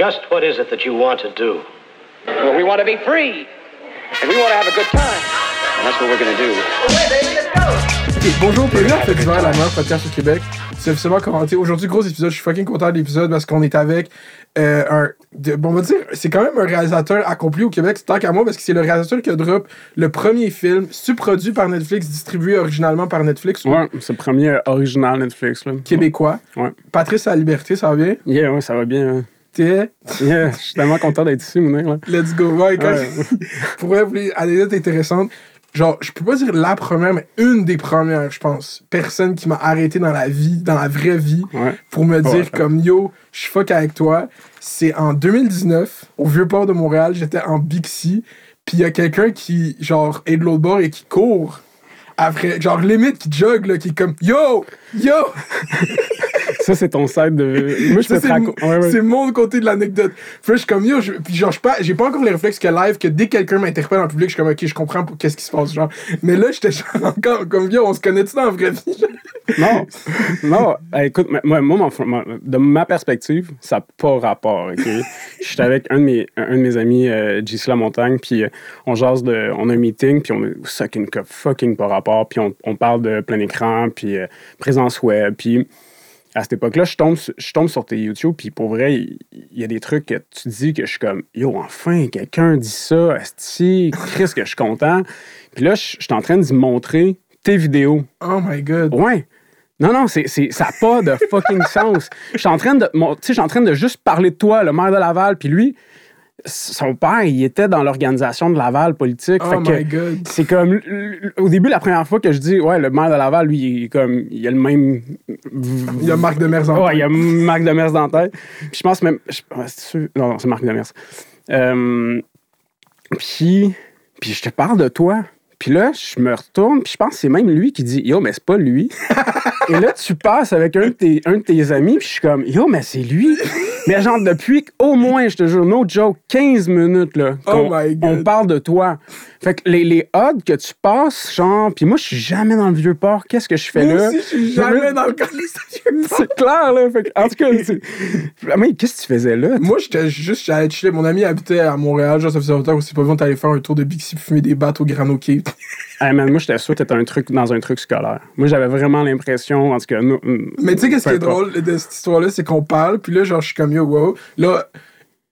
Just what is it that you want to do? Well, we want to be free. And we want to have a good time. And that's what we're going to do. Ok, bonjour, bienvenue à la meilleure podcast au Québec. C'est officiellement commenté. Aujourd'hui, gros épisode, je suis fucking content de l'épisode parce qu'on est avec euh, un. de- bon, on va dire, c'est quand même un réalisateur accompli au Québec, tant qu'à moi, parce que c'est le réalisateur qui a drop le premier film, su-produit par Netflix, distribué originalement par Netflix, Ouais, c'est le premier original Netflix. Là. québécois. Ouais. Patrice à la liberté, ça va bien? Yeah, ouais, ça va bien. hein. T'es. Yeah, je suis tellement content d'être ici, mon Là. Let's go. Ouais, quand- Ouais. pour vrai, les anecdotes intéressantes, genre, je peux pas dire la première, mais une des premières, je pense. Personne qui m'a arrêté dans la vie, dans la vraie vie, Ouais. pour me dire Ouais. comme yo, je suis fuck avec toi. C'est en 2019, au Vieux-Port de Montréal, j'étais en Bixi, puis il y a quelqu'un qui, genre, est de l'autre bord et qui court. Après, genre, limite, qui jogue, là, qui est comme yo, yo! Ça, c'est ton site de. Moi, je te c'est raconter. mon- Ouais, ouais. c'est mon côté de l'anecdote. Puis je suis comme yo, je- puis genre, je pas- j'ai pas encore les réflexes que live, que dès que quelqu'un m'interpelle en public, je suis comme ok, je comprends pour qu'est-ce qui se passe, genre. Mais là, j'étais genre encore comme yo, on se connaît-tu dans la vraie vie? Non, non. Eh, écoute, moi, moi, mon- de ma perspective, ça n'a pas rapport. ok? J'étais avec un de mes, un de mes amis, euh, JC La Montagne, puis euh, on jase de. On a un meeting, puis on est fucking, fucking pas rapport, puis on, on parle de plein écran, puis euh, présence web, puis. À cette époque-là, je tombe, sur- je tombe sur tes YouTube, puis pour vrai, il y, a des trucs que tu dis que je suis comme, yo, enfin, quelqu'un dit ça, esti, Chris, que je suis content? Puis là, je je suis en train d'y montrer tes vidéos. Oh my god. Ouais. Non, non, c'est, ça n'a pas de fucking sens. Je suis en train de. mon- Tu sais, je suis en train de juste parler de toi, le maire de Laval, puis lui, son père, il était dans l'organisation de Laval politique. Oh fait que my god. c'est comme. Au début, la première fois que je dis, ouais, le maire de Laval, lui, il est comme. Il a le même. Il y a Marc Demers en Ouais, il y a Marc Demers dans la tête. Puis je pense même. je- non, non, c'est Marc Demers. Euh, puis, puis je te parle de toi. Puis là, je me retourne, puis je pense que c'est même lui qui dit Yo, mais c'est pas lui. Et là, tu passes avec un de tes, un de tes amis, puis je suis comme Yo, mais c'est lui. mais genre, depuis au moins, je te jure, no joke, 15 minutes, là, Oh qu'on- my God. on parle de toi. Fait que les, les odds que tu passes, genre, puis moi, je suis jamais dans le vieux port. Qu'est-ce que je fais Moi là? aussi, je suis jamais dans le cas C'est clair, là. Fait que, en tout cas, Ah, mais qu'est-ce que tu faisais là? Moi, j'étais juste, j'allais chiller. Mon ami habitait à Montréal, genre, ça faisait longtemps aussi pas on allait faire un tour de Bixi fumer des battes au Grano Cave. Hey, man, moi, j'étais sûr que t'étais un truc, dans un truc scolaire. Moi, j'avais vraiment l'impression, en tout cas, nous, hum, Mais tu sais, qu'est-ce qui est drôle de cette histoire-là, c'est qu'on parle, puis là, genre, je suis comme yo, wow. Là,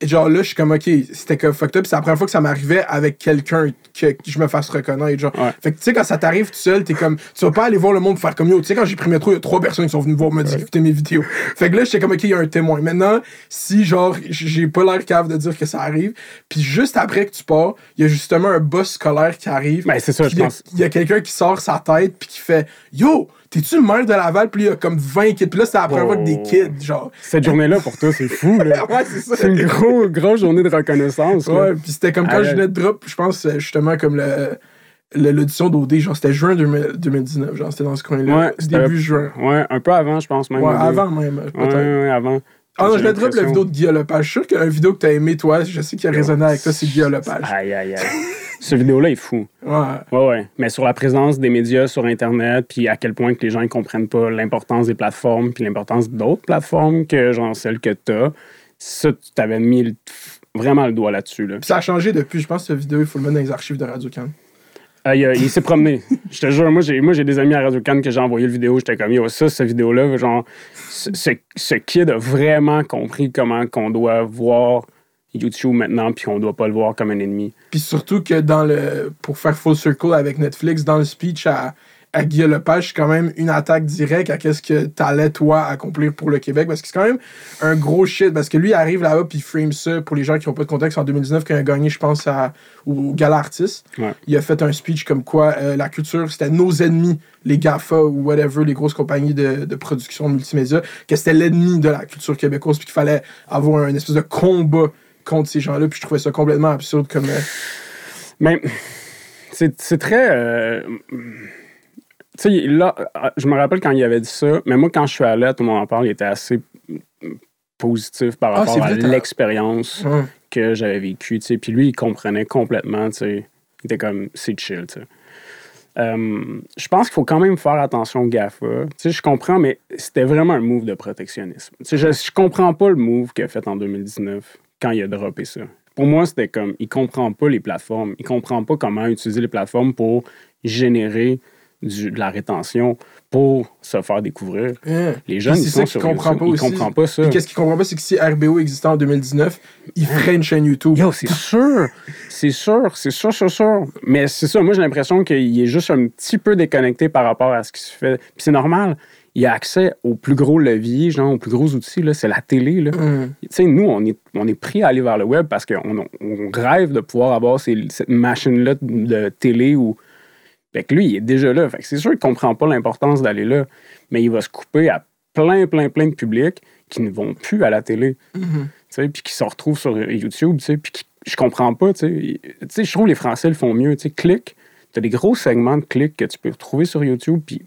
genre, là, je suis comme, ok, c'était comme fucked up, puis c'est la première fois que ça m'arrivait avec quelqu'un que, que je me fasse reconnaître, genre. Ouais. Fait que, tu sais, quand ça t'arrive tout seul, t'es comme, tu vas pas aller voir le monde faire comme yo. Tu sais, quand j'ai pris métro, il y a trois personnes qui sont venues me voir me dire écouter mes vidéos. Fait que là, j'étais comme, ok, il y a un témoin. Maintenant, si, genre, j'ai pas l'air cave de dire que ça arrive, puis juste après que tu pars, il y a justement un boss scolaire qui arrive. Ben, c'est ça, je il y a- pense. Il y a quelqu'un qui sort sa tête, puis qui fait, yo, t'es-tu le maire de Laval? Puis il y a comme 20 kids. Puis là, c'est la première fois que des Oh. kids, genre. Cette journée-là, pour toi, c'est fou, là. Ouais, c'est ça. C'est une gros, grosse journée de reconnaissance. Ouais, puis c'était comme quand je venais de drop, je pense, euh, justement, comme le. L'audition d'OD, genre c'était juin 2000 2019, genre c'était dans ce coin-là. Ouais, c'était- début juin. Ouais, un peu avant, je pense, même. Ouais, avant même, Ouais, peut-être. ouais, avant. Ah non, J'ai je vais drop la vidéo de Guillaume Lepage. Je suis sûr qu'il y a une vidéo que t'as aimé, toi, je sais qu'il a résonné avec toi, c'est Guillaume Lepage. Aïe, aïe, aïe. Cette vidéo-là est fou. Ouais. Ouais, ouais. Mais sur la présence des médias sur Internet, puis à quel point que les gens ne comprennent pas l'importance des plateformes, puis l'importance d'autres plateformes que genre celle que tu as, ça, tu t'avais mis le- vraiment le doigt là-dessus. Là. Ça a changé depuis, je pense, cette vidéo, il faut le mettre dans les archives de Radio Can. Ah, il, s'est promené. Je te jure, moi j'ai, moi, j'ai des amis à Radio Cannes que j'ai envoyé le vidéo. J'étais comme, yo, ça, cette vidéo-là, genre, ce, ce- ce kid a vraiment compris comment qu'on doit voir YouTube maintenant, puis qu'on doit pas le voir comme un ennemi. Puis surtout que dans le. Pour faire full circle avec Netflix, dans le speech à, à Guillaume Lepage, c'est quand même une attaque directe à qu'est-ce que t'allais, toi, accomplir pour le Québec. Parce que c'est quand même un gros shit. Parce que lui, il arrive là-bas, puis il frame ça pour les gens qui n'ont pas de contexte en 2019, quand il a gagné, je pense, à, au Gala Artist. Ouais. Il a fait un speech comme quoi euh, la culture, c'était nos ennemis, les GAFA ou whatever, les grosses compagnies de, de production multimédia, que c'était l'ennemi de la culture québécoise, puis qu'il fallait avoir un espèce de combat contre ces gens-là. Puis je trouvais ça complètement absurde comme. euh, Mais c'est très. euh, tu sais, là, je me rappelle quand il avait dit ça, mais moi, quand je suis allé, tout le monde en parle, il était assez positif par Ah, rapport à l'expérience que j'avais vécue. tu sais. Puis lui, il comprenait complètement. tu sais. Il était comme, c'est chill. tu sais. Euh, je pense qu'il faut quand même faire attention au GAFA. Tu sais, je comprends, mais c'était vraiment un move de protectionnisme. Tu sais, je, je comprends pas le move qu'il a fait en 2019 quand il a droppé ça. Pour moi, c'était comme, il comprend pas les plateformes. Il comprend pas comment utiliser les plateformes pour générer du- de la rétention pour se faire découvrir. Hein. Les jeunes, ils sont sur comprend pas ils aussi. comprennent pas ça. Qu'est-ce qu'il comprend pas, c'est que si RBO existait en 2019, il ferait une chaîne YouTube. Yo, c'est sûr, c'est sûr, c'est sûr, c'est sûr. Mais c'est ça, moi j'ai l'impression qu'il est juste un petit peu déconnecté par rapport à ce qui se fait. Puis c'est normal, il a accès au plus gros levier, genre au plus gros outil, là, c'est la télé. Là. Tu sais, nous, on est, on est pris à aller vers le web parce qu'on on rêve de pouvoir avoir ces- cette machine-là de télé où. Fait que lui, il est déjà là. Fait que c'est sûr qu'il comprend pas l'importance d'aller là, mais il va se couper à plein, plein, plein de publics qui ne vont plus à la télé. Mhm. Tu sais, puis qui se retrouvent sur YouTube, tu sais, puis qui- je comprends pas, tu sais. Tu je trouve que les Français le font mieux, tu sais. Clic, t'as des gros segments de clics que tu peux retrouver sur YouTube, puis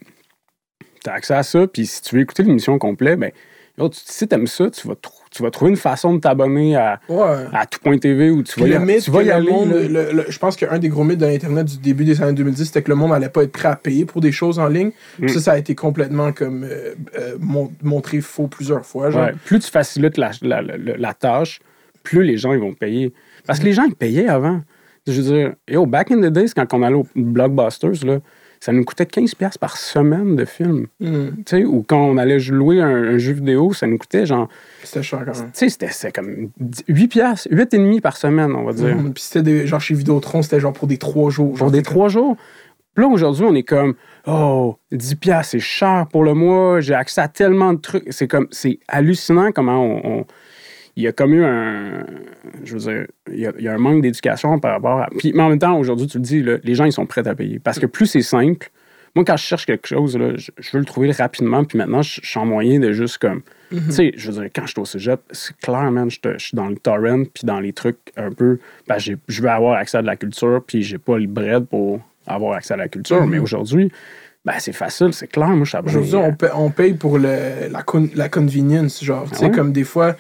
t'as accès à ça, puis si tu veux écouter l'émission complète, ben, yo, tu- si t'aimes ça, tu vas, tu vas trouver une façon de t'abonner à, Ouais. à tout.tv où tu vas le y, mythe tu vas que y le aller. monde, le- le- je pense qu'un des gros mythes de l'Internet du début des années 2010, c'était que le monde n'allait pas être prêt à payer pour des choses en ligne. Mm. Ça, ça a été complètement comme euh, euh, mon- montré faux plusieurs fois. Genre. Ouais. Plus tu facilites la, la- la- la tâche, plus les gens ils vont payer. Parce que les gens ils payaient avant. Je veux dire, yo, back in the days, quand on allait au Blockbusters, là, ça nous coûtait 15$ par semaine de film. Mm. Tu sais, ou quand on allait louer un, un jeu vidéo, ça nous coûtait genre. C'était cher quand même. Tu sais, c'était comme 8 piastres, 8,5 par semaine, on va dire. Mm. Puis c'était des, genre chez Vidéotron, c'était genre pour des trois jours. Pour genre, des trois jours. Puis là, aujourd'hui, on est comme, oh, 10 piastres, c'est cher pour le mois, j'ai accès à tellement de trucs. C'est comme, c'est hallucinant comment on, on- il y a comme eu un, je veux dire, il y a, il y a un manque d'éducation par rapport à... Puis, mais en même temps, aujourd'hui, tu le dis, là, les gens, ils sont prêts à payer. Parce que plus c'est simple, moi, quand je cherche quelque chose, là, je, je veux le trouver rapidement, puis maintenant, je, je suis en moyen de juste comme... Mhm. Tu sais, je veux dire, quand je suis au cégep, c'est clair, man, je, te- je suis dans le torrent, puis dans les trucs un peu... Ben, je veux avoir accès à de la culture, puis j'ai pas le bread pour avoir accès à la culture. Mhm. Mais aujourd'hui, ben, c'est facile, c'est clair. Moi, je suis abonné. Aujourd'hui, on, paie, on paye pour le, la, con- la convenience, genre. Tu sais, ouais? comme des fois,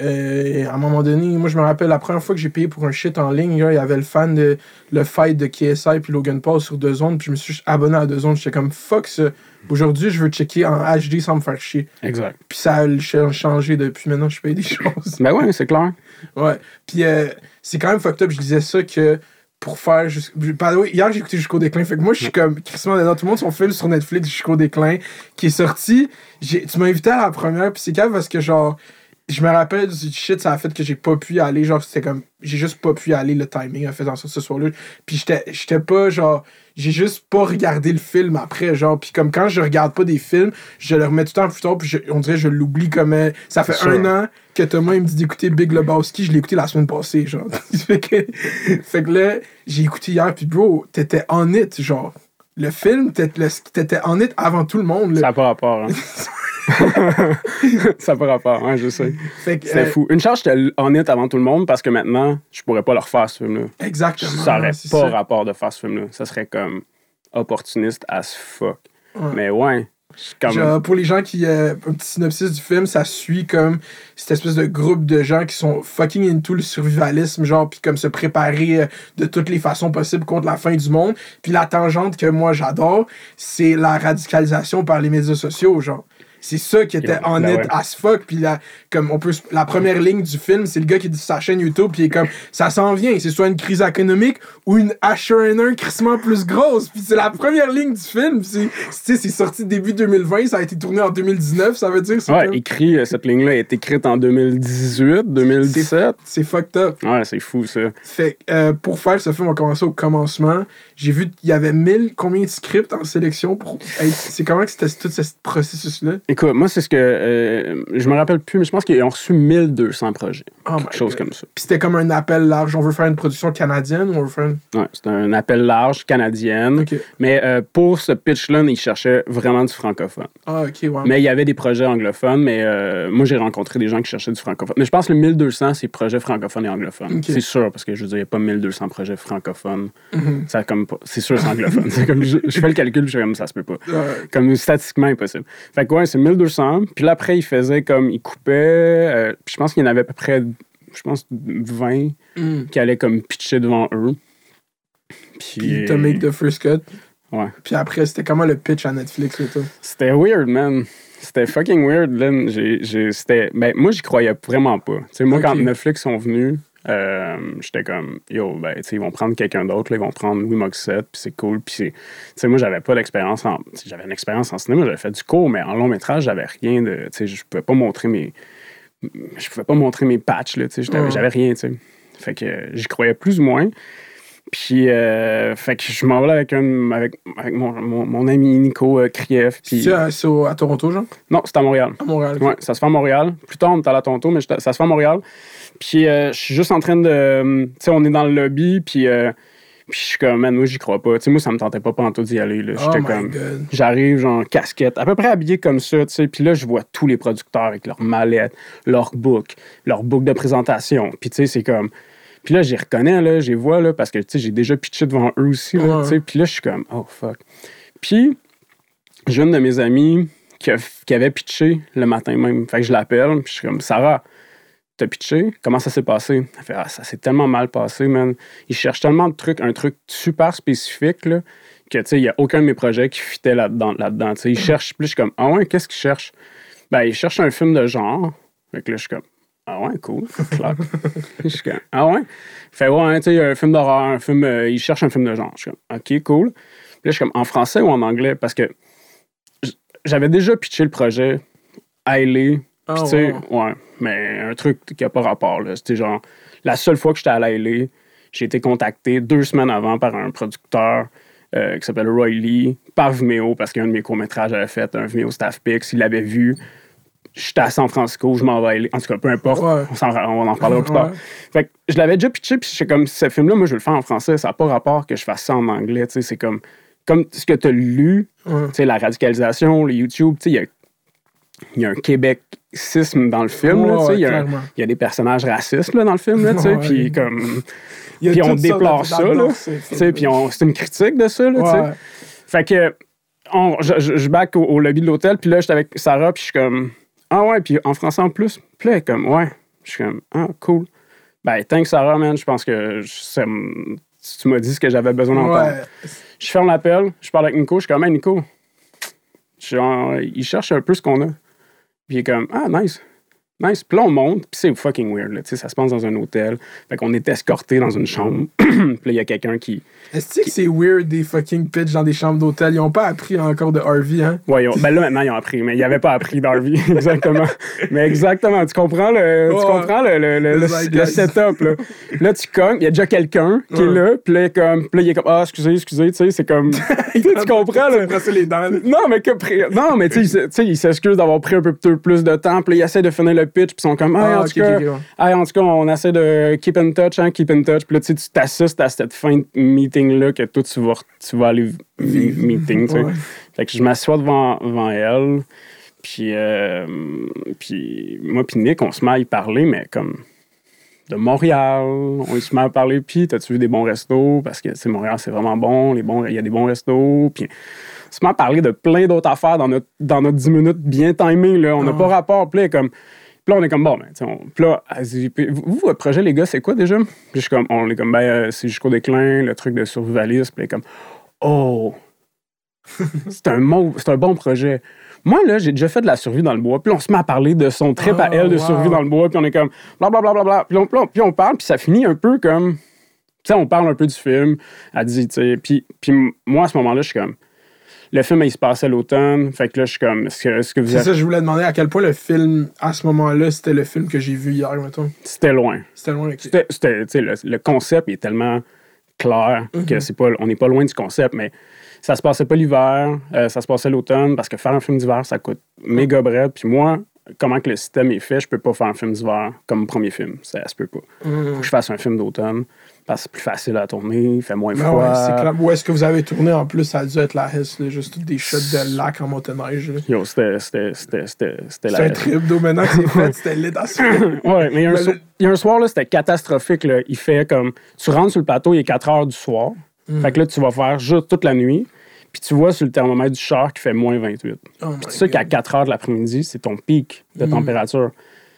euh, à un moment donné, moi, je me rappelle la première fois que j'ai payé pour un shit en ligne, il y avait le fan de le fight de KSI puis Logan Paul sur deux zones, puis je me suis abonné à deux zones. J'étais comme fuck ça. Aujourd'hui, je veux checker en HD sans me faire chier. Exact. Puis ça a ch- changé depuis maintenant, je paye des choses. Ben ouais, c'est clair. Ouais. Puis euh, c'est quand même fucked up. Je disais ça que pour faire. jus- By the way, hier, j'ai écouté Jusqu'au déclin. Fait que moi, je suis comme Christmas dedans. Tout le monde son film sur Netflix, Jusqu'au déclin, qui est sorti. Tu m'as invité à la première. Puis c'est calme parce que, genre, je me rappelle du shit, ça a fait que j'ai pas pu y aller. Genre, c'était comme. J'ai juste pas pu y aller. Le timing en sorte ce soir-là. Puis j'étais j'étais pas, genre. J'ai juste pas regardé le film après, genre. Puis comme quand je regarde pas des films, je le remets tout le temps plus tard. Puis je- on dirait que je l'oublie comme. Ça fait un an que Thomas il me dit d'écouter Big Lebowski. Je l'ai écouté la semaine passée, genre. fait, que, fait que là, j'ai écouté hier. Puis bro, t'étais en it, genre. Le film, t'étais t'étais en it avant tout le monde. là. Ça n'a pas rapport. Hein. ça pas rapport, hein, je sais. C'est euh, fou. Une charge, j'étais honnête avant tout le monde parce que maintenant, je pourrais pas leur faire ce film-là. Exactement. Ça n'aurait c'est pas ça. rapport de faire ce film-là. Ça serait comme opportuniste as fuck. Ouais. Mais ouais, c'est comme. Genre, pour les gens qui. euh, un petit synopsis du film, ça suit comme cette espèce de groupe de gens qui sont fucking into le survivalisme, genre, puis comme se préparer euh, de toutes les façons possibles contre la fin du monde. Puis la tangente que moi j'adore, c'est la radicalisation par les médias sociaux, genre. C'est ça qui était en ben it ouais. as fuck. Puis la, comme on peut, la première ligne du film, c'est le gars qui dit sur sa chaîne YouTube, puis il est comme ça s'en vient. C'est soit une crise économique ou une H1N1 crissement plus grosse. Puis c'est la première ligne du film. C'est, c'est, sorti début 2020, ça a été tourné en 2019, ça veut dire Ouais, comme- écrit, euh, cette ligne-là est écrite en 2018, 2017. c'est fucked up. Ouais, c'est fou, ça. Fait que, euh, pour faire ce film, on commencer au commencement. J'ai vu qu'il y avait 1000, combien de scripts en sélection pour. Hey, c'est comment que c'était tout ce processus-là? Écoute, moi, c'est ce que. euh, je me rappelle plus, mais je pense qu'ils ont reçu 1200 projets. Oh quelque chose God. comme ça. Puis c'était comme un appel large. On veut faire une production canadienne ou on veut faire une. Ouais, c'est un appel large canadienne. Mais euh, pour ce pitch-là, ils cherchaient vraiment du francophone. Ah, ok, ouais. Mais il y avait des projets anglophones, mais euh, moi, j'ai rencontré des gens qui cherchaient du francophone. Mais je pense que le 1200, c'est projets francophones et anglophones. C'est sûr, parce que je veux dire, il n'y a pas 1200 projets francophones. Mhm. Ça, comme C'est sûr, c'est anglophone. comme, je, je fais le calcul, je suis comme ça se peut pas. Comme statistiquement impossible. Fait que ouais, c'est 1200. Puis là, après, il faisait comme, il coupait. euh, puis je pense qu'il y en avait à peu près, je pense, 20 Mm. qui allaient comme pitcher devant eux. Puis. Puis to make the first cut. Ouais. Puis après, c'était comment le pitch à Netflix, là, toi? C'était weird, man. C'était fucking weird, Lynn. J'ai, j'ai- c'était, ben, moi, j'y croyais vraiment pas. Tu sais, moi, quand. Netflix sont venus, euh, j'étais comme, yo, ben, tu sais, ils vont prendre quelqu'un d'autre, ils vont prendre Louis Moxette, puis c'est cool. Puis, c'est- tu sais, moi, j'avais pas d'expérience en. J'avais une expérience en cinéma, j'avais fait du cours, mais en long métrage, j'avais rien de. Tu sais, je pouvais pas montrer mes. Je pouvais pas montrer mes patchs, là, tu sais, j'avais, j'avais rien, tu sais. Fait que j'y croyais plus ou moins. Puis, euh, fait que je m'en vais avec, un, avec, avec mon, mon, mon ami Nico euh, Krief. C'est à, Toronto, genre? non, c'est à Montréal. À Montréal. Ouais, ça se fait à Montréal. Plus tard, on est allé à Toronto, mais ça se fait à Montréal. Puis euh, je suis juste en train de. Tu sais, on est dans le lobby, puis, euh, puis je suis comme, man, moi, j'y crois pas. Tu sais, moi, ça me tentait pas pantoute d'y aller. là. Oh J'étais my comme. J'arrive, genre, casquette, à peu près habillé comme ça, tu sais. Puis là, je vois tous les producteurs avec leurs mallettes, leurs books, leurs books de présentation. Puis tu sais, c'est comme. Puis là, j'y reconnais, là, j'y vois, là, parce que, tu sais, j'ai déjà pitché devant eux aussi, là, Ouais. tu sais. Puis là, je suis comme, oh, fuck. Puis, j'ai une de mes amies qui, a- qui avait pitché le matin même. Fait que je l'appelle, puis je suis comme, Sarah, t'as pitché? Comment ça s'est passé? Elle fait, ah, ça s'est tellement mal passé, man. Ils cherchent tellement de trucs, un truc super spécifique, là, que, tu sais, il n'y a aucun de mes projets qui fitait là-dedans. Là-dedans tu sais. ils cherchent, puis je suis comme, ah ouais, qu'est-ce qu'ils cherchent? Ben, ils cherchent un film de genre. Fait que là, je suis comme, ah ouais, cool, je suis comme, ah ouais? Fait, ouais, tu sais, un film d'horreur, un film, euh, ils cherchent un film de genre. Je suis comme, ok, cool. Puis là, je suis comme, en français ou en anglais? Parce que j'avais déjà pitché le projet à LA. Puis, tu sais, wow. ouais, mais un truc qui n'a pas rapport, là. C'était genre, la seule fois que j'étais à LA, j'ai été contacté deux semaines avant par un producteur euh, qui s'appelle Roy Lee, par Vimeo, parce qu'un de mes courts-métrages avait fait un Vimeo Staff Pix, il l'avait vu. J'étais à San Francisco, je m'en vais LA. En tout cas, peu importe, Ouais. on, s'en- on en reparlera plus tard. Ouais. Fait que je l'avais déjà pitché, puis comme, ce film-là, moi, je veux le faire en français, ça n'a pas rapport que je fasse ça en anglais, tu sais, c'est comme, comme ce que tu as lu, Ouais. tu sais, la radicalisation, le YouTube, tu sais, il y a, y a un Québec-sisme dans le film, sais, il y, y a des personnages racistes, là, dans le film, là, tu sais, Ouais. puis comme, puis on déplore ça, sais, puis on- c'est une critique de ça, là, tu sais. Ouais. Fait que, on- je, je, je back au, au lobby de l'hôtel, puis là, j'étais avec Sarah, puis je suis comme, ah ouais, puis en français en plus. Puis là, comme, ouais. Je suis comme, ah, cool. Ben, thanks, Sarah, man. Je pense que ça tu m'as dit ce que j'avais besoin d'entendre. Ouais. Je ferme l'appel, je parle avec Nico, je suis comme, hey, Nico, genre, il cherche un peu ce qu'on a. Puis il est comme, ah, nice. Nice. Puis là, on monte, puis c'est fucking weird, là. Tu sais, ça se passe dans un hôtel. Fait qu'on est escorté dans une chambre. puis là, il y a quelqu'un qui. Est-ce que c'est weird des fucking pitch dans des chambres d'hôtel? Ils ont pas appris encore de Harvey, hein? Ouais, ont- ben là, maintenant, ils ont appris, mais ils n'avaient pas appris Darby. exactement. Mais exactement. Tu comprends le, tu comprends le, le, le, Le setup, là. Là, tu cognes, il y a déjà quelqu'un qui est là, puis là, comme, puis là, il est comme, ah, excusez, excusez, tu sais, c'est comme. tu comprends, là. les dents. Non, mais que non, mais tu sais, il s'excuse d'avoir pris un peu plus de temps, puis là, il essaie de finir le pitch, puis ils sont comme, ah, Ah, en, tout cas, ouais. hey, en tout cas, on essaie de keep in touch, hein, keep in touch, puis là, tu sais, tu t'assistes à cette fin de meeting-là que toi, tu vas, tu vas aller vivre meeting, tu sais. Ouais. Fait que je m'assois devant, devant elle, puis, euh, puis moi, puis Nick, on se met à y parler, mais comme de Montréal, on se met à parler, puis t'as-tu vu des bons restos? Parce que, tu Montréal, c'est vraiment bon, les bons, il y a des bons restos, puis on se met à parler de plein d'autres affaires dans notre, dans notre 10 minutes bien timées, là. On n'a Ah. pas rapport, puis comme... Puis là, on est comme, bon, ben, tu sais, on- puis là, vous, votre projet, les gars, c'est quoi déjà? Puis je suis comme, on est comme, ben, euh, c'est jusqu'au déclin, le truc de survivalisme. Puis elle est comme, oh, c'est un, c'est un bon projet. Moi, là, j'ai déjà fait de la survie dans le bois. Puis on se met à parler de son trip à Oh, elle de wow. survie dans le bois. Puis on est comme, blablabla. Bla, bla, bla. Puis, on, puis on- puis on parle, puis ça finit un peu comme. Tu sais, on parle un peu du film. Elle dit, tu sais. Puis, puis moi, à ce moment-là, je suis comme. Le film, il se passait à l'automne. Fait que là, je suis comme, est-ce que, que vous C'est avez. ça, je voulais demander à quel point le film, à ce moment-là, c'était le film que j'ai vu hier, mettons. C'était loin. C'était loin. ok. C'était, tu sais, le, le concept est tellement clair que c'est pas, on n'est pas loin du concept, mais ça se passait pas l'hiver, euh, ça se passait l'automne, parce que faire un film d'hiver, ça coûte méga bref. Puis moi, comment que le système est fait, je peux pas faire un film d'hiver comme premier film. Ça se peut pas. Mm. Faut que je fasse un film d'automne, parce que c'est plus facile à tourner, il fait moins Ben froid. ouais, c'est clair. Où est-ce que vous avez tourné en plus? Ça a dû être la Hesse, juste des shots de lac en motoneige. là. Yo, c'était, c'était, c'était, c'était, c'était C'est un trip d'eau maintenant que c'est fait, c'était lit Ouais, mais il y a un, Mais so- le- il y a un soir, là, c'était catastrophique. Là. Il fait comme. Tu rentres sur le plateau, il est 4 heures du soir. Mm. Fait que là, tu vas faire juste toute la nuit. Puis tu vois sur le thermomètre du char qui fait moins 28. Oh Puis tu sais qu'à God. 4 heures de l'après-midi, c'est ton pic de Mm. température.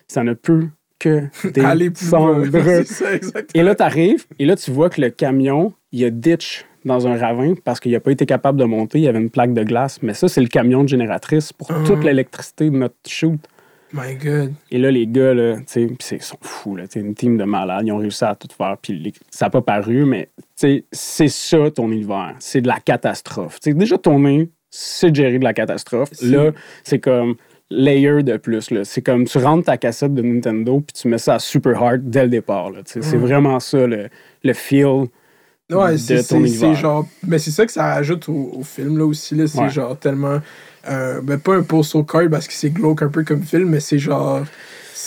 Ça ne peut que ça, exactement. Et là, tu arrives, et là, tu vois que le camion, il a ditch dans un ravin parce qu'il n'a pas été capable de monter. Il y avait une plaque de glace. Mais ça, c'est le camion de génératrice pour toute l'électricité de notre shoot. My God. Et là, les gars, là, ils sont fous, là. Une team de malades. Ils ont réussi à tout faire. Puis ça n'a pas paru, mais c'est ça ton hiver. C'est de la catastrophe. Tu sais, déjà tourner, c'est gérer de la catastrophe. Là, c'est comme layer de plus. C'est comme tu rentres ta cassette de Nintendo puis tu mets ça à super hard dès le départ. sais, C'est vraiment ça le, le feel. Ouais, de c'est ton univers. genre. Mais c'est ça que ça rajoute au, au film, là aussi. Là, c'est Ouais. genre tellement. Euh, ben, pas un postal card parce que c'est glauque un peu comme film, mais c'est genre.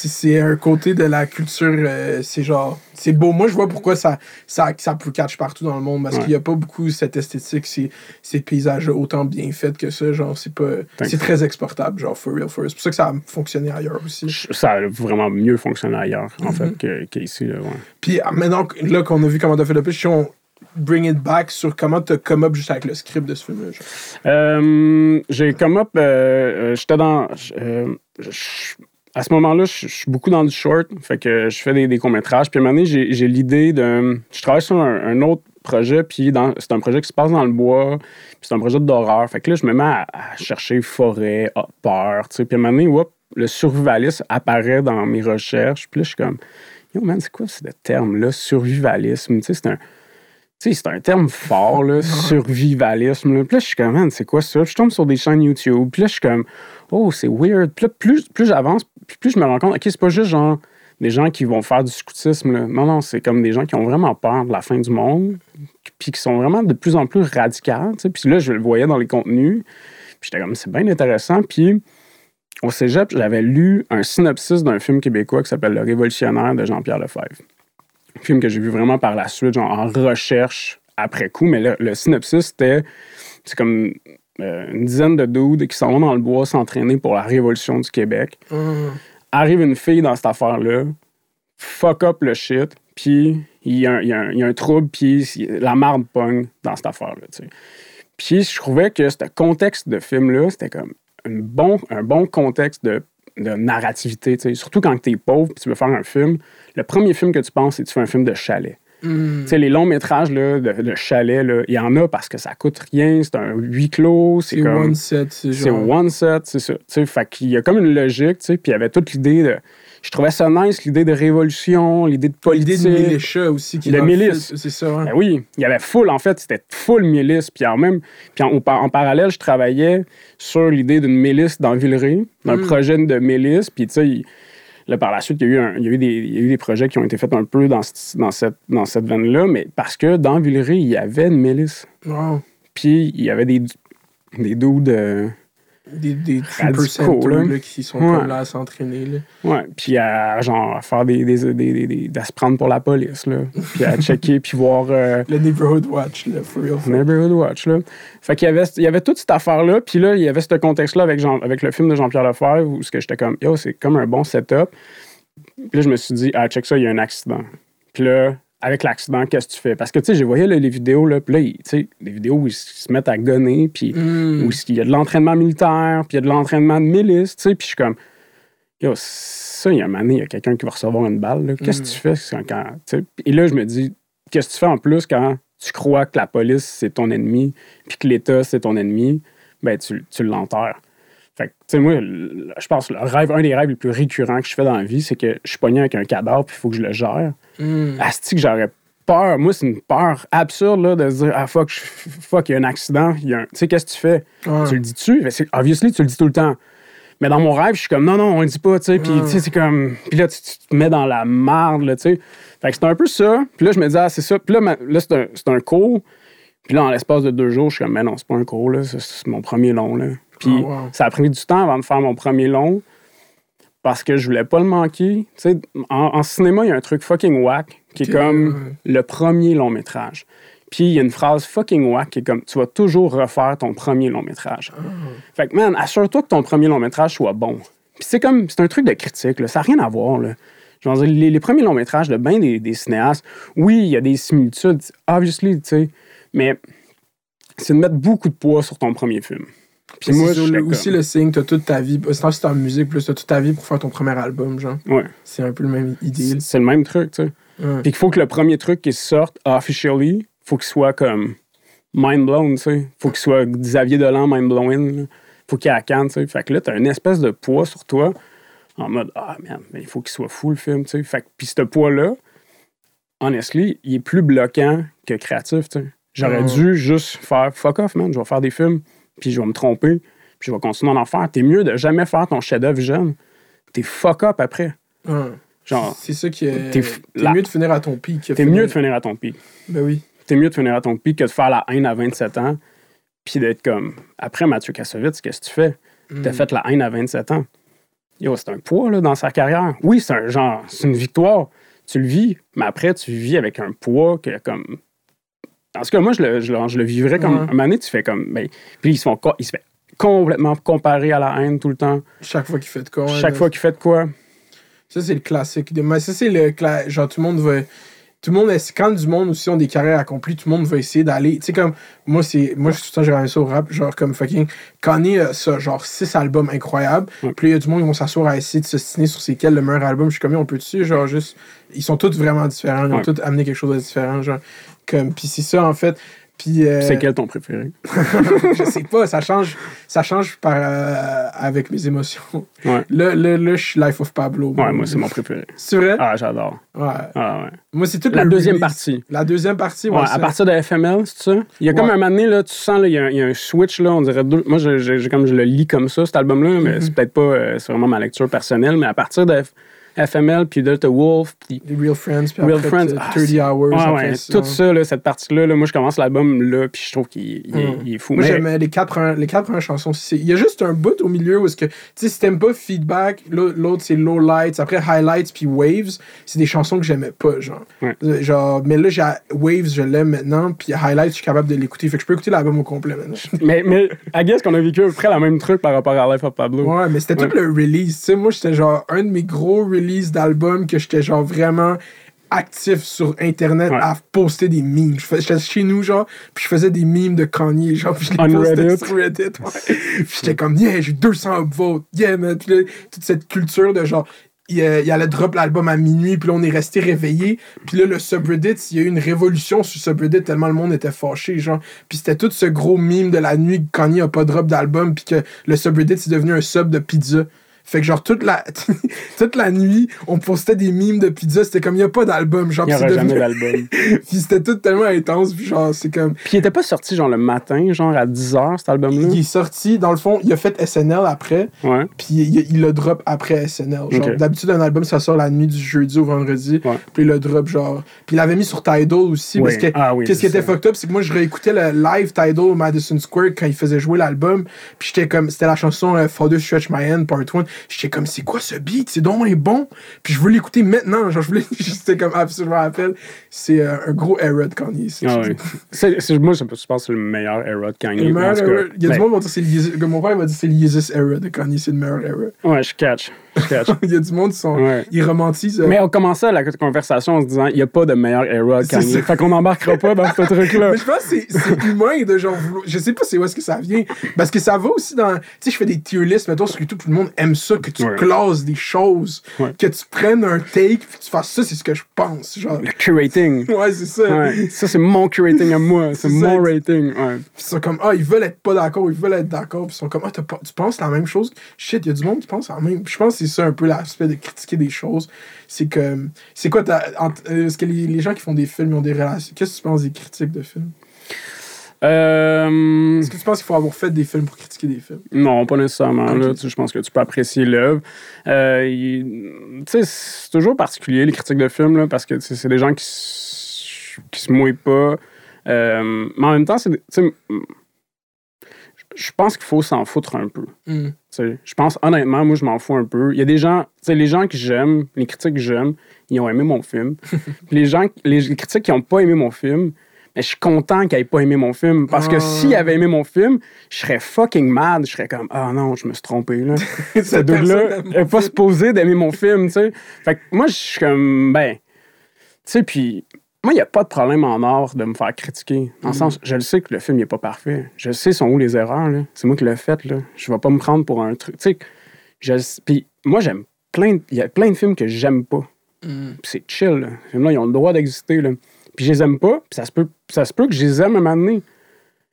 C'est un côté de la culture. euh, c'est genre. C'est beau. Moi, je vois pourquoi ça, ça, ça peut catch partout dans le monde parce Ouais. qu'il n'y a pas beaucoup cette esthétique, ces, ces paysages autant bien faits que ça. Genre, c'est pas. C'est très exportable, genre, for real, for real. C'est pour ça que ça a fonctionné ailleurs aussi. Ça a vraiment mieux fonctionné ailleurs, en Mm-hmm. fait, que- qu'ici. là, ouais. Puis ah, maintenant, là qu'on a vu comment t'as fait le pitch, si on bring it back sur comment t'as come up juste avec le script de ce film-là. Euh, j'ai come up, euh, j'étais dans. euh, à ce moment-là, je je suis beaucoup dans du short, fait que je fais des, des courts-métrages. Puis à un moment donné, j'ai l'idée de. Je travaille sur un, un autre projet, puis c'est un projet qui se passe dans le bois, puis c'est un projet d'horreur. Fait que là, je me mets à, à chercher forêt, ah, peur, tu sais. Puis à un moment donné, whoop, le survivalisme apparaît dans mes recherches. Puis là, je suis comme, yo man, c'est quoi ce terme-là, survivalisme? Tu sais, c'est un. Tu sais, c'est un terme fort, là, survivalisme. Là. Puis là, je suis comme, man, c'est quoi ça? Puis je tombe sur des chaînes YouTube. Puis là, je suis comme, oh, c'est weird. Puis là, plus, plus j'avance, puis plus je me rends compte, OK, c'est pas juste genre des gens qui vont faire du scoutisme. Là. Non, non, c'est comme des gens qui ont vraiment peur de la fin du monde, puis qui sont vraiment de plus en plus radicales. Puis là, je le voyais dans les contenus. Puis j'étais comme, c'est bien intéressant. Puis au cégep, j'avais lu un synopsis d'un film québécois qui s'appelle Le Révolutionnaire de Jean-Pierre Lefebvre. Un film que j'ai vu vraiment par la suite, genre en recherche après coup. Mais le, le synopsis, c'était c'est comme euh, une dizaine de dudes qui s'en vont dans le bois s'entraîner pour la Révolution du Québec. Arrive une fille dans cette affaire-là, fuck up le shit, puis il y, a un- il y y a un trouble, puis la marde pogne dans cette affaire-là. Puis je trouvais que ce contexte de film-là, c'était comme un bon, un bon contexte de, de narrativité. Surtout quand tu es pauvre et tu veux faire un film. Le premier film que tu penses, c'est que tu fais un film de chalet. Tu sais, les longs métrages là, de, de chalet, il y en a parce que ça coûte rien, c'est un huis clos, c'est C'est comme. one set, c'est C'est genre. one set, c'est ça. Tu sais, fait qu'il y a comme une logique, tu sais, puis il y avait toute l'idée de. Je trouvais ça nice, l'idée de révolution, l'idée de politique. L'idée de militia aussi. Qui le milice. C'est ça, hein. Ben oui, il y avait full, en fait, c'était full milice. Puis en même, puis en, en parallèle, je travaillais sur l'idée d'une milice dans Villeray, d'un projet de milice. Puis tu sais, là, par la suite, il y, a eu un- il y a eu des, il y a eu des projets qui ont été faits un peu dans, ce- dans cette, dans cette veine-là, mais parce que dans Villeray, il y avait une milice. Wow. Puis il y avait des, des dudes. euh, Des, des là. là, qui sont Ouais. comme là à s'entraîner. Ouais, puis à genre à faire des, des, des, des- des- à se prendre pour la police là, puis à checker puis voir euh, Le Neighborhood Watch, là, for real. Neighborhood Watch là. Fait qu'il y avait il y avait toute cette affaire là, puis là il y avait ce contexte là avec Jean, avec le film de Jean-Pierre Lefebvre où ce que j'étais comme yo, c'est comme un bon setup. Puis là je me suis dit ah check ça, il y a un accident. Puis là avec l'accident, qu'est-ce que tu fais? Parce que, tu sais, j'ai voyé là, les vidéos, là, puis là, tu sais, des vidéos où ils se mettent à gonner, puis Mm. où il y a de l'entraînement militaire, puis il y a de l'entraînement de milice, tu sais, puis je suis comme, yo, ça, il y a un il y a quelqu'un qui va recevoir une balle, qu'est-ce que tu fais quand? Et là, je me dis, qu'est-ce que tu fais en plus quand tu crois que la police, c'est ton ennemi, puis que l'État, c'est ton ennemi? Ben, tu, tu l'enterres. Fait que, tu sais, moi, je pense que le rêve, un des rêves les plus récurrents que je fais dans la vie, c'est que je suis pogné avec un cadavre, puis il faut que je le gère. Mm. Asti que j'aurais peur. Moi, c'est une peur absurde là, de se dire Ah fuck, fuck, il y a un accident. il y a un- Tu sais, qu'est-ce que tu fais? Tu le dis-tu? Ben, Obviously, tu le dis tout le temps. Mais dans mon rêve, je suis comme non, non, on le dit pas, tu sais. Puis, tu sais, c'est comme. Puis là, tu, tu te mets dans la marde, là, tu sais. Fait que c'est un peu ça. Puis là, je me dis, ah, c'est ça. Puis là, ma- là c'est un, c'est un cours. Puis là, en l'espace de deux jours, je suis comme, mais non, c'est pas un cours, là. C'est, c'est mon premier long, là. Puis Ah, wow. ça a pris du temps avant de faire mon premier long parce que je voulais pas le manquer. En, en cinéma, il y a un truc fucking whack qui est comme le premier long métrage. Puis il y a une phrase fucking whack qui est comme tu vas toujours refaire ton premier long métrage. Ah. Fait que man, assure-toi que ton premier long métrage soit bon. Puis c'est comme c'est un truc de critique, là. ça n'a rien à voir. Là. Je veux dire, les, les premiers longs métrages de bien des, des cinéastes, oui, il y a des similitudes, obviously, tu sais, mais c'est de mettre beaucoup de poids sur ton premier film. Puis moi, je aussi le signe, t'as toute ta vie. C'est c'est en musique, plus t'as toute ta vie pour faire ton premier album, genre. Ouais. C'est un peu le même idée. C'est le même truc, tu sais. Ouais. Puis qu'il faut que le premier truc qui sorte officially, faut qu'il soit comme mind blown, tu sais. Faut qu'il soit Xavier Dolan mind blown. là. Faut qu'il ait la canne, tu sais. Fait que là, t'as une espèce de poids sur toi en mode Ah, merde, mais il faut qu'il soit fou le film, tu sais. Fait que, puis ce poids-là, honestly, il est plus bloquant que créatif, tu sais. J'aurais dû juste faire fuck off, man. Je vais faire des films, puis je vais me tromper, puis je vais continuer à en faire. T'es mieux de jamais faire ton chef-d'œuvre jeune. T'es fuck up après. Genre, C'est ça qui est. T'es mieux de finir à ton pic. que t'es mieux de finir à ton pic. Ben oui. T'es mieux de finir à ton pic que de faire la haine à 27 ans, puis d'être comme. Après Mathieu Kassovitz, qu'est-ce que tu fais? T'as Mm. fait la haine à 27 ans. Yo, c'est un poids là, dans sa carrière. Oui, c'est un genre, c'est une victoire. Tu le vis, mais après, tu vis avec un poids que comme. En tout cas, moi, je le, je le, je le vivrais comme. Ouais. À un moment donné, tu fais comme. Ben, puis ils se font ils se fait complètement comparer à la haine tout le temps. Chaque fois qu'il fait de quoi. Chaque là. fois qu'il fait de quoi. Ça, c'est le classique. de- Mais ça, c'est le. Genre, tout le monde va. Tout le monde, est- quand du monde aussi ont des carrières accomplies, tout le monde va essayer d'aller. Tu sais, comme. Moi, c'est. Moi, tout le temps, j'ai regardé ça au rap. Genre, comme fucking. Kanye a ça, genre, six albums incroyables. Ouais. Puis il y a du monde qui vont s'asseoir à essayer de se signer sur c'est quel le meilleur album. Je suis comme, on peut dessus, genre, juste. Ils sont tous vraiment différents. Ils ont tous amené quelque chose de différent. Genre, comme. Puis c'est ça, en fait. Puis. euh, C'est quel ton préféré? je sais pas, ça change, ça change par, euh, avec mes émotions. Ouais. Là, là, là, je suis Life of Pablo. Ouais, moi, c'est mon préféré. C'est vrai? Ah, j'adore. Ouais. Ah, ouais. Moi, c'est toute La le deuxième release. partie. La deuxième partie, ouais. À partir de FML, c'est ça? Il y a comme un moment donné, là, tu sens, là, il y, a un- il y a un switch, là, on dirait deux. Moi, je, je- je- comme je le lis comme ça, cet album-là, mais Mhm. c'est peut-être pas, euh, c'est vraiment ma lecture personnelle, mais à partir de F- FML, puis Delta Wolf, puis. Real Friends, puis Real après, Friends, t- ah, 30 c'est- Hours. Ouais, après ouais, ça. tout ça, là, cette partie-là, là, moi, je commence l'album là, puis je trouve qu'il il est, il est fou. Moi, Mais- j'aimais les quatre, premières- les quatre premières chansons. Il y a juste un bout au milieu où, est-ce que, tu sais, si t'aimes pas Feedback, l'au- l'autre c'est Low Lights, après Highlights, puis Waves, c'est des chansons que j'aimais pas, genre. Ouais. Euh, genre. Mais là, j'ai Waves, je l'aime maintenant, puis Highlights, je suis capable de l'écouter. Fait que je peux écouter l'album au complet maintenant. mais, mais, I guess qu'on a vécu à peu près la même truc par rapport à Life of Pablo. Ouais, mais c'était tout le release. Tu sais, moi, j'étais genre un de mes gros releases d'albums que j'étais genre vraiment actif sur Internet Ouais. à poster des memes. Je fais- J'étais chez nous, genre, puis je faisais des memes de Kanye, genre, puis je les postais Reddit. sur Reddit. Ouais. puis j'étais comme, yeah, j'ai 200 upvotes, yeah, man. Puis là, toute cette culture de genre, il, euh, il allait drop l'album à minuit, puis là, on est resté réveillé. Puis là, le subreddit, il y a eu une révolution sur Subreddit tellement le monde était fâché, genre. Puis c'était tout ce gros meme de la nuit que Kanye a pas drop d'album, puis que le subreddit, c'est devenu un sub de pizza. Fait que genre toute la toute la nuit, on postait des memes de pizza, c'était comme il y a pas d'album, genre Il n'y puis aura jamais d'album. puis c'était tout tellement intense, puis genre c'est comme Puis il était pas sorti genre le matin, genre à 10h, cet album-là? il est sorti dans le fond, il a fait SNL après, Ouais. puis il, il le drop après SNL. Genre d'habitude un album ça sort la nuit du jeudi au vendredi, Ouais. puis il le drop genre puis il l'avait mis sur Tidal aussi Oui. parce que Ah oui, qu'est-ce qui était fucked up, c'est que moi je réécoutais le live Tidal au Madison Square quand il faisait jouer l'album, puis j'étais comme c'était la chanson euh, Father Stretch My Hand Part 1, j'étais comme c'est quoi ce beat, c'est donc est bon, puis je veux l'écouter maintenant, genre je voulais j'étais comme ah, je me rappelle, c'est euh, un gros era de Kanye. Ah oui. C'est- c'est- moi, je pense que c'est le meilleur era de Kanye. Le meilleur il y a Ben, du monde qui va dire c'est le mon père va dire c'est le Yeezus era de Kanye, c'est le meilleur era. Ouais, je catch. Il y a du monde qui sont Ouais. ils romantisent euh, Mais on commençait la conversation en se disant il n'y a pas de meilleur era Kanye. Fait qu'on n'embarquera pas dans ce truc-là. Mais je pense que c'est- humain de genre Je sais pas c'est où est-ce que ça vient. Parce que ça va aussi dans. Tu sais, je fais des tier lists, mettons, sur YouTube, tout le monde aime ça, que tu Ouais. classes des choses, Ouais. que tu prennes un take, puis que tu fasses ça, c'est ce que je pense. Genre. Le curating. Ouais, c'est ça. Ça, c'est mon curating à moi. C'est mon rating. Ouais. Puis ils sont comme, ah, ils veulent être pas d'accord, ils veulent être d'accord, puis ils sont comme, ah, pas- tu penses la même chose? Shit, il y a du monde qui pense la même. Je pense c'est ça un peu l'aspect de critiquer des choses. C'est que. C'est quoi, ta- euh, est-ce que les, les gens qui font des films ont des relations. Qu'est-ce que tu penses des critiques de films? Euh, Est-ce que tu penses qu'il faut avoir fait des films pour critiquer des films? Non, pas nécessairement. Là, Tu je pense que tu peux apprécier l'œuvre. Euh, c'est toujours particulier, les critiques de films, là, parce que c'est des gens qui, s- qui se mouillent pas. Euh, mais en même temps, c'est des- je pense qu'il faut s'en foutre un peu. Hmm. Je pense, honnêtement, moi, je m'en fous un peu. Il y a des gens, tu sais, les gens que j'aime, les critiques que j'aime, ils ont aimé mon film. Les gens, les, les critiques qui n'ont pas aimé mon film, mais je suis content qu'ils n'aient pas aimé mon film. Parce que Ah. s'ils avaient aimé mon film, je serais fucking mad. Je serais comme, ah non, je me suis trompé, là. Cette mon n'est pas film. supposé d'aimer mon film, tu sais. Fait que moi, je suis comme, ben, tu sais, puis moi, il n'y a pas de problème en art de me faire critiquer. Dans le Mm. sens, je le sais que le film n'est pas parfait. Je sais sont où les erreurs, là. C'est moi qui l'ai fait, là. Je vais pas me prendre pour un truc. Tu sais, puis moi, j'aime plein. de- Il y a plein de films que j'aime pas. Puis c'est chill, là. Ces films-là, ils ont le droit d'exister. Puis je les aime pas, puis ça se peut, ça se peut que je les aime à un moment donné.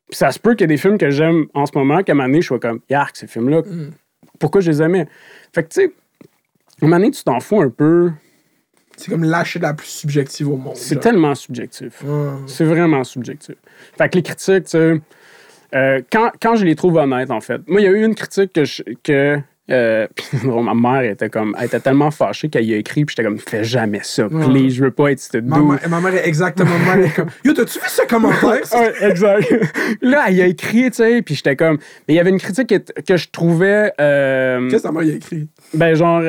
Puis ça se peut qu'il y ait des films que j'aime en ce moment, qu'à un moment donné, je sois comme, yark, ces films-là, Mm. pourquoi je les aimais? Fait que, tu sais, à un moment donné, tu t'en fous un peu. C'est comme lâcher la plus subjective au monde. C'est tellement subjectif. C'est vraiment subjectif. Fait que les critiques, tu sais, euh, quand, quand je les trouve honnêtes, en fait. Moi, il y a eu une critique que. je- que euh, ma mère était comme elle était tellement fâchée qu'elle y a écrit puis j'étais comme fais jamais ça please je veux pas être cette Ma, mère- ma mère est exactement même. Elle est comme Yo, t'as-tu vu ce commentaire? Ouais, exact. là, il a écrit, tu sais, puis j'étais comme. Mais il y avait une critique que, que je trouvais. euh, Qu'est-ce que ta mère y a écrit? ben, genre,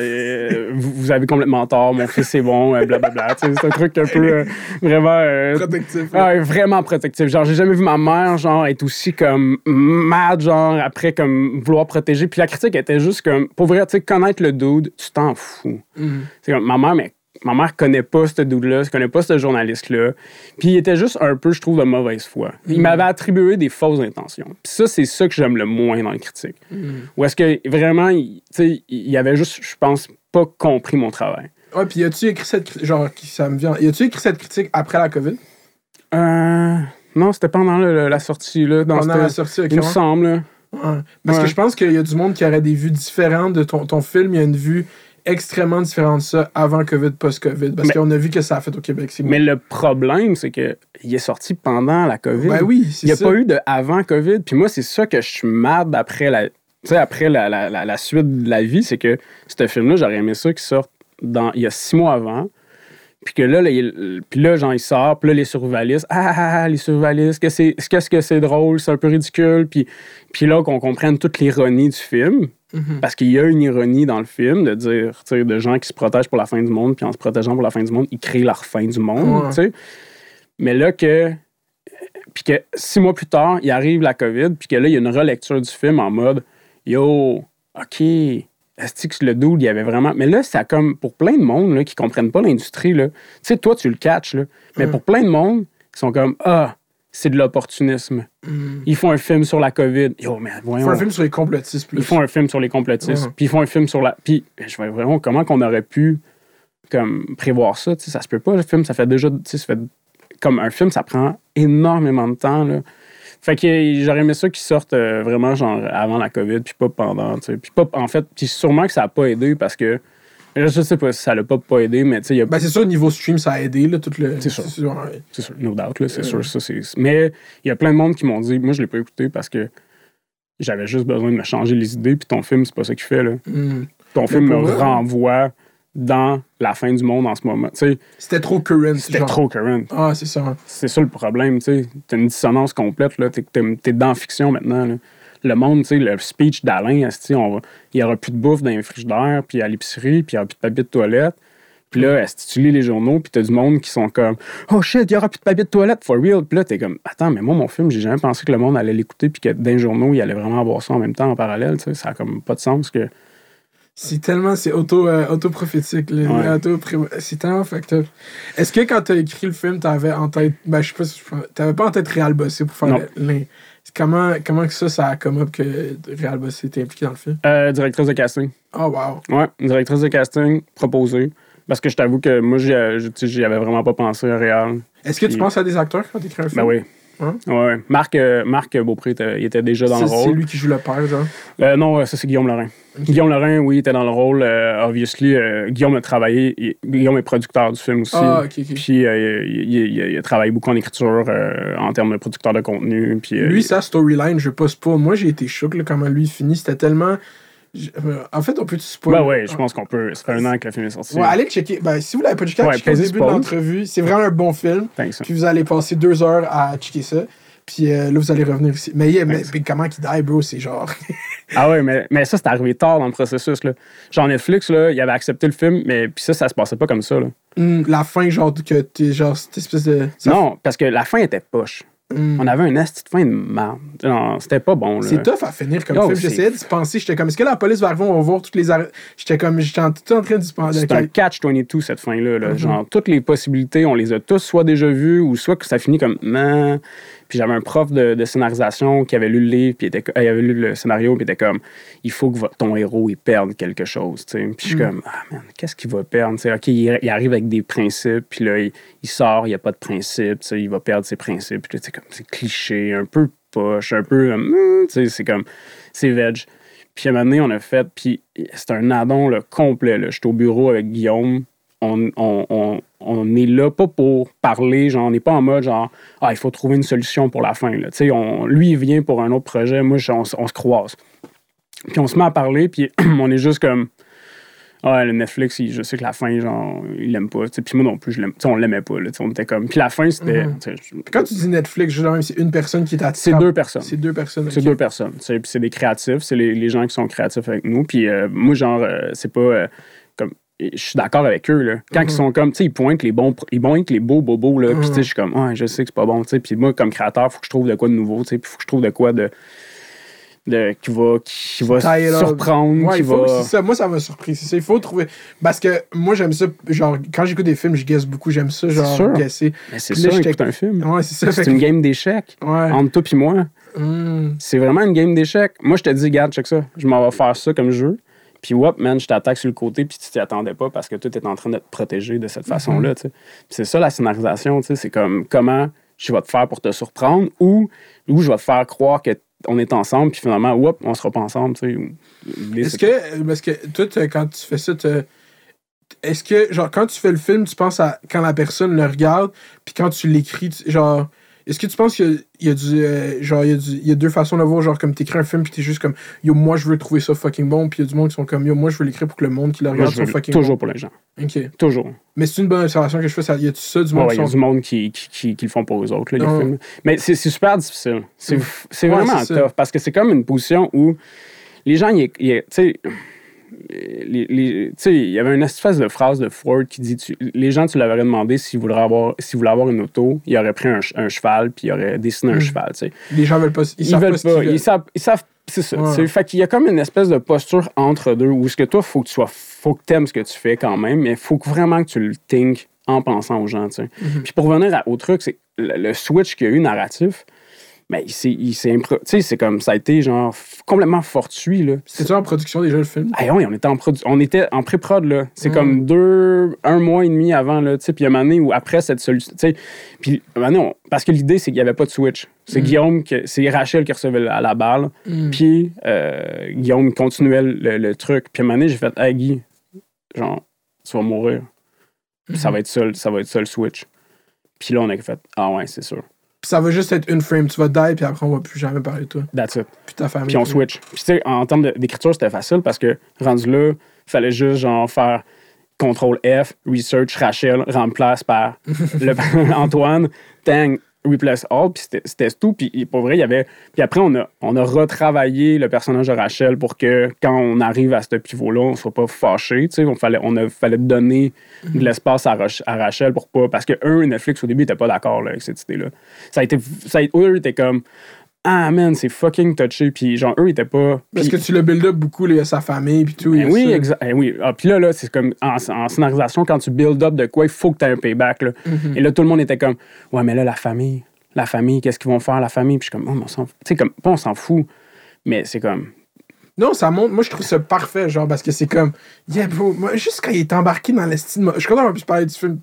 euh, vous, vous avez complètement tort, mon fils c'est bon, euh, blablabla. c'est un truc un peu euh, vraiment. euh, Protectif. ah, ouais, vraiment protectif. Genre, j'ai jamais vu ma mère, genre, être aussi comme mad, genre, après, comme vouloir protéger. Puis la critique était juste comme, pour vrai, tu sais, connaître le dude, tu t'en fous. Mhm. C'est comme, ma mère, mais ma mère connaît pas ce dude-là, elle connaît pas ce journaliste-là. Puis il était juste un peu, je trouve, de mauvaise foi. Il m'avait attribué des fausses intentions. Puis ça, c'est ça que j'aime le moins dans les critiques. Ou est-ce que vraiment, il- tu sais, il avait juste, je pense, pas compris mon travail. Ouais, puis as-tu écrit cette critique? Genre, qui- ça me vient. As-tu écrit cette critique après la COVID? Euh, non, c'était pendant le- la sortie, là. Dans Pendant cette- la sortie, ok, Il me ouais. semble, là. Ouais. Parce Ouais. que je pense qu'il y a du monde qui aurait des vues différentes de ton, ton film. Il y a une vue extrêmement différente de ça avant COVID, post-COVID. Parce qu'on a vu que ça a fait au Québec. Mais le problème, c'est que il est sorti pendant la COVID. Ben oui, c'est Il n'y a ça. pas eu de avant COVID. Puis moi, c'est ça que je suis mad après la, après la, la, la, la suite de la vie, c'est que ce film-là, j'aurais aimé ça qu'il sorte dans, il y a six mois avant. Puis que là, là, il, puis là, genre, il sort, puis là, les survivalistes, ah, ah, ah, les survivalistes, qu'est-ce que c'est drôle, c'est un peu ridicule. Puis, puis là, qu'on comprenne toute l'ironie du film. Mhm. Parce qu'il y a une ironie dans le film de dire, tu sais, de gens qui se protègent pour la fin du monde, puis en se protégeant pour la fin du monde, ils créent leur fin du monde, Ouais. tu sais. Mais là que. Puis que six mois plus tard, il arrive la COVID, puis que là, il y a une relecture du film en mode Yo, OK, est-ce que le dude, il y avait vraiment. Mais là, c'est comme pour plein de monde là, qui comprennent pas l'industrie, là. Tu sais, toi, tu le catches, là. Mais Mm. pour plein de monde, qui sont comme Ah, c'est de l'opportunisme. Mm. Ils font un film sur la COVID. Yo, Ils font un film sur les complotistes plus. Ils font un film sur les complotistes, puis ils font un film sur la. Puis, je vois vraiment comment qu'on aurait pu comme, prévoir ça. tu sais, Ça se peut pas, le film. Ça fait déjà. Ça fait, comme un film, ça prend énormément de temps. Là. Fait que j'aurais aimé ça qu'ils sortent euh, vraiment genre avant la COVID, puis pas pendant. Puis pas, en fait, puis sûrement que ça n'a pas aidé parce que. Je sais pas si ça l'a pas, pas aidé, mais tu sais, il y a Ben, c'est sûr, niveau stream, ça a aidé. Là, tout le... C'est sûr. c'est sûr, no doubt, là, c'est sûr, ça, c'est... Mais il y a plein de monde qui m'ont dit, moi, je l'ai pas écouté parce que j'avais juste besoin de me changer les idées, puis ton film, c'est pas ça qu'il fait, là. Mm. Ton film me vrai, renvoie dans la fin du monde en ce moment. C'était trop current. c'était trop current. Ah, c'est ça. C'est ça le problème, tu sais. T'as une dissonance complète, là. T'es, t'es dans la fiction maintenant, là. Le monde, tu sais, le speech d'Alain, il y aura plus de bouffe dans les frigidaires, puis à l'épicerie, puis il y aura plus de papier de toilette. Puis là, tu lis les journaux, puis t'as du monde qui sont comme Oh shit, il y aura plus de papier de toilette, for real. Puis là, t'es comme Attends, mais moi, mon film, j'ai jamais pensé que le monde allait l'écouter, puis que les journaux, il allait vraiment avoir ça en même temps, en parallèle. Ça a comme pas de sens que. C'est tellement, c'est auto, euh, auto-prophétique. Ouais. Auto c'est tellement fucked up. Est-ce que quand t'as écrit le film, t'avais en tête, ben je sais pas t'avais pas en tête Réal Bossé pour faire Comment, comment que ça, ça a come up que Réal Bossé était impliqué dans le film? Euh, directrice de casting. Oh wow. Ouais, directrice de casting proposée. Parce que je t'avoue que moi, j'y tu sais, j'y avais vraiment pas pensé à Réal. Est-ce que tu penses à des acteurs quand t'écris un film? Ben oui. Hein? Ouais. Marc, euh, Marc Beaupré, était- il était déjà dans le C'est rôle. lui qui joue le père, genre. Euh, non, ça, c'est Guillaume Lorrain. Guillaume Lorrain, oui, il était dans le rôle. euh, obviously, euh, Guillaume a travaillé. il- Guillaume est producteur du film aussi. Ah, ok, ok. Puis il, il- a travaillé beaucoup en écriture en termes de producteur de contenu. Puis, Lui, sa storyline, je poste pas. Moi, j'ai été choqué comment lui finit. C'était tellement. Euh, En fait, on peut-tu spoiler? Ben ouais, je pense qu'on peut. Ça fait un an que le film est sorti. Ouais, allez le checker. Ben, si vous l'avez pas checké, Ouais, checkez au début de l'entrevue. C'est vraiment un bon film. Thanks. Puis vous allez passer deux heures à checker ça. Puis euh, là, vous allez revenir ici. Mais, yeah, mais, comment qu'il die, bro? C'est genre. Ah ouais, mais, mais ça, c'est arrivé tard dans le processus. Là. Genre, Netflix, là, il avait accepté le film, mais puis ça, ça se passait pas comme ça. Là. Hmm, la fin, genre, que t'es genre, cette espèce de. ça- Non, parce que la fin était poche. Hmm. On avait un asti de fin de merde. Non, c'était pas bon. C'est tough à finir comme Yo, film. J'essayais d'y penser. J'étais comme, est-ce que la police va arriver? On va voir toutes les. J'étais comme, j'étais tout en train d'y penser. C'est un catch-22, cette fin-là. là. Mhm. Genre, toutes les possibilités, on les a tous soit déjà vues ou soit que ça finit comme. Nan. Puis j'avais un prof de, de scénarisation qui avait lu le livre, puis était, euh, il avait lu le scénario, puis il était comme, il faut que ton héros, il perde quelque chose, tu sais. Puis je suis comme, ah man, qu'est-ce qu'il va perdre? OK, il, il arrive avec des principes, puis là, il, il sort, il n'y a pas de sais, il va perdre ses principes. Puis là, c'est comme, c'est cliché, un peu poche, un peu, Hum, sais, c'est comme, c'est veg. Puis à un moment donné, on a fait, puis c'est un addon là, complet. J'étais au bureau avec Guillaume. On, on, on, on est là pas pour parler, genre, on n'est pas en mode genre, ah, il faut trouver une solution pour la fin. Là. Tu sais, On, lui, il vient pour un autre projet, moi, je- on, se croise. Puis on se met à parler, puis on est juste comme, ah, le Netflix, il- je sais que la fin, genre, il l'aime pas. tu sais. Puis moi non plus, je l'aime. tu sais, on l'aimait pas. Là, tu sais, on était comme. Puis la fin, c'était. Mhm. Quand tu dis Netflix, je même, c'est une personne qui est à C'est deux personnes. C'est deux personnes. C'est deux personnes. Puis c'est des créatifs, c'est les, les gens qui sont créatifs avec nous. Puis euh, moi, genre, euh, c'est pas euh. Je suis d'accord avec eux, là. Quand ils sont comme, tu sais, ils pointent les bons, ils pointent les beaux bobos, là. Puis, tu sais, je suis comme, ouais, je sais que c'est pas bon, tu sais. Puis moi, comme créateur, faut que je trouve de quoi de nouveau, tu sais. Puis faut que je trouve de quoi de. de qui va, qui va surprendre, Ouais, qui faut, va. ça. Moi, ça m'a surpris. Il faut trouver. Parce que moi, j'aime ça. Genre, quand j'écoute des films, je guesse beaucoup. J'aime ça, genre, sûr. guesser. C'est Puis ça, écoute un film. Ouais, c'est une game d'échecs. Ouais. Entre toi et moi. Hmm. C'est vraiment une game d'échecs. Moi, je te dis, regarde, check ça. Je m'en vais faire ça comme jeu. Puis, whoop, man, je t'attaque sur le côté, puis tu t'y attendais pas parce que tout est en train de te protéger de cette façon-là. tu sais. Puis C'est ça la scénarisation, tu sais. C'est comme comment je vais te faire pour te surprendre ou, ou je vais te faire croire que on est ensemble, puis finalement, whoop, on sera pas ensemble, tu sais. L'idée, Est-ce c'est que, parce que toi, quand tu fais ça, est-ce que, genre, quand tu fais le film, tu penses à quand la personne le regarde, puis quand tu l'écris, tu- genre, est-ce que tu penses qu'il y a, il y a du, euh, genre, il y a, du- il y a deux façons de le voir, genre, comme t'écris un film, puis t'es juste comme, yo, moi, je veux trouver ça fucking bon, puis il y a du monde qui sont comme, yo, moi, je veux l'écrire pour que le monde qui le regarde soit fucking toujours pour les gens. Ok. Toujours. Mais c'est une bonne observation que je fais, ça, y a ça du monde ouais, qui il y a sont- du monde qui, qui, qui, qui le font pour eux autres, là, les Ouais. films. Mais c'est super difficile. C'est Ouais, vraiment tough parce que c'est comme une position où les gens, tu sais, tu sais, il y avait une espèce de phrase de Ford qui dit tu- les gens, tu leur aurais demandé s'ils voulaient avoir, voulaient avoir une auto, ils auraient pris un, ch- un cheval puis ils auraient dessiné un Mm. cheval. tu sais. Les gens veulent pas, ils, Ils, savent veulent pas, pas. Ils savent, ils savent c'est ça. Ouais. Fait qu'il y a comme une espèce de posture entre deux où ce que toi, faut que tu sois, faut que t'aimes ce que tu fais quand même, mais il faut que vraiment que tu le think en pensant aux gens. Mm-hmm. Puis pour revenir à- au truc, c'est le, le switch qu'il y a eu narratif. Mais il s'est, impro- Tu sais, c'est comme ça a été genre complètement fortuit. Là. C'était-tu en production déjà le film? Ah oui, on était en, produ- on était en pré-prod, là. C'est Mm. comme deux, un mois et demi avant, là, tu sais. Puis il y a un moment donné où après cette solution, tu sais. Puis à un moment donné, on- parce que l'idée, c'est qu'il n'y avait pas de switch. C'est Mm. Guillaume, que- c'est Rachel qui recevait la, la balle. Mm. Puis euh, Guillaume continuait le, le truc. Puis à un moment donné, j'ai fait, hey Guy, genre, tu vas mourir. Ça va être ça, ça va être ça le switch. Puis là, on a fait, ah ouais, c'est sûr. Puis ça va juste être une frame, tu vas die, puis après, on va plus jamais parler de toi. That's it. Puis ta famille. Puis on switch. Puis tu sais, en termes d'écriture, c'était facile parce que rendu là, fallait juste genre faire contrôle F, research Rachel, remplace par le- Antoine, tang, replace all, puis c'était- tout. Puis pour vrai, il y avait. Puis après, on a, on a retravaillé le personnage de Rachel pour que quand on arrive à ce pivot-là, on soit pas fâché. Tu sais, on fallait, on a, fallait donner de l'espace à, Rachel pour pas. Parce que eux, Netflix, au début, n'étaient pas d'accord avec cette idée-là. Ça a été. Ça a, eux étaient comme. Ah man, c'est fucking touché. Puis genre, eux, ils étaient pas. Parce que tu le build up beaucoup, là, il y a sa famille, puis tout. ben oui, exact. oui. Ah, puis là, là c'est comme en, en scénarisation, quand tu build up de quoi, il faut que tu aies un payback. Là. Mhm. Et là, tout le monde était comme Ouais, mais là, la famille, la famille, qu'est-ce qu'ils vont faire, la famille? Puis je suis comme Oh, mais on s'en fout. Tu sais, comme, pas on s'en fout, mais c'est comme. Non, ça montre. Moi, je trouve ça parfait, genre, parce que c'est comme. Yeah, bro. Moi, juste quand il est embarqué dans l'estime. Je suis content puisse parler du film.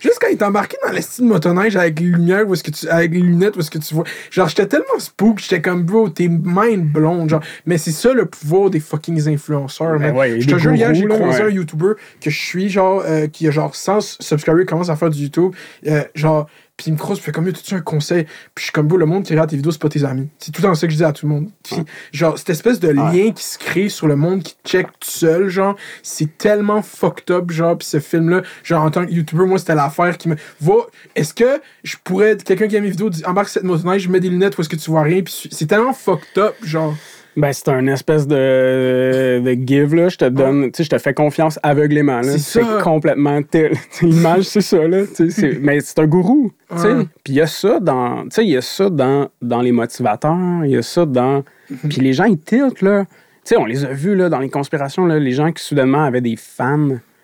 Juste quand il est embarqué dans l'estime motoneige avec les lumières, où est-ce que tu. Avec les lunettes, où est-ce que tu vois. Genre, j'étais tellement spook, j'étais comme, bro, t'es mind blown. Genre, mais c'est ça le pouvoir des fucking influenceurs, Ben man. ouais, je te jure, hier, j'ai croisé ouais. un YouTuber que je suis, genre, euh, qui a genre 100 subscribers, commence à faire du YouTube. Euh, genre. Puis il me croise, puis comme, t'as-tu un conseil? Puis je suis comme, bro, le monde qui regarde tes vidéos, c'est pas tes amis. C'est tout le temps ça que je dis à tout le monde. Puis, genre, cette espèce de lien qui se crée sur le monde qui te check tout seul, genre, c'est tellement fucked up, genre, puis ce film-là, genre, en tant que YouTuber, moi, c'était l'affaire qui me. Va, est-ce que je pourrais, être quelqu'un qui aime mes vidéos, dire, embarque cette motoneige, je mets des lunettes où est-ce que tu vois rien, puis c'est tellement fucked up, genre. Ben, c'est un espèce de, de give, là. Je te donne, tu sais, je te fais confiance aveuglément, là. C'est complètement. tel- L'image, c'est ça, là. Mais c'est un gourou, tu sais. Puis il y a ça dans. Tu sais, il y a ça dans, dans les motivateurs, il y a ça dans. Mhm. Puis les gens, ils tiltent, là. Tu sais, on les a vus, là, dans les conspirations, là, les gens qui soudainement avaient des fans.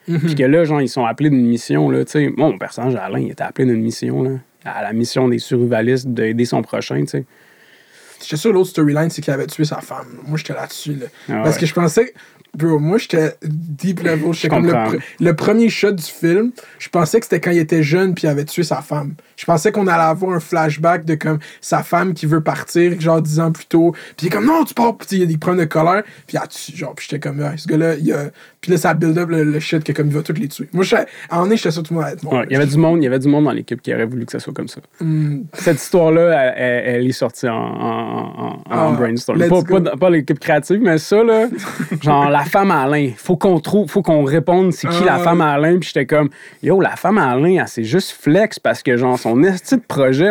Mhm. Puis que là, genre, ils sont appelés d'une mission, là. Tu sais, mon personnage, Alain, il était appelé d'une mission, là. à la mission des survivalistes d'aider son prochain, tu sais. J'étais sûr l'autre storyline, c'est qu'il avait tué sa femme. Moi, j'étais là-dessus. Là. Ah Parce que je pensais. Bro, moi, j'étais deep level. J'étais comme le, pr- le premier shot du film. Je pensais que c'était quand il était jeune puis il avait tué sa femme. Je pensais qu'on allait avoir un flashback de comme sa femme qui veut partir, genre dix ans plus tôt. Puis il est comme non, tu pars. Puis il y a des problèmes de colère. Puis il a tué. Genre, puis j'étais comme, ouais, ce gars-là, il a. Puis là, ça build up le, le shit que comme il va tous les tuer. Moi, un moment donné, j'étais sûr tout le monde être mort. Ouais, il y avait du monde, il y avait du monde dans l'équipe qui aurait voulu que ça soit comme ça. Hmm. Cette histoire-là, elle, est sortie en, en, en- en Ah, brainstorm. Pas, pas, pas l'équipe créative, mais ça, là, genre la femme à Alain. Faut qu'on trouve, faut qu'on réponde c'est qui la Ah. femme à Alain. Puis j'étais comme, yo, la femme à Alain, elle c'est juste flex parce que, genre, son esti de projet,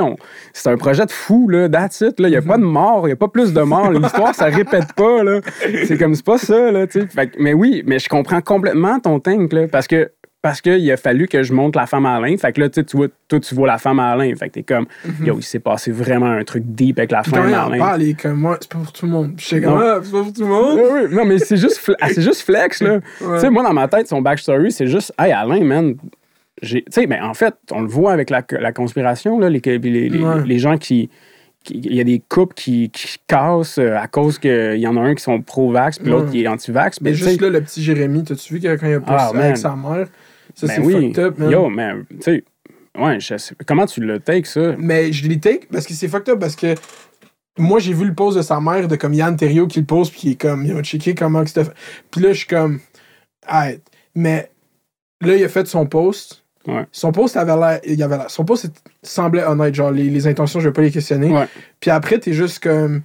c'est un projet de fou, là, that's it, là. Il y a pas de mort, il y a pas plus de mort. L'histoire, ça répète pas, là. C'est comme, c'est pas ça, là, tu sais. Mais oui, mais je comprends complètement ton tank, là, parce que parce qu'il a fallu que je monte la femme à Alain. Fait que là, tu sais, vois, toi, tu vois la femme à Alain. Fait que t'es comme, yo, il s'est passé vraiment un truc deep avec la femme à Alain. parle, il est comme moi, c'est pas pour tout le monde. Comme, Non. ah, c'est pas pour tout le monde. Oui, oui. Non, mais c'est juste, fle- ah, juste flex, là. Tu sais, moi, dans ma tête, son backstory, c'est juste, hey, Alain, man. Tu sais, mais en fait, on le voit avec la, la conspiration, là, les, les, les- Ouais. les gens qui. Il y a des couples qui, qui cassent euh, à cause qu'il y en a un qui sont pro-vax, puis l'autre qui est anti-vax. Mais juste là, le petit Jérémy, t'as-tu vu quand il a Ah, passé man. avec sa mère? Ça, ben c'est oui. fucked up, man. Yo, mais, tu sais, ouais, je sais- comment tu le takes, ça? Mais je l'ai take parce que c'est fucked up parce que moi, j'ai vu le post de sa mère de comme Yann Terrio qui le pose puis qui est comme, il a checké comment c'était fait. Puis là, je suis comme, arrête. Mais là, il a fait son post. Ouais. Son post avait l'air, il avait son post est- semblait honnête, genre les, les intentions, je vais pas les questionner. Puis après, t'es juste comme,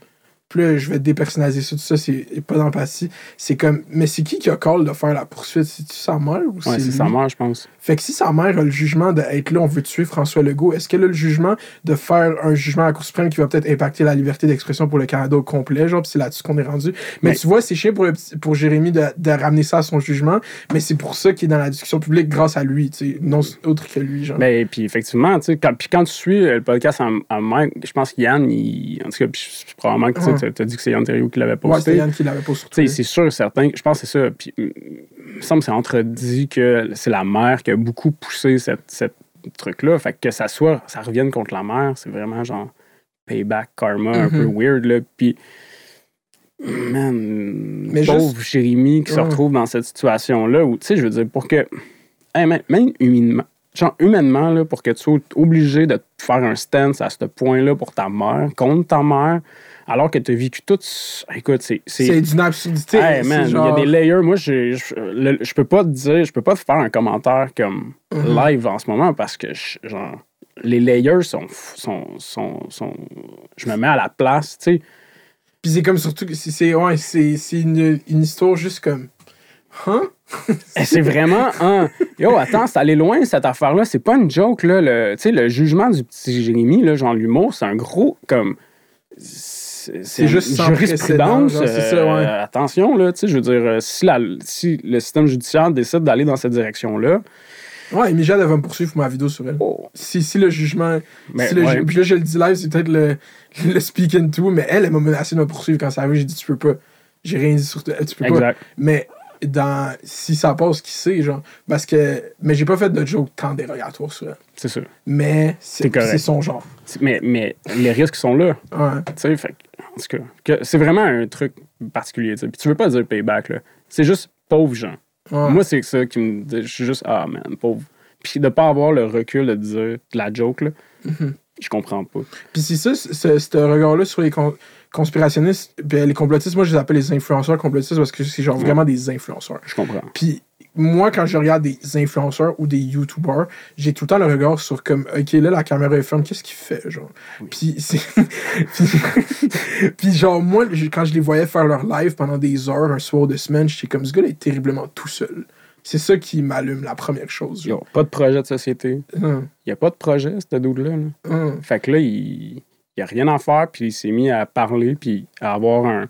puis là, je vais dépersonnaliser ça, tout ça, c'est pas d'empathie. C'est comme, mais c'est qui qui a call de faire la poursuite? C'est-tu sa mère ou Ouais, c'est c'est lui? sa mère, je pense. Fait que si sa mère a le jugement d'être là, on veut tuer François Legault, est-ce qu'elle a le jugement de faire un jugement à la Cour suprême qui va peut-être impacter la liberté d'expression pour le Canada au complet, genre, pis c'est là-dessus qu'on est rendu? Mais Mais- tu vois, c'est chiant pour, le pour Jérémy de, de ramener ça à son jugement, mais c'est pour ça qu'il est dans la discussion publique grâce à lui, tu sais, non autre que lui, genre. Ben, puis effectivement, tu sais, quand, puis quand tu suis euh, le podcast en, en Mike, je pense qu'Yann, en tout cas, puis probablement que tu Ouais. t'as dit que c'est Yann Terriot qui l'avait ouais, posté. Yann qui l'avait Twitter. c'est sûr, certain. Je pense que c'est ça. Puis, il me semble que c'est entredit que c'est la mère qui a beaucoup poussé cette, cette truc-là. Fait que ça soit, ça revienne contre la mère, c'est vraiment genre payback, karma, un peu Mhm. weird, là. Puis, man, Mais pauvre Jérémy qui se Ouais. retrouve dans cette situation-là où, tu sais, je veux dire, pour que, hey, même, même humainement, genre, humainement, là, pour que tu sois obligé de faire un stance à ce point-là pour ta mère, contre ta mère, alors que tu as vécu tout. Écoute, c'est. C'est d'une absurdité. Hey, man, il y a des layers. Moi, je, je, peux pas te dire, je peux pas te faire un commentaire comme Mhm. live en ce moment parce que, je- genre, les layers sont, sont, sont, sont- Je me mets à la place, tu sais. Puis c'est comme surtout que c'est- ouais, c'est c'est une, une histoire juste comme. Hein? Et C'est vraiment un. Yo, attends, c'est allé loin cette affaire-là. C'est pas une joke, là. Le, tu sais, le jugement du petit Jérémy, là, genre l'humour, c'est un gros comme. C'est juste une sans jurisprudence. genre, ça, euh. Attention, là, tu sais, je veux dire, euh, si, la, si le système judiciaire décide d'aller dans cette direction-là, Ouais, Jade, elle va me poursuivre pour ma vidéo sur elle. oh, Si, si le jugement. Mais si le ouais. ju- Puis là, je le dis live, c'est peut-être le, le speak and tout, mais elle, elle m'a menacé de me poursuivre quand ça arrive. J'ai dit, tu peux pas. J'ai rien dit sur toi. Tu peux pas. exact. Mais dans, si ça passe, qui sait, genre. Parce que. Mais j'ai pas fait de joke tant dérogatoire sur elle. C'est sûr. Mais C'est son genre. Mais, mais les risques sont là. Ouais. Tu sais, fait que, en tout cas, que c'est vraiment un truc particulier. tu sais. Puis tu veux pas dire payback, là. C'est juste pauvres gens. ouais. Moi, c'est ça qui me. Je suis juste, ah man, pauvre. Puis de pas avoir le recul de dire de la joke, là, Mhm. je comprends pas. Puis c'est ça, ce, ce regard-là sur les conspirationnistes, ben, les complotistes, moi je les appelle les influenceurs complotistes parce que c'est genre Ouais. vraiment des influenceurs. Je comprends. Puis moi, quand je regarde des influenceurs ou des YouTubers, j'ai tout le temps le regard sur comme, ok, là, la caméra est ferme, qu'est-ce qu'il fait, genre? Puis, c'est. puis, puis genre, moi, quand je les voyais faire leur live pendant des heures, un soir de semaine, j'étais comme, ce gars-là est terriblement tout seul. C'est ça qui m'allume, la première chose. Yo, pas de projet de société. Hum, Il y a pas de projet, ce dude-là. là. hum. Fait que là, il il a rien à faire, puis il s'est mis à parler, puis à avoir un.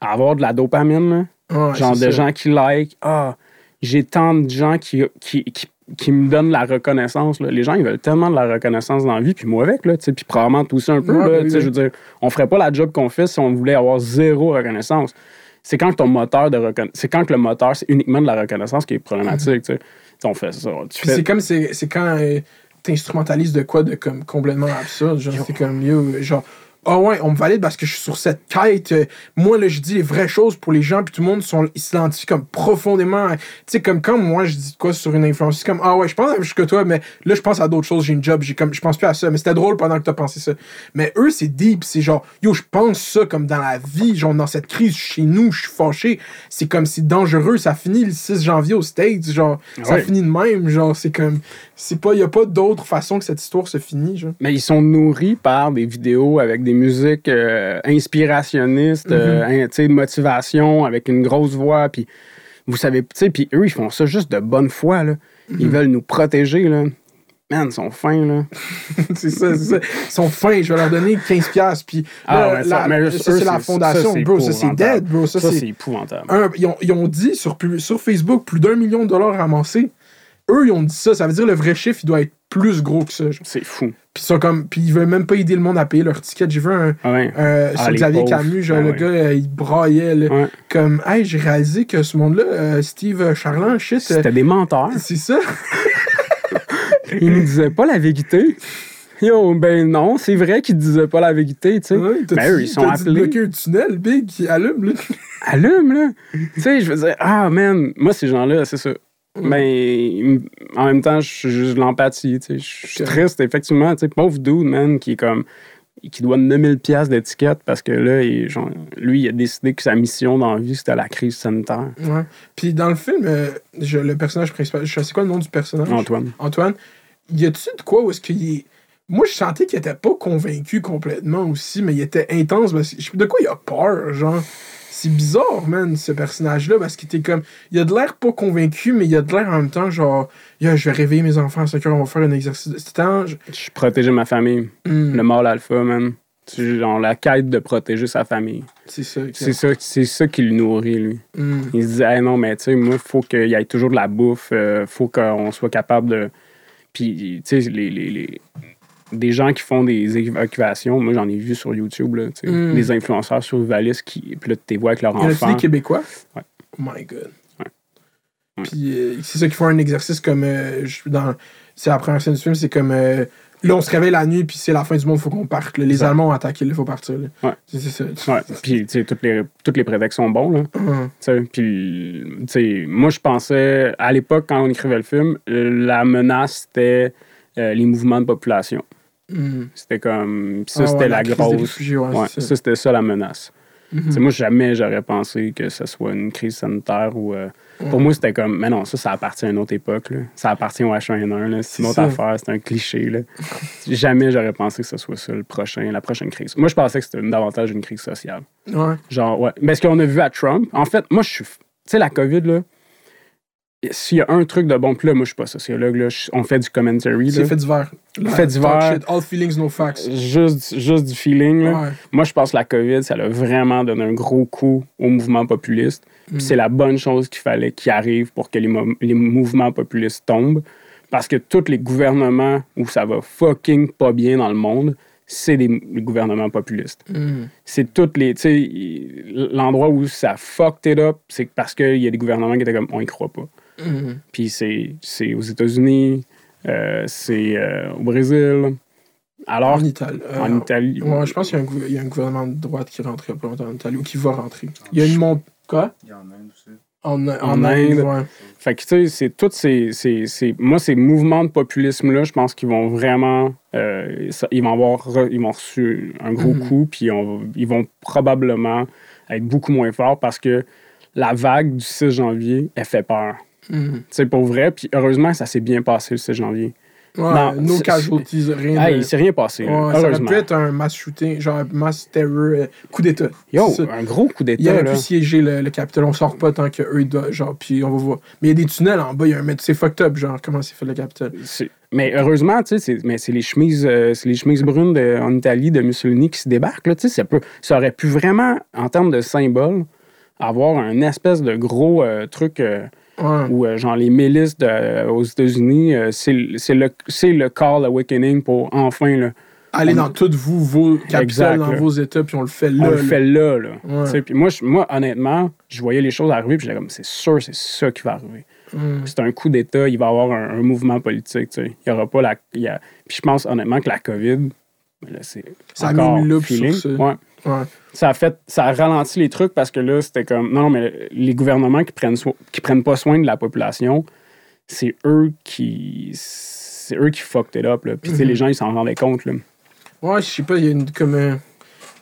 à avoir de la dopamine, là. Ouais, genre c'est de ça. gens qui like. Ah, j'ai tant de gens qui, qui, qui, qui me donnent la reconnaissance. là. Les gens, ils veulent tellement de la reconnaissance dans la vie, puis moi avec, là, puis probablement tout aussi un peu. Ouais, là, oui, oui. Je veux dire, on ferait pas la job qu'on fait si on voulait avoir zéro reconnaissance. C'est quand ton moteur de reconna- c'est quand que le moteur, c'est uniquement de la reconnaissance qui est problématique. On fait ça. C'est comme c'est c'est quand euh, t'instrumentalises de quoi de comme complètement absurde. Genre, c'est comme, yo, genre, ah ouais, on me valide parce que je suis sur cette quête. Moi, là, je dis les vraies choses pour les gens, puis tout le monde sont, ils s'identifient comme profondément. Tu sais, comme quand moi, je dis quoi sur une influence, c'est comme, ah ouais, je pense à la même chose que toi, mais là, je pense à d'autres choses, j'ai une job, j'ai comme, je pense plus à ça. Mais c'était drôle pendant que t'as pensé ça. Mais eux, c'est deep, c'est genre, yo, je pense ça comme dans la vie, genre dans cette crise chez nous, je suis fâché. C'est comme, c'est dangereux, ça finit le 6 janvier aux States, genre, ça finit de même, genre, c'est comme, c'est pas, y a pas d'autre façon que cette histoire se finit, genre. Mais ils sont nourris par des vidéos avec des musiques euh, inspirationnistes, euh, hein, motivation, avec une grosse voix. Puis, vous savez, tu sais, puis eux, ils font ça juste de bonne foi, là. Ils veulent nous protéger, là. Man, ils sont fins, là. c'est ça, c'est ça. Ils sont fins, je vais leur donner 15$. piastres, Puis Ah, là, ouais, ça, la- c'est la fondation, ça, bro. Ça, c'est dead, bro. Ça, Ça, c'est. épouvantable. un- ils, ont, ils ont dit sur, sur Facebook plus d'un million de dollars ramassés. Eux, ils ont dit ça. Ça veut dire le vrai chiffre, il doit être plus gros que ça. C'est fou. Puis, ils sont comme, puis ils veulent même pas aider le monde à payer leur ticket. J'ai vu un. Ah ouais. euh, Ah, sur Xavier pauvres. Camus, genre, Ah le ouais. gars, euh, il braillait, là, Ouais. comme, hey, j'ai réalisé que ce monde-là, euh, Steve Charland, shit, euh, C'était des menteurs. c'est ça. Ils nous disaient pas la vérité. Yo, ben non, c'est vrai qu'ils disaient pas la vérité, tu sais. Ouais, Ben, eux, dit- ils sont dit appelés. bloquer un tunnel, big, allume, là. allume, là. tu sais, je veux dire, ah, man, moi, ces gens-là, c'est ça. Mais en même temps, je suis juste de l'empathie. Je suis triste, effectivement. Pauvre dude, man, qui est comme. qui doit 9000 pièces d'étiquette parce que là, il- genre, lui, il a décidé que sa mission dans la vie, c'était la crise sanitaire. Ouais. Puis dans le film, euh, je- le personnage principal, je sais quoi le nom du personnage? Antoine. Antoine. Y a-tu de quoi où est-ce qu'il est. Moi, je sentais qu'il était pas convaincu complètement aussi, mais il était intense. Parce que, de quoi il a peur, genre? C'est bizarre, man, ce personnage-là, parce qu'il était comme. Il a de l'air pas convaincu, mais il a de l'air en même temps, genre. Yo, je vais réveiller mes enfants à 5 heures, on va faire un exercice. de- je- Je protégeais ma famille. Hmm, Le mâle alpha, man. C'est genre la quête de protéger sa famille. c'est ça. C'est ça, c'est ça qui le nourrit, lui. Hmm. Il se disait, Hey, non, mais tu sais, moi, il faut qu'il y ait toujours de la bouffe, il faut qu'on soit capable de. Puis, tu sais, les, les, les- des gens qui font des évacuations, moi, j'en ai vu sur YouTube, là, Mm. des influenceurs survivalistes qui. Puis là, tu les vois avec leur Il y en a enfant. des Québécois? Ouais. Oh my god. Ouais. Ouais. Puis euh, c'est ça qu'ils font un exercice comme. euh, je- dans, c'est la première scène du film, c'est comme. euh, là, on se réveille la nuit, puis c'est la fin du monde, faut qu'on parte. là. Les Ça. Allemands ont attaqué, il faut partir. là. Ouais. C'est c'est ça. Ouais, puis, tu sais, toutes les, toutes les prétextes sont bons, là. Sais, Puis, tu sais, moi, je pensais, à l'époque, quand on écrivait le film, la menace, c'était euh, les mouvements de population. Hum. C'était comme. ça, Ah ouais, c'était la, grosse. réfugiés, ouais, ça. ça, c'était ça la menace. Mhm. Moi, jamais j'aurais pensé que ce soit une crise sanitaire ou. euh, Pour moi, c'était comme. Mais non, ça, ça appartient à une autre époque. Là. Ça appartient au H1N1. là. C'est une autre ça. affaire. C'est un cliché. Là. jamais j'aurais pensé que ce soit ça, le prochain, la prochaine crise. Moi, je pensais que c'était davantage une crise sociale. Ouais. Genre, ouais. Mais ce qu'on a vu à Trump, en fait, moi, je suis. Tu sais, la COVID, là. S'il y a un truc de bon, puis là, moi, je suis pas sociologue, là. on fait du commentary. C'est fait divers. Là, Fait divers. All feelings, no facts. Juste, juste du feeling, là. Ouais. Moi, je pense que la COVID, ça a vraiment donné un gros coup au mouvement populiste. Mm. c'est la bonne chose qu'il fallait qu'il arrive pour que les, mo- les mouvements populistes tombent. Parce que tous les gouvernements où ça va fucking pas bien dans le monde, c'est des gouvernements populistes. Hum. C'est toutes les. Tu sais, il- l'endroit où ça fucked it up, c'est parce qu'il y a des gouvernements qui étaient comme on y croit pas. Hum. Puis c'est c'est aux États-Unis, euh, c'est euh, au Brésil. Alors, En Italie. euh, en Italie. Ouais, je pense qu'il y, a un gou- il y a un gouvernement de droite qui rentre pas longtemps en Italie ou qui va rentrer. Il y a une montre. Quoi? Il y en a un aussi. En, en, En Inde, Inde. ouais. Fait que, tu sais, c'est tous ces, ces, ces- Moi, ces mouvements de populisme-là, je pense qu'ils vont vraiment. euh, ça- ils vont avoir re- ils vont reçu un gros Mhm. coup, puis on- ils vont probablement être beaucoup moins forts parce que la vague du 6 janvier, elle fait peur. Tu sais, pour vrai, puis heureusement, ça s'est bien passé le 6 janvier. Ouais, Non, no c'est- casualties, rien Hey, de... il s'est rien passé, Ouais, ça aurait heureusement. pu être un mass shooting, genre un mass terror, euh, coup d'état. Yo, C'est un gros coup Il d'état, aurait là. pu siéger le, le Capitole. On sort pas tant qu'eux, ils doivent- genre, puis on va voir. Mais il y a des tunnels en bas, il y a un mètre. C'est fucked up, genre, comment c'est fait le Capitole. C'est- Mais heureusement, tu sais, c'est, mais c'est les chemises, euh, c'est les chemises brunes de- en Italie de Mussolini qui se débarquent. Là, tu sais, ça, peut, ça aurait pu vraiment, en termes de symbole, avoir un espèce de gros euh, truc euh, Ouais. où, euh, genre, les milices de- aux États-Unis, euh, c'est, le- le, call awakening pour enfin, là, Allez dans toutes vous, vos capitales, Exact, dans là. vos états, puis on le fait là. on le là. fait là. là. Ouais. Puis moi, moi, honnêtement, je voyais les choses arriver, puis j'étais comme, c'est sûr, c'est ça qui va arriver. Mm. C'est un coup d'État, il va y avoir un, un mouvement politique. tu sais. Il y aura pas la. y a- Puis je pense honnêtement que la COVID, ben là, c'est. Ça a encore loupe feeling. sur ça. Ouais. Ouais. Ça a fait. Ça a ralenti les trucs parce que là, c'était comme. Non, non, mais les gouvernements qui prennent, so- qui prennent pas soin de la population, c'est eux qui. C'est eux qui fucked it up. Là. Puis tu sais, Mhm. les gens, ils s'en rendaient compte. Là. Ouais, je sais pas, il y a une comme. un-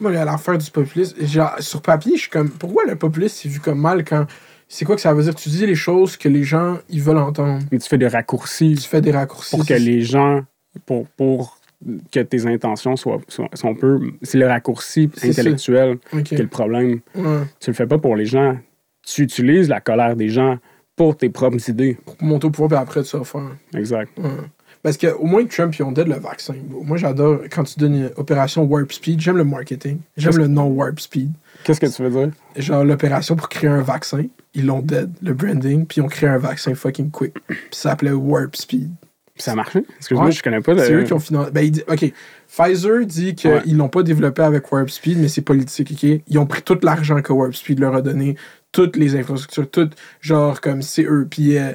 Moi, l'affaire du populisme, genre, sur papier, je suis comme. Pourquoi le populisme c'est vu comme mal quand. C'est quoi que ça veut dire? Tu dis les choses que les gens, ils veulent entendre. Mais tu fais des raccourcis. Tu fais des raccourcis. pour que les gens, pour, pour que tes intentions soient, soient, peu. C'est le raccourci intellectuel Ok. qui est le problème. Ouais. Tu le fais pas pour les gens. Tu utilises la colère des gens pour tes propres idées. Pour monter au pouvoir, puis après, tu vas faire. Exact. Ouais. Parce qu'au moins, Trump, ils ont dead le vaccin. Moi, j'adore quand tu donnes une opération Warp Speed. J'aime le marketing. J'aime le nom Warp Speed. Qu'est-ce que tu veux dire? Genre, l'opération pour créer un vaccin, ils l'ont dead, le branding, puis ils ont créé un vaccin fucking quick. Puis ça s'appelait Warp Speed. Ça a marché? Excuse-moi, Ouais. je connais pas le. C'est eux qui ont financé. Ben, dit- OK. Pfizer dit qu'ils Ouais. l'ont pas développé avec Warp Speed, mais c'est politique, OK? Ils ont pris tout l'argent que Warp Speed leur a donné, toutes les infrastructures, tout, genre, comme c'est eux. Puis euh,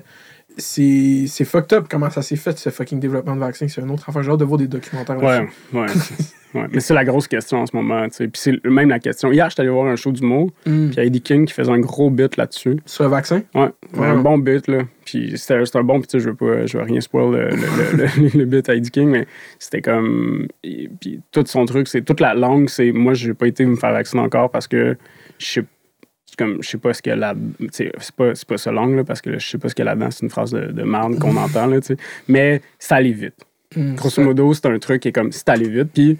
c'est c'est fucked up comment ça s'est fait, ce fucking développement de vaccin. C'est un autre affaire. J'ai hâte de voir des documentaires Ouais, ouais. ouais. Mais c'est la grosse question en ce moment. tu sais. Puis c'est même la question. Hier, j'étais allé voir un show d'humour, Mm. puis il y a Eddie King qui faisait un gros bit là-dessus. Sur le vaccin? Ouais, Ouais. un bon bit, là. Puis c'était c'était un bon, puis tu sais, je veux pas, je veux rien spoil le, le, le, le, bit à Eddie King, mais c'était comme. Puis tout son truc, c'est toute la langue, c'est. Moi, j'ai pas été me faire vacciner encore parce que je sais c'est comme je sais pas ce a là c'est pas c'est pas ça langue là parce que je sais pas ce qu'il y a là-dedans c'est une phrase de, de merde qu'on entend là mais ça allait vite Mm. grosso modo c'est un truc qui est comme c'est allé vite puis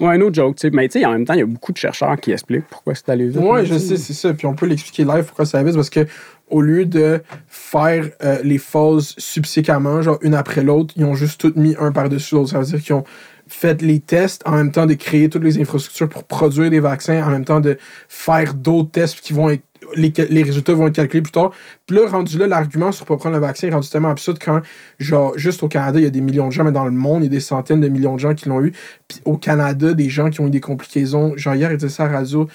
ouais un autre joke tu sais mais tu sais en même temps il y a beaucoup de chercheurs qui expliquent pourquoi c'est allé vite Ouais, là, je sais, c'est ça. Puis on peut l'expliquer live pourquoi ça vite, parce que au lieu de faire euh, les phases subséquemment, genre une après l'autre, ils ont juste tout mis un par-dessus l'autre. Ça veut dire qu'ils ont fait les tests en même temps de créer toutes les infrastructures pour produire des vaccins, en même temps de faire d'autres tests qui vont être. Les, les résultats vont être calculés plus tard. Puis là, rendu là, l'argument sur pas prendre le vaccin est rendu tellement absurde quand, genre, juste au Canada, il y a des millions de gens, mais dans le monde, il y a des centaines de millions de gens qui l'ont eu. Puis au Canada, des gens qui ont eu des complications. Genre, hier, il disait ça à radio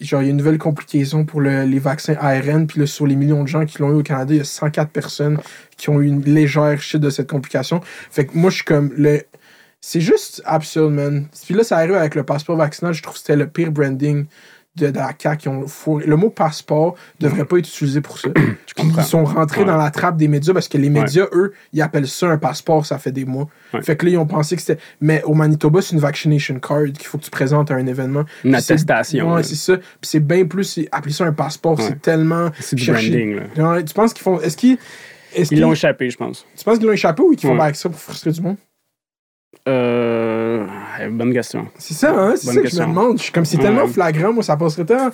genre, il y a une nouvelle complication pour le- les vaccins ARN, puis là, sur les millions de gens qui l'ont eu au Canada, il y a 104 personnes qui ont eu une légère chute de cette complication. Fait que moi, je suis comme, le... c'est juste absurde, man. Puis là, ça arrive avec le passeport vaccinal, je trouve que c'était le pire branding de, de la CAQ. Ils ont fourré- Le mot passeport devrait pas être utilisé pour ça. Ils sont rentrés Ouais. dans la trappe des médias parce que les médias, eux, ils appellent ça un passeport, ça fait des mois. Ouais. Fait que là, ils ont pensé que c'était. Mais au Manitoba, c'est une vaccination card qu'il faut que tu présentes à un événement. une Puis attestation Ouais, c'est ça. Puis c'est bien plus. Appeler ça un passeport, c'est tellement. c'est du branding là. Tu penses qu'ils font. Est-ce qu'ils. Ils l'ont échappé je pense Tu penses qu'ils l'ont échappé ou qu'ils font avec ça pour frustrer du monde? Euh bonne question C'est ça, hein? C'est ça que je me demande. Je comme c'est tellement flagrant, moi, ça passerait tellement.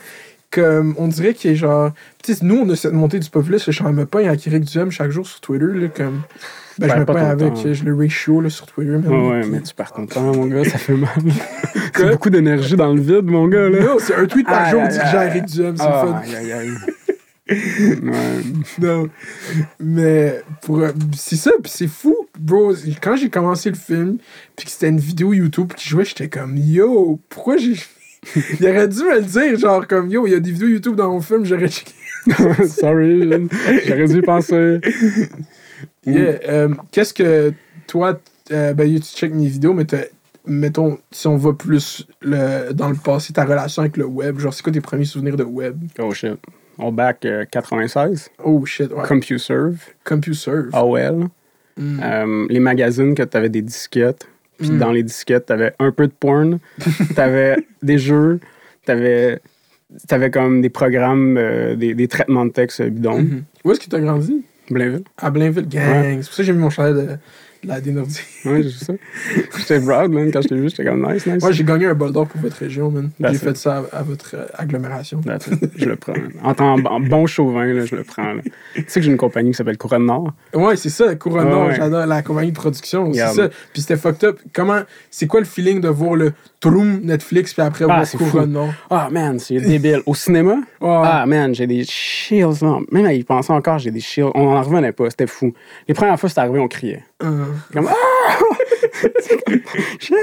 Comme on dirait qu'il est genre. Tu nous, on a cette montée du populisme. Je me pogne avec Eric Duhem chaque jour sur Twitter. Là, comme... Ben, je me pas pogne avec. temps. Je le ratio là, sur Twitter. Ouais, mais tu perds ton temps, mon gars, ça fait mal. C'est beaucoup d'énergie dans le vide, mon gars, là. Non, c'est un tweet par jour aïe, dirigé à aïe. Eric Duhem. C'est Ah, le fun. Non. Mais pour, c'est ça, puis c'est fou, bro. Quand j'ai commencé le film, puis que c'était une vidéo YouTube qui jouait, j'étais comme yo, pourquoi j'ai. Il aurait dû me le dire, genre comme yo, il y a des vidéos YouTube dans mon film, j'aurais checké. Sorry, j'aurais dû y penser. Yeah, euh, Qu'est-ce que toi, euh, ben tu check mes vidéos, mais mettons, si on va plus le, dans le passé, ta relation avec le web, genre c'est quoi tes premiers souvenirs de web? Oh shit. On back euh, 96, Oh shit, ouais. CompuServe, CompuServe. AOL, Mm. euh, les magazines que t'avais des disquettes. Puis Mm. dans les disquettes, t'avais un peu de porn, t'avais des jeux, t'avais avais comme des programmes, euh, des, des traitements de texte bidons. Mhm. Où est-ce que t'as grandi? Blainville. À Blainville, gang. C'est pour ça que j'ai mis mon chalet de la dénordie. Ouais, j'ai ça. J'étais proud, man, quand je t'ai vu, j'étais comme nice, nice. Moi, j'ai gagné un bol d'or pour votre région, man. J'ai it. fait ça à, à votre agglomération. Je le prends. En, tant- en bon chauvin, là, je le prends. là. Tu sais que j'ai une compagnie qui s'appelle Couronne Nord. Ouais, c'est ça, Couronne Nord, ouais. j'adore la compagnie de production. C'est ça. Puis c'était fucked up. Comment, c'est quoi le feeling de voir le Troom Netflix, puis après voir c'est Couronne. Nord? Ah, man, c'est débile. Au cinéma, ah, man, j'ai des shields. non. Même à y penser encore, j'ai des shields. On n'en revenait pas, c'était fou. Les premières fois c'est arrivé, on criait. Hum. Comme, ah! Shit!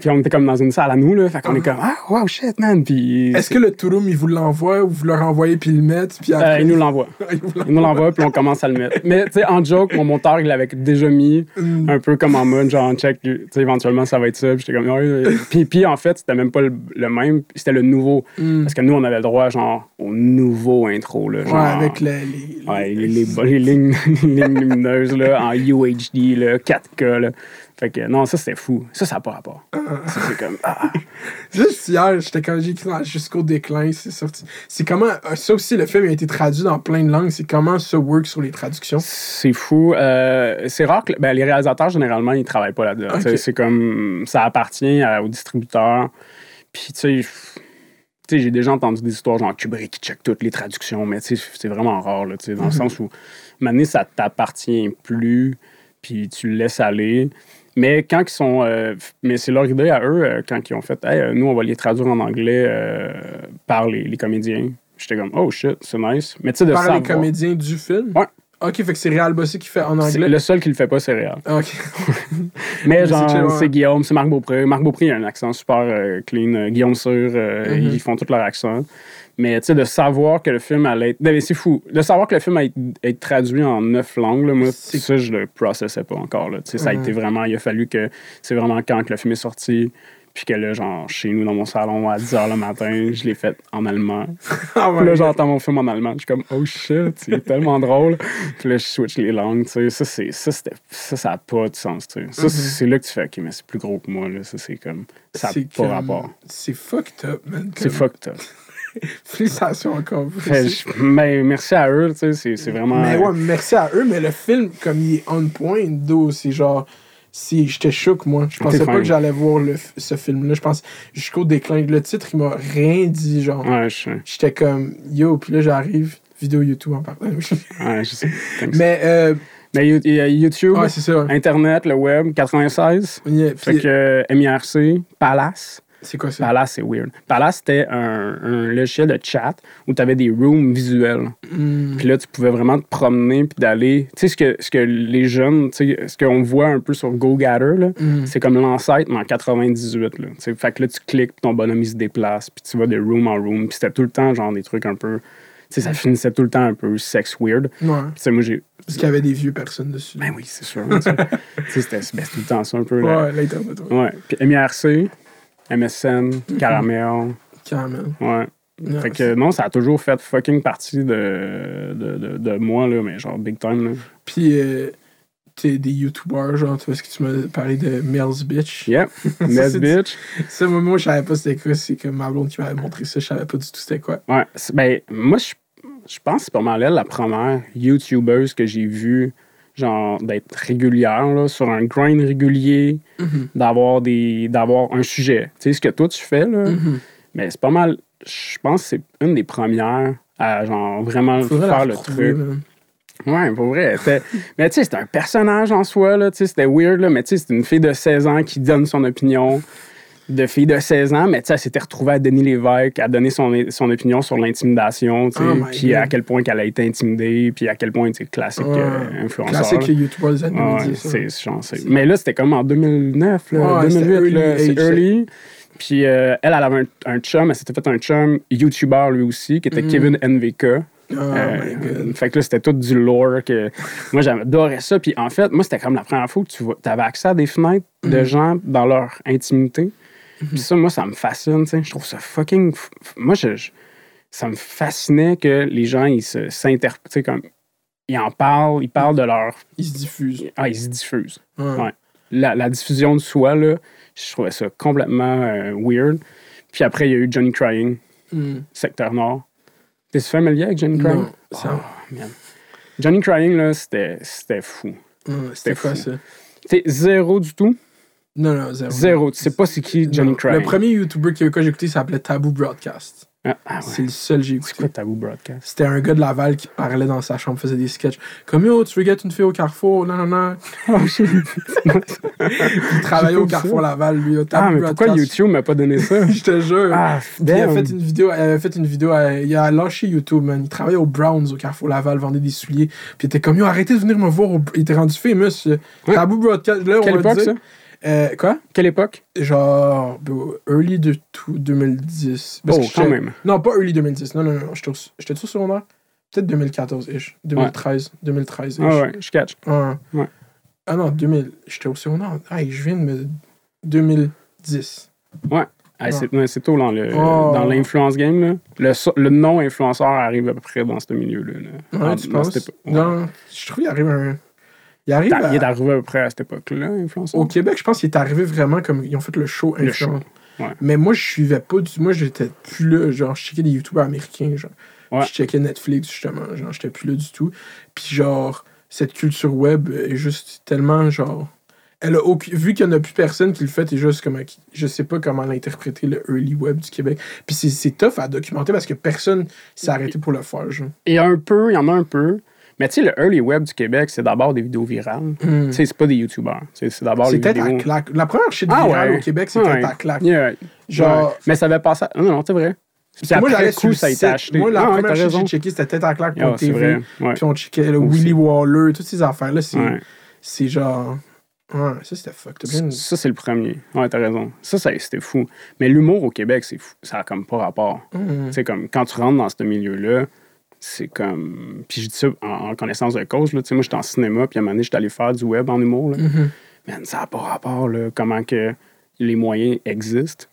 Puis on était comme dans une salle à nous, là. Fait qu'on est comme, ah, wow, shit, man. Puis. Est-ce que le Touroum, il vous l'envoie ou vous leur envoyez puis ils le mettent? Puis Euh, après, il nous l'envoie. Il Il nous l'envoie, puis on commence à le mettre. Mais, tu sais, en joke, mon monteur, il l'avait déjà mis, Mm. un peu comme en mode, genre, check, tu sais, éventuellement, ça va être ça. Puis j'étais comme, ouais. Puis, puis, en fait, c'était même pas le, le même, c'était le nouveau. Mm. Parce que nous, on avait le droit, genre, au nouveau intro, là. Genre, Ouais, avec le- les. Ouais, les, les, les lignes, les lignes lumineuses, là, en UHD, là, 4K, là. Fait que, non, ça, c'était fou. Ça, ça n'a pas rapport. Ça, c'est comme, ah. Juste hier, j'étais quand j'ai écrit dans Jusqu'au déclin, c'est sorti. C'est comment. euh, Ça aussi, le film a été traduit dans plein de langues. C'est comment ça work sur les traductions? C'est fou. Euh, c'est rare que ben, les réalisateurs, généralement, ils travaillent pas là-dedans. C'est- comme ça appartient à- aux distributeurs. Puis, tu sais, f- tu sais, j'ai déjà entendu des histoires genre Kubrick qui check toutes les traductions, mais tu sais, c'est vraiment rare, là, tu sais, dans le sens où, maintenant, ça t'appartient plus, puis tu le laisses aller. Mais quand ils sont. euh, mais c'est leur idée à eux, euh, quand ils ont fait, hey, euh, nous, on va les traduire en anglais par les, les comédiens. J'étais comme, oh shit, c'est nice. Mais tu sais, de Par savoir. les comédiens du film? Ouais. Ok, fait que c'est Réal Bossy qui fait en anglais. Le seul qui le fait pas, c'est Réal. Ok. Mais genre, c'est Guillaume, c'est Marc Beaupré. Marc Beaupré, il a un accent super euh, clean. Guillaume Sur, euh, Mhm. ils font tout leur accent. Mais tu sais, de savoir que le film allait être. C'est fou. De savoir que le film allait être, traduit en neuf langues, là, moi, ça, je le processais pas encore. Là. Tu sais, Ça a été vraiment. Il a fallu que. C'est vraiment quand que le film est sorti. Puis que là, genre, chez nous, dans mon salon, à 10 h le matin, je l'ai fait en allemand. Puis là, j'entends mon film en allemand. Je suis comme, oh shit, c'est tellement drôle. Puis là, je switch les langues. Tu sais, ça, c'est, ça, c'était, ça, ça n'a pas de sens. Tu sais. Ça, c'est- c'est là que tu fais, ok, mais c'est plus gros que moi. Là. Ça, c'est comme, ça n'a C'est pas comme- rapport. C'est fucked up, man. C'est fucked up. Félicitations encore. Fait, je- mais merci à eux, tu sais, c'est, c'est vraiment. Mais ouais, merci à eux, mais le film, comme il est on point, d'où c'est genre. Si j'étais choqué, moi. Je pensais pas fin. que j'allais voir le, ce film-là. Je pense jusqu'au déclin. Le titre, il m'a rien dit, genre. Ouais. J'étais comme, yo, puis là, j'arrive, vidéo YouTube en partant. Ouais, je sais. Mais, euh, Mais you- il y a YouTube, ouais, ça. Internet, le web, 96. Yeah, Fait que euh, MIRC, Palace. C'est quoi ça? Palace, c'est weird. Palace, c'était un, un logiciel de chat où tu avais des rooms visuels. Hmm. Puis là, tu pouvais vraiment te promener puis d'aller. Tu sais, ce que, ce que les jeunes, tu sais, ce qu'on voit un peu sur GoGather, là, Mm. c'est comme l'ancêtre, mais en 98. Là, Tu sais, fait que là, tu cliques, puis ton bonhomme, il se déplace, puis tu vas de room en room. Puis c'était tout le temps, genre, des trucs un peu. Tu sais, ça finissait tout le temps un peu sex weird. Ouais. moi, j'ai. Parce qu'il y avait des vieux personnes dessus. Ben oui, c'est sûr. c'était ben, tout le temps ça un peu. Là. Ouais, l'Internet, ouais. Ouais. Puis MIRC, MSN, Caramel. Carrément. Ouais. Fait que non, ça a toujours fait fucking partie de, de, de, de moi, là, mais genre big time. Là. Puis, euh, t'es des YouTubers, genre, tu vois ce que tu m'as parlé de Mel's Bitch? Yep. C'est- bitch. Ça, moi, moi, je savais pas c'était quoi. C'est comme ma blonde qui m'avait montré ça. Je savais pas du tout c'était quoi. Ouais. Ben, moi, je, je pense que c'est pas mal elle, la première YouTubeuse que j'ai vue, genre, d'être régulière, là, sur un grind régulier, Mhm. d'avoir des d'avoir un sujet. Tu sais, ce que toi, tu fais, là, Mhm. mais c'est pas mal. Je pense que c'est une des premières à, genre, vraiment Faudrait faire le retrouver, truc. Ouais, pour vrai. Mais tu sais, c'était un personnage en soi, là. Tu sais, c'était weird, là. Mais tu sais, c'est une fille de 16 ans qui donne son opinion de fille de 16 ans. Mais tu sais, elle s'était retrouvée à Denis Lévesque, à donner son, son opinion sur l'intimidation, tu sais. Oh puis à quel point qu'elle a été intimidée, puis à quel point, tu classique Ouais. euh, influenceur. Classique là. YouTuber des années Ah ouais, 2010. ça. c'est Mais là, c'était comme en 2009, là, Ouais, c'était 2008, là, early c'est early. Puis euh, elle, elle avait un, un chum, elle s'était fait un chum YouTuber lui aussi, qui était Mhm. Kevin NVK. Oh Euh, my god. fait que là, c'était tout du lore que moi, j'adorais ça. Puis en fait, moi, c'était comme la première fois que tu vois, avais accès à des fenêtres de Mhm. gens dans leur intimité. Puis ça, moi, ça me fascine, tu sais. Je trouve ça fucking... Moi, je, je- ça me fascinait que les gens, ils s'interprètent, comme... Ils en parlent, ils parlent de leur... Il se diffuse. Ah, ils se diffusent. Ouais. Ouais. La, la diffusion de soi, là, je trouvais ça complètement euh, weird. Puis après, il y a eu Johnny Crying, Mm. Secteur Nord. T'es familier avec Johnny Crying? Non, ça. Oh. Johnny Crying, là, c'était c'était fou. Ouais, C'était c'était quoi fou. ça? T'es zéro du tout? Non, non, zéro. Zéro. Tu sais pas c'est qui Johnny Non. Crying? Le premier YouTuber québécois que j'ai écouté s'appelait Taboo Broadcast. Ah, ah ouais. C'est le seul que j'ai C'est quoi écouté. Tabou Broadcast? C'était un gars de Laval qui parlait dans sa chambre, faisait des sketchs. Comme yo, tu veux get une fille au carrefour? Non, non, non. Oh. Il travaillait au carrefour. Laval, lui. au ah, Tabou mais pourquoi Broadcast. YouTube m'a pas donné ça? Je te jure. ah, il a fait une vidéo, il a fait une vidéo, euh, il a lâché YouTube, man. Il travaillait au Browns au Carrefour Laval, vendait des souliers. Puis il était comme, yo, arrêtez de venir me voir. au- Il était rendu famous. Ouais. Tabou Broadcast, là, on Quelle va époque, dire. ça? Euh, quoi? Quelle époque? Genre, early de tout 2010. Parce Oh, que quand même. Non, pas early 2010. Non, non, non. J'étais au secondaire? Peut-être 2014-ish. 2013. 2013-ish. Ah ouais, je catch. Ah. Ouais. Ah non, 2000. J'étais au secondaire. Ah, je viens de me. 2010. Ah, c'est ouais, c'est tôt dans le- Oh. dans l'influence game. Là. Le, le non-influenceur arrive à peu près dans ce milieu-là. là. Ouais, Ah, tu penses? cette époque- ouais. Non, je trouve qu'il arrive un. Il arrive. T'as- à- Il est arrivé à peu près à cette époque-là, influenceur? Au Québec, je pense qu'il est arrivé vraiment comme. Ils ont fait le show Le show, ouais. Mais moi, je suivais pas du Moi, j'étais plus là. Genre, je checkais des YouTubers américains. Genre. Ouais. Je checkais Netflix, justement. Genre, j'étais plus là du tout. Puis, genre, cette culture web est juste tellement, genre. Elle a aucun- Vu qu'il n'y en a plus personne qui le fait, et juste comme. Je sais pas comment l'interpréter, le early web du Québec. Puis, c'est- tough à documenter parce que personne s'est arrêté pour le faire, genre. A un peu, il y en a un peu. Mais tu sais, le early web du Québec, c'est d'abord des vidéos virales. Hmm. Tu sais, c'est pas des YouTubers. C'est d'abord les C'était vidéos. à claque. La première shit Ah virale ouais. au Québec, c'était Ouais. à claque. Yeah. Genre. Ouais. Mais ça avait passé. à- Non, non, c'est vrai. Moi, j'allais coup, ça a été acheté. Moi, la Ah première shit que j'ai checké, c'était tête à claque Ah, pour c'est TV. vrai. Ouais. Puis on checkait le. Willy Waller, toutes ces affaires-là. C'est Ouais. c'est genre. Ouais, ça c'était fuck. Bien- Ça, c'est le premier. Ouais, t'as raison. Ça, ça c'était fou. Mais l'humour au Québec, c'est fou. Ça a comme pas rapport. Mhm. Tu sais, comme quand tu rentres dans ce milieu-là, c'est comme. Puis je dis ça en, en connaissance de cause. Là. Tu sais, moi, j'étais en cinéma, puis à un moment donné, j'étais allé faire du web en humour. Là. Mhm. Man, ça n'a pas rapport, là, comment que les moyens existent.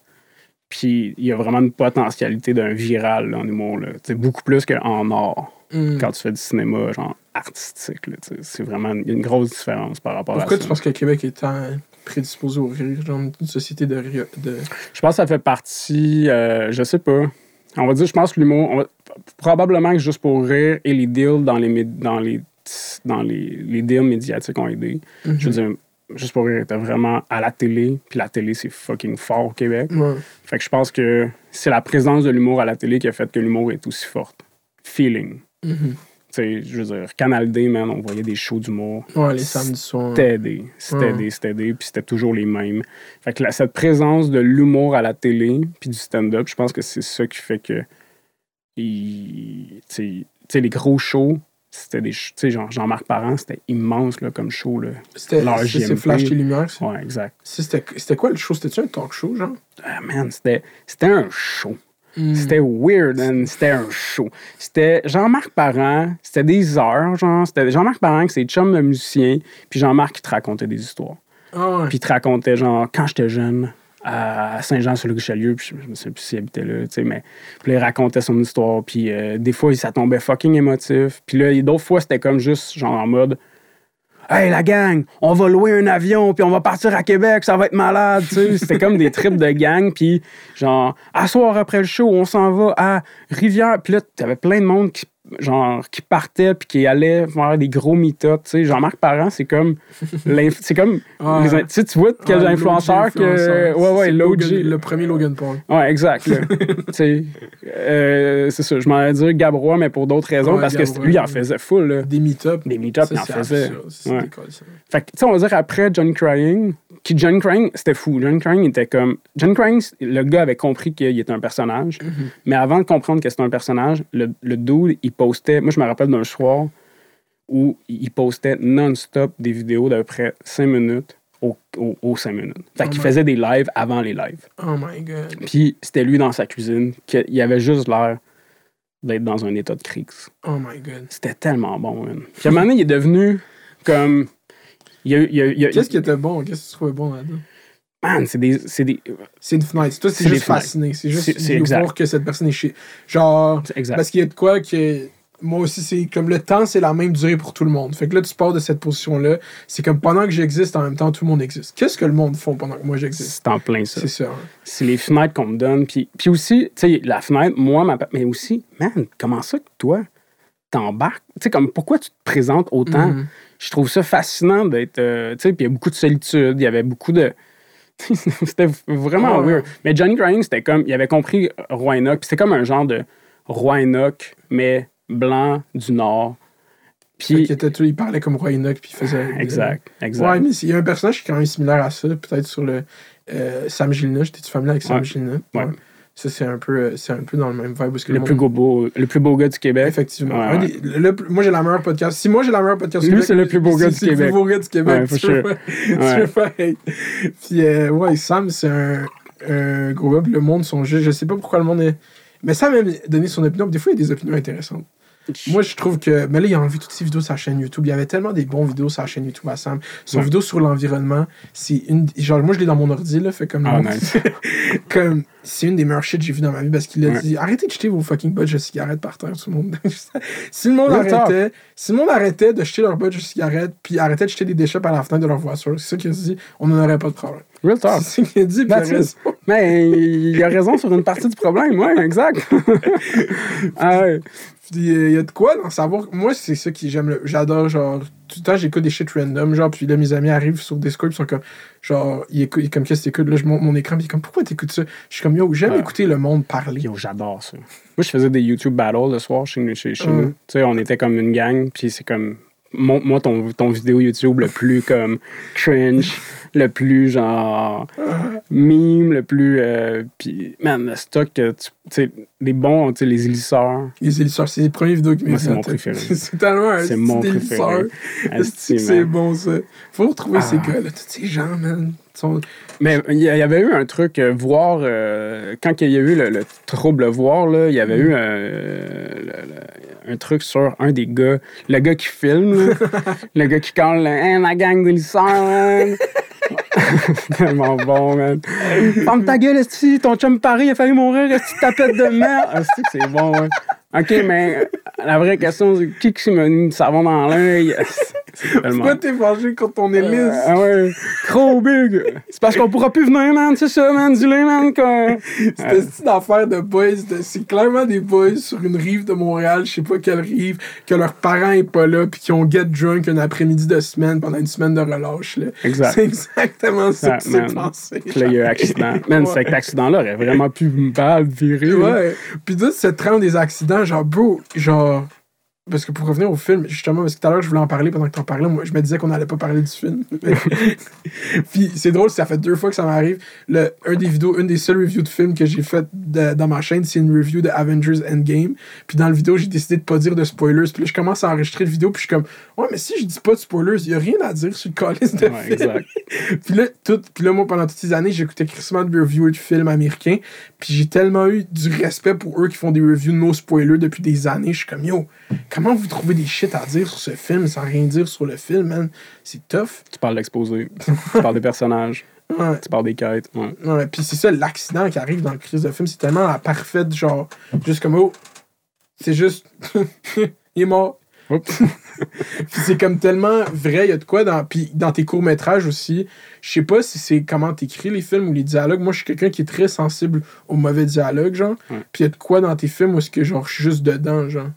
Puis il y a vraiment une potentialité d'un viral là, en humour. Là. Tu sais, beaucoup plus qu'en art, Mhm. quand tu fais du cinéma, genre artistique. tu c'est vraiment il y a une grosse différence par rapport Pourquoi à tu ça. penses que le Québec est prédisposé au rire, genre une société de rire? De... Je pense que ça fait partie, euh, je sais pas. On va dire, je pense que l'humour, va- probablement que juste pour rire et les deals dans les, dans les, dans les, les deals médiatiques ont aidé. Mhm. Je veux dire, juste pour rire était vraiment à la télé, puis la télé, c'est fucking fort au Québec. Ouais. Fait que je pense que c'est la présence de l'humour à la télé qui a fait que l'humour est aussi forte. Feeling. Mhm. Sais, je veux dire, Canal D, man, on voyait des shows d'humour. Ouais, les samedis soirs. C'était aidé, c'était Ouais. aidé, c'était aidé, puis c'était toujours les mêmes. Fait que la- cette présence de l'humour à la télé, puis du stand-up, je pense que c'est ça qui fait que. Tu sais- les gros shows, c'était des. Tu sais, genre Jean-Marc Parent, c'était immense là, comme show. Là. C'était c'est-. Flash et Lumière. ça? Ouais, exact. C'était quoi le show? C'était-tu un talk show, genre? Ah, man, c'était c'était un show. Mhm. C'était weird, man. C'était un show. C'était Jean-Marc Parent, c'était des heures, genre. C'était Jean-Marc Parent, c'est chum de musicien, puis Jean-Marc qui te racontait des histoires. Ouais. Puis il te racontait, genre, quand j'étais jeune, à Saint-Jean-sur-le-Richelieu, puis je ne sais plus s'il habitait là, tu sais, mais puis là, il racontait son histoire, puis euh, des fois, ça tombait fucking émotif. Puis là, d'autres fois, c'était comme juste, genre, en mode, Hey, la gang, on va louer un avion, puis on va partir à Québec, ça va être malade, tu sais. C'était comme des trips de gang, puis genre, à soir après le show, on s'en va à Rivière. Puis là, t'avais plein de monde qui, genre, qui partait, puis qui allait faire des gros meet-up, tu sais. Jean-Marc Parent, c'est comme, c'est comme, les tu sais, tu vois influenceurs l'OG que. influenceur. Ouais, ouais. Logan- Le premier Logan Paul. Ouais, exact. là. Tu sais, euh, c'est ça. Je m'en allais dire Gabrois, mais pour d'autres raisons, Ouais, parce que lui, il en faisait full. Là. Des meet-ups. Des meet-ups, il en faisait. Fait que, tu sais, on va dire après Johnny Crying, qui Johnny Crying, c'était fou. Johnny Crying était comme. Johnny Crying, le gars avait compris qu'il était un personnage, Mhm. mais avant de comprendre que c'était un personnage, le, le dude, il postait. Moi, je me rappelle d'un soir où il postait non-stop des vidéos d'à peu près 5 minutes aux au, aux 5 minutes. Fait Oh qu'il my- faisait des lives avant les lives. Oh my god. Puis c'était lui dans sa cuisine, qu'il avait juste l'air d'être dans un état de crise. Oh my god. C'était tellement bon, man. Puis à un moment donné, il est devenu comme. Il y a, il y a- il y a- Qu'est-ce qui était bon? Qu'est-ce que tu trouvais bon là-dedans? Man, c'est des. C'est des. C'est une fenêtre. Toi, c'est juste fasciné. C'est juste c'est voir que cette personne est chez. Genre. exact. Parce qu'il y a de quoi que. Moi aussi, c'est comme le temps, c'est la même durée pour tout le monde. Fait que là, tu pars de cette position-là. C'est comme pendant que j'existe, en même temps, tout le monde existe. Qu'est-ce que le monde font pendant que moi j'existe? C'est en plein ça. C'est ça. hein. C'est les fenêtres qu'on me donne. Puis, puis aussi, tu sais, la fenêtre, moi, ma, mais aussi, man, comment ça que toi, t'embarques? Tu sais, comme pourquoi tu te présentes autant? Mhm. Je trouve ça fascinant d'être. euh, tu sais, puis il y a beaucoup de solitude, il y avait beaucoup de. c'était vraiment Ouais. weird. Mais Johnny Crying, c'était comme. Il avait compris Roi Enoch, puis c'était comme un genre de Roi Enoch, mais blanc du Nord. Puis. il parlait comme Roy Enoch, puis il faisait. Exact, exact. Ouais, mais il y a un personnage qui est quand même similaire à ça, peut-être sur le euh, Sam Gilna. J'étais-tu familier avec Sam Ouais. Gilna? Ouais. Ça, c'est un, peu, euh, c'est un peu dans le même vibe. Parce que le, le plus beau, le plus beau gars du Québec. Effectivement. Ouais, Un ouais. des- le- le- moi, j'ai la meilleure podcast. Si moi, j'ai la meilleure podcast Lui, Québec, c'est le plus beau gars du c'est le Québec. plus beau gars du Québec. Ouais, tu veux sure. pas-. Puis, euh, ouais, Sam, c'est un, un gros gars. le monde sont juste. Je sais pas pourquoi le monde est. Mais Sam aime donner son opinion. Des fois, il y a des opinions intéressantes. Moi, je trouve que. Mais là, il a enlevé toutes ses vidéos sur sa chaîne YouTube. Il y avait tellement des bons vidéos sur sa chaîne YouTube à Sam. Son Ouais. vidéo sur l'environnement, c'est une. Genre, moi, je l'ai dans mon ordi, là. Fait comme. Ah, nice. comme. C'est une des meilleures shit que j'ai vu dans ma vie parce qu'il a Ouais. dit arrêtez de jeter vos fucking budgets de cigarettes par terre, tout le monde. si le monde Real arrêtait. Si le monde arrêtait de jeter leur budget de cigarettes puis arrêtait de jeter des déchets par la fenêtre de leur voiture, c'est ça qu'il a dit, on n'en aurait pas de problème. Real talk. C'est ce qu'il a dit. Mais il a raison sur une partie du problème, ouais, exact. ah ouais. Il y a de quoi dans savoir. Moi, c'est ça que j'aime. le- J'adore, genre, tout le temps, j'écoute des shit random, genre, puis là, mes amis arrivent sur Discord, ils sont comme, genre, ils écoutent, comme, qu'est-ce que t'écoutes? Là, je monte mon écran, puis ils sont comme, pourquoi t'écoutes ça? Je suis comme, yo, j'aime Ah. écouter le monde parler. Yo, j'adore ça. Moi, je faisais des YouTube battles le soir chez, chez, chez Mm. nous. Tu sais, on était comme une gang, puis c'est comme. Montre-moi ton, ton vidéo YouTube le plus comme cringe, le plus genre meme, le plus. euh, puis, man, le stock, tu sais, les bons, tu sais, les élisseurs. Les élisseurs, c'est les premières vidéos qui Moi, c'est m'ont mon préféré. c'est tellement un C'est mon préféré. C'est bon, ça? Faut retrouver ces Ah. gars-là. Tous ces gens, man. sont- Mais il y, avait eu un truc, euh, voir, euh, quand il y a eu le, le trouble voir, là, il y avait eu euh, le- le- un truc sur un des gars, le gars qui filme, le gars qui colle, hein, la gang de. Tellement bon, man. Ferme ta gueule, esti, ton chum Paris a failli mourir, esti, tapette de merde. Esti, que c'est bon, ouais. OK, mais la vraie question, c'est qui qui m'a mis du savon dans l'œil? Pourquoi t'es vengé contre ton hélice? Ah ouais, trop big. C'est parce qu'on pourra plus venir, man, c'est ça, man, dis-le, man. que- C'était cette affaire de boys. C'est clairement des boys sur une rive de Montréal, je sais pas quelle rive, que leurs parents est pas là, puis qui ont get drunk un après-midi de semaine pendant une semaine de relâche. Là. Exact. C'est exactement ça qui s'est man. passé. Puis là, il y a eu accident. Man, cet accident-là aurait vraiment pu mal virer. Ouais. Puis là, cette trame des accidents, genre, bro, genre. Parce que pour revenir au film, justement, parce que tout à l'heure, je voulais en parler pendant que t'en parlais, moi, je me disais qu'on n'allait pas parler du film. Puis c'est drôle, ça fait deux fois que ça m'arrive. Le, un des vidéos, une des seules reviews de film que j'ai fait de- dans ma chaîne, c'est une review de Avengers Endgame. Puis dans le vidéo, j'ai décidé de pas dire de spoilers. Puis là, je commence à enregistrer le vidéo, puis je suis comme, ouais, mais si je dis pas de spoilers, il y a rien à dire sur le calice de Ouais, film. puis là, tout, puis là, moi, pendant toutes ces années, j'écoutais crissement de reviews de films américains. Puis j'ai tellement eu du respect pour eux qui font des reviews no spoilers depuis des années. Je suis comme, yo, comment vous trouvez des shit à dire sur ce film sans rien dire sur le film, man? C'est tough. Tu parles d'exposé, tu parles des personnages, Ouais. tu parles des quêtes. Ouais. Ouais, puis c'est ça, l'accident qui arrive dans le crise de film, c'est tellement la parfaite, genre, juste comme, oh, c'est juste, il est mort. Puis c'est comme tellement vrai, il y a de quoi dans. Puis dans tes courts-métrages aussi, je sais pas si c'est comment t'écris les films ou les dialogues. Moi, je suis quelqu'un qui est très sensible aux mauvais dialogues, genre. Ouais. Puis il y a de quoi dans tes films où est-ce que, genre, je suis juste dedans, genre.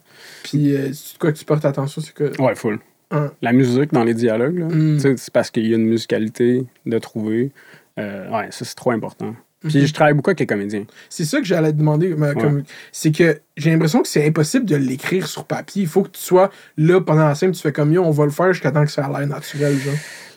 Puis euh, c'est de quoi que tu portes attention, c'est que. Ouais, full. Hein. La musique dans les dialogues, là, Mm. c'est parce qu'il y a une musicalité de trouver. Euh, ouais, ça, c'est trop important. Puis Mhm. je travaille beaucoup avec les comédiens. C'est ça que j'allais te demander. comme- C'est que j'ai l'impression que c'est impossible de l'écrire sur papier. Il faut que tu sois là pendant la scène, tu fais comme yo, on va le faire jusqu'à temps que ça a l'air naturel, genre.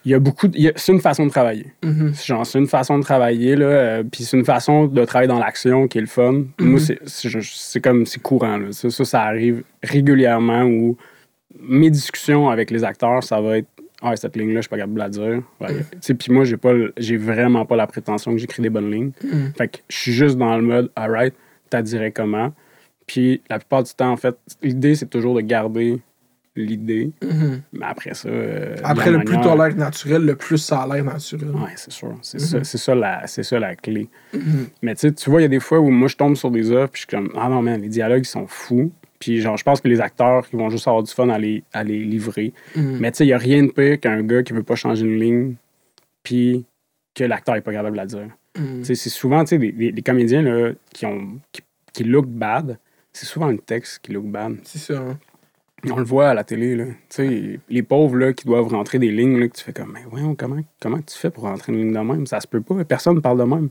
Il y a beaucoup. de- C'est une façon de travailler. Mhm. C'est Genre, c'est une façon de travailler, là. euh, puis c'est une façon de travailler dans l'action qui est le fun. Mhm. Moi, c'est- comme, c'est courant, là. Ça, ça, ça arrive régulièrement où mes discussions avec les acteurs, ça va être. Ah, cette ligne-là, je suis pas capable de la dire. Sais, Puis moi, j'ai pas j'ai vraiment pas la prétention que j'écris des bonnes lignes. Mhm. Fait que je suis juste dans le mode, alright, t'as dirais comment? Puis la plupart du temps, en fait, l'idée, c'est toujours de garder l'idée. Mhm. Mais après ça. euh, Après, le plus t'as l'air naturel, le plus ça a l'air naturel. Ouais, c'est sûr. C'est Mhm. ça, c'est ça, la, ça la clé. Mhm. Mais tu sais, tu vois, il y a des fois où moi, je tombe sur des œuvres, puis je suis comme, ah non, man, les dialogues, ils sont fous. Puis genre, je pense que les acteurs, ils vont juste avoir du fun à les, à les livrer. Mhm. Mais tu sais, il n'y a rien de pire qu'un gars qui veut pas changer une ligne, puis que l'acteur n'est pas capable de la dire. Mhm. C'est souvent, tu sais, des, des- des comédiens là, qui, ont, qui, qui look bad, c'est souvent le texte qui look bad. C'est ça. hein. On le voit à la télé, là. Tu sais, les pauvres, là, qui doivent rentrer des lignes, là, que tu fais comme, mais voyons, comment, comment tu fais pour rentrer une ligne de même? Ça se peut pas. Personne ne parle de même.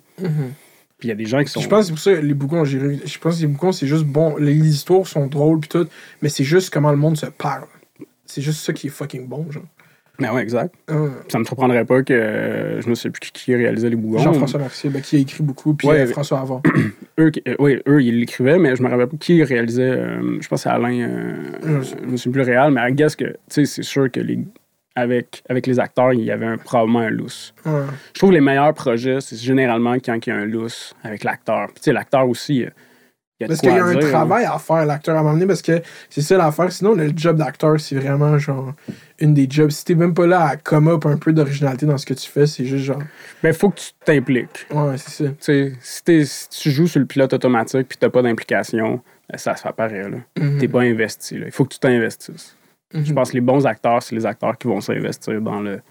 Puis il y a des gens qui sont. Je pense que c'est pour ça que les boucons, je pense que les boucons, c'est juste bon. Les histoires sont drôles puis tout, mais c'est juste comment le monde se parle. C'est juste ça qui est fucking bon, genre. Ben ouais, exact. Ah. Ça me surprendrait pas que euh, je ne sais plus qui, qui réalisait les bougons. Jean-François Mercier, ben, qui a écrit beaucoup, puis Ouais, euh, mais- François Avant. Eux, qui- euh, oui, eux, ils l'écrivaient, mais je me rappelle pas qui réalisait. euh, je pense c'est Alain. euh, Je me suis plus réel, mais I guess que, tu sais, c'est sûr que les, avec, avec les acteurs, il y avait un, probablement un. Ouais. Je trouve que les meilleurs projets, c'est généralement quand il y a un lousse avec l'acteur. Puis, tu sais, l'acteur aussi, il y a de Parce qu'il y a un dire, hein. travail à faire, l'acteur, à m'emmener, parce que c'est ça l'affaire. Sinon, le job d'acteur, c'est vraiment, genre, une des jobs. Si t'es même pas là à come up un peu d'originalité dans ce que tu fais, c'est juste genre. Ben, faut que tu t'impliques. Ouais, c'est ça. Tu sais, si, t'es- si tu joues sur le pilote automatique puis t'as pas d'implication, ben, ça se fait pareil. Là. Mhm. T'es pas investi. Là. Il faut que tu t'investisses. Mhm. Je pense que les bons acteurs, c'est les acteurs qui vont s'investir dans le.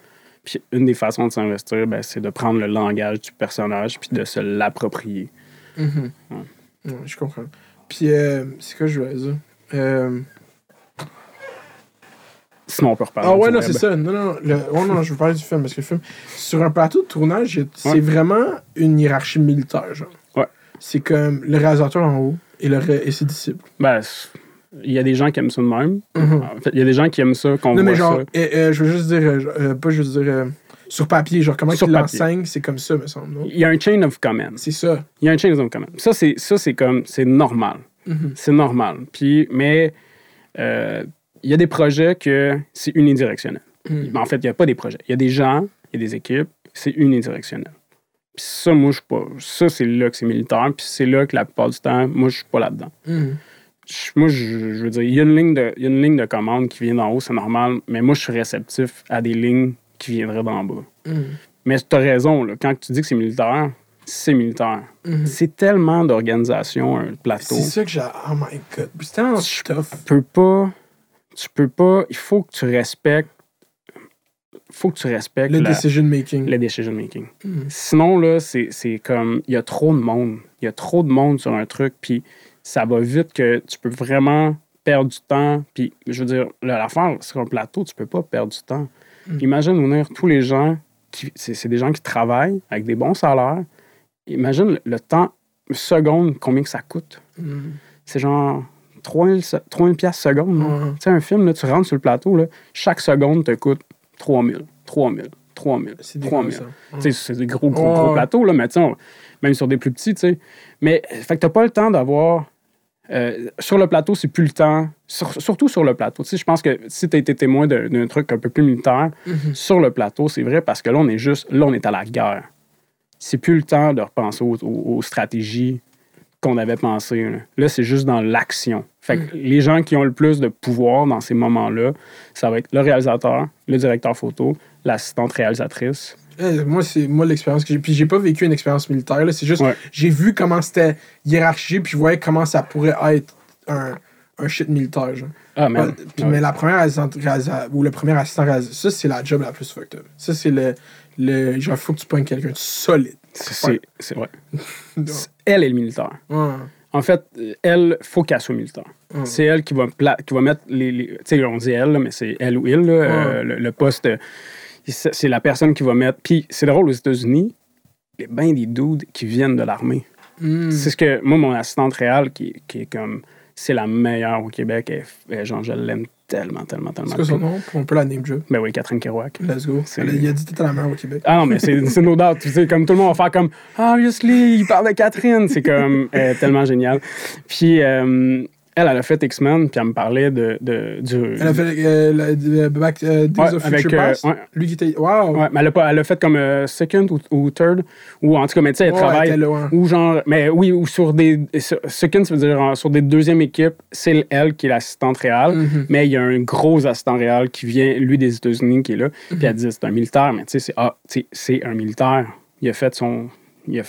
Puis une des façons de s'investir, ben, c'est de prendre le langage du personnage puis de se l'approprier. Mhm. Ouais. Ouais, je comprends. Puis, euh, c'est quoi je voulais dire? Euh, Sinon, on peut reparler. Ah ouais, non, c'est ça. Non, non, le... oh, non, je veux parler du film, parce que le film, sur un plateau de tournage, c'est Ouais. vraiment une hiérarchie militaire, genre. Ouais. C'est comme le réalisateur en haut et, le et ses disciples. Ben, il y a des gens qui aiment ça de même. Mhm. En fait, il y a des gens qui aiment ça, qu'on Non, mais voit genre, ça. euh, euh, je veux juste dire, euh, euh, pas juste dire, sur papier, genre, comment Sur il papier. l'enseigne, c'est comme ça, me semble, non? Il y a un chain of command. C'est ça. Il y a un chain of command. Ça, c'est, ça, c'est comme, c'est normal. Mhm. C'est normal. Puis, mais il y a des projets que c'est unidirectionnel. Ben, en fait, il n'y a pas des projets. Il y a des gens, il y a des équipes, c'est unidirectionnel. Puis ça, moi, je suis pas. Ça, c'est là que c'est militaire. Puis c'est là que la plupart du temps, moi, je suis pas là-dedans. Mhm. Moi, je, je veux dire, il y, a une ligne de, il y a une ligne de commande qui vient d'en haut, c'est normal. Mais moi, je suis réceptif à des lignes qui viendraient d'en bas. Mhm. Mais tu as raison, là, quand tu dis que c'est militaire, c'est militaire. Mhm. C'est tellement d'organisation, un plateau. C'est ça que j'ai. Oh my god. C'est tellement tough. Tu peux pas. Tu peux pas. Il faut que tu respectes. faut que tu respectes Le la- decision making. le decision making. Mhm. Sinon, là, c'est c'est comme. Il y a trop de monde. Il y a trop de monde sur un truc, puis ça va vite que tu peux vraiment perdre du temps. Puis, je veux dire, l'affaire, sur un plateau, tu peux pas perdre du temps. Mhm. Imagine venir tous les gens. qui C'est c'est des gens qui travaillent avec des bons salaires. Imagine le, temps, une seconde, combien que ça coûte. Mhm. C'est genre 3000 se- 3000 piastres seconde. Ouais. Tu sais, un film, là, tu rentres sur le plateau, là, chaque seconde te coûte 3000, 3000, 3000, C'est des 3000. ça. Tu sais, C'est des gros, gros, gros plateaux, là, mais on- même sur des plus petits, tu sais. Mais, fait que t'as pas le temps d'avoir... euh, sur le plateau, c'est plus le temps. sur- surtout sur le plateau. Tu sais, je pense que si tu as été témoin d'un truc un peu plus militaire, Mhm. sur le plateau, c'est vrai parce que là, on est juste... Là, on est à la guerre. C'est plus le temps de repenser aux, aux- aux stratégies qu'on avait pensées. Là, Là, c'est juste dans l'action. Fait que les gens qui ont le plus de pouvoir dans ces moments-là, ça va être le réalisateur, le directeur photo, l'assistante réalisatrice, Eh, moi, c'est moi l'expérience que j'ai. Puis j'ai pas vécu une expérience militaire. là. C'est juste, Ouais. j'ai vu comment c'était hiérarchisé, puis je voyais comment ça pourrait être un, un shit militaire. Genre. Ah, man. Puis, Ouais. Mais la première assistante ou le premier assistant réalisateur, ça, c'est la job la plus fucked up. Ça, c'est le, le. Genre, faut que tu pognes quelqu'un de solide. C'est- vrai. Elle est le militaire. Ouais. En fait, euh, elle, faut qu'elle soit militaire. Mm. C'est elle qui va, pla- qui va mettre les. les- tu sais, on dit elle, là, mais c'est elle ou il, là, euh, le, le poste. C'est la personne qui va mettre. Puis c'est drôle, aux États-Unis, il y a bien des dudes qui viennent de l'armée. Mm. C'est ce que. Moi, mon assistante réelle, qui, qui est comme. C'est la meilleure au Québec. Elle, elle- genre, je l'aime tellement, tellement, tellement. C'est quoi son nom? On peut la name drop. Ben oui, Catherine Kerouac. Let's go. Il a dit que t'étais la meilleure au Québec. Ah non, mais c'est no doubt. Tu sais, comme tout le monde va faire comme Ah, obviously, il parle de Catherine. C'est comme euh, tellement génial. Puis euh, elle, elle a fait X-Men, puis elle me parlait de, de, du. Elle a fait euh, la- de- Back, euh, Days Ouais, of avec, Future euh, ouais. Lui qui était. Waouh! Ouais, mais elle a, pas, elle a fait comme euh, second ou, ou third, ou en tout cas, mais tu sais, elle travaille. Ou genre, mais oui, ou sur des. sur- Second, ça veut dire euh, sur des deuxièmes équipes, c'est elle qui est l'assistante réelle, Mhm. mais il y a un gros assistant réel qui vient, lui, des États-Unis, qui est là. Puis elle dit c'est un militaire, mais tu sais, c'est ah, tu sais, c'est un militaire. Il a fait son. Ouais.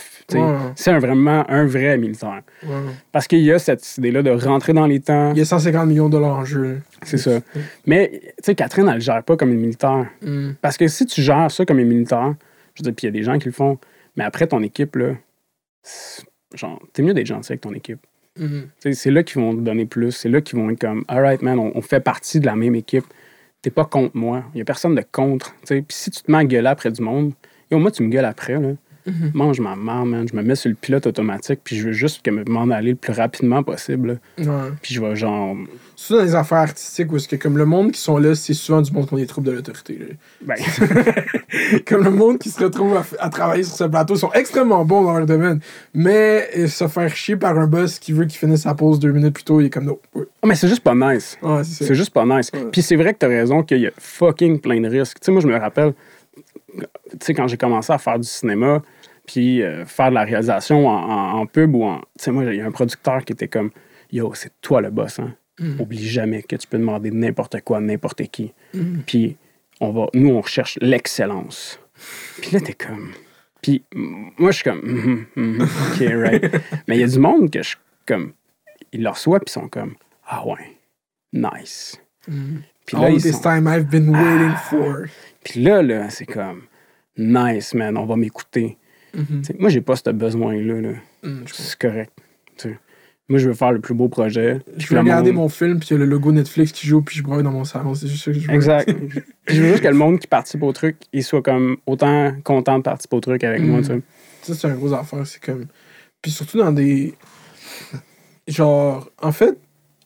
C'est un, vraiment un vrai militaire. Ouais. Parce qu'il y a cette idée-là de rentrer dans les temps. Il y a 150 millions de dollars en jeu. C'est ça. Mais, tu sais, Catherine, elle le gère pas comme une militaire. Mm. Parce que si tu gères ça comme un militaire, je veux dire, puis il y a des gens qui le font, mais après ton équipe, là, genre, t'es mieux d'être gentil avec ton équipe. Sais, C'est là qu'ils vont te donner plus. C'est là qu'ils vont être comme, alright, man, on, on fait partie de la même équipe. T'es pas contre moi. Il y a personne de contre. Puis si tu te mets à gueuler après du monde, et moi, tu me gueules après, là. Mhm. Mange ma mère, man. Je me mets sur le pilote automatique, puis je veux juste que me- m'en aller le plus rapidement possible. Ouais. Puis je vais genre. Surtout dans les affaires artistiques où est-ce que comme le monde qui sont là, c'est souvent du monde qui ont des troubles de l'autorité. Ben, comme le monde qui se retrouve à, travailler sur ce plateau sont extrêmement bons dans leur domaine. Mais euh, se faire chier par un boss qui veut qu'il finisse sa pause deux minutes plus tôt, il est comme non. Ouais, oh, mais c'est juste pas nice. Ouais, c'est. C'est juste pas nice. Puis c'est vrai que t'as raison qu'il y a fucking plein de risques. Tu sais, moi, je me rappelle, tu sais, quand j'ai commencé à faire du cinéma, puis euh, faire de la réalisation en, en- en pub ou en. Tu sais, moi, il y a un producteur qui était comme Yo, c'est toi le boss, hein. Mm. Oublie jamais que tu peux demander n'importe quoi à n'importe qui. Mm. Puis on va, nous, on recherche l'excellence. Puis là, t'es comme. Puis mm, moi, je suis comme. Mhm, mhm, OK, right. Mais il y a du monde que je comme. Ils le reçoivent, puis ils sont comme Ah ouais, nice. Puis là, All ils this sont- Ah. time I've been waiting for. Puis là, là, c'est comme nice, man, on va m'écouter. Mhm. Moi, j'ai pas ce besoin-là. là. Mm, je C'est correct. T'sais. Moi, je veux faire le plus beau projet. Je veux regarder mon film, puis il y a le logo Netflix qui joue, puis je broye dans mon salon. C'est juste ça que je veux. Exact. je veux juste que le monde qui participe au truc, il soit comme autant content de participer au truc avec moi. Mm. t'sais. Ça, c'est un gros affaire. C'est comme. Puis surtout dans des. Genre, en fait,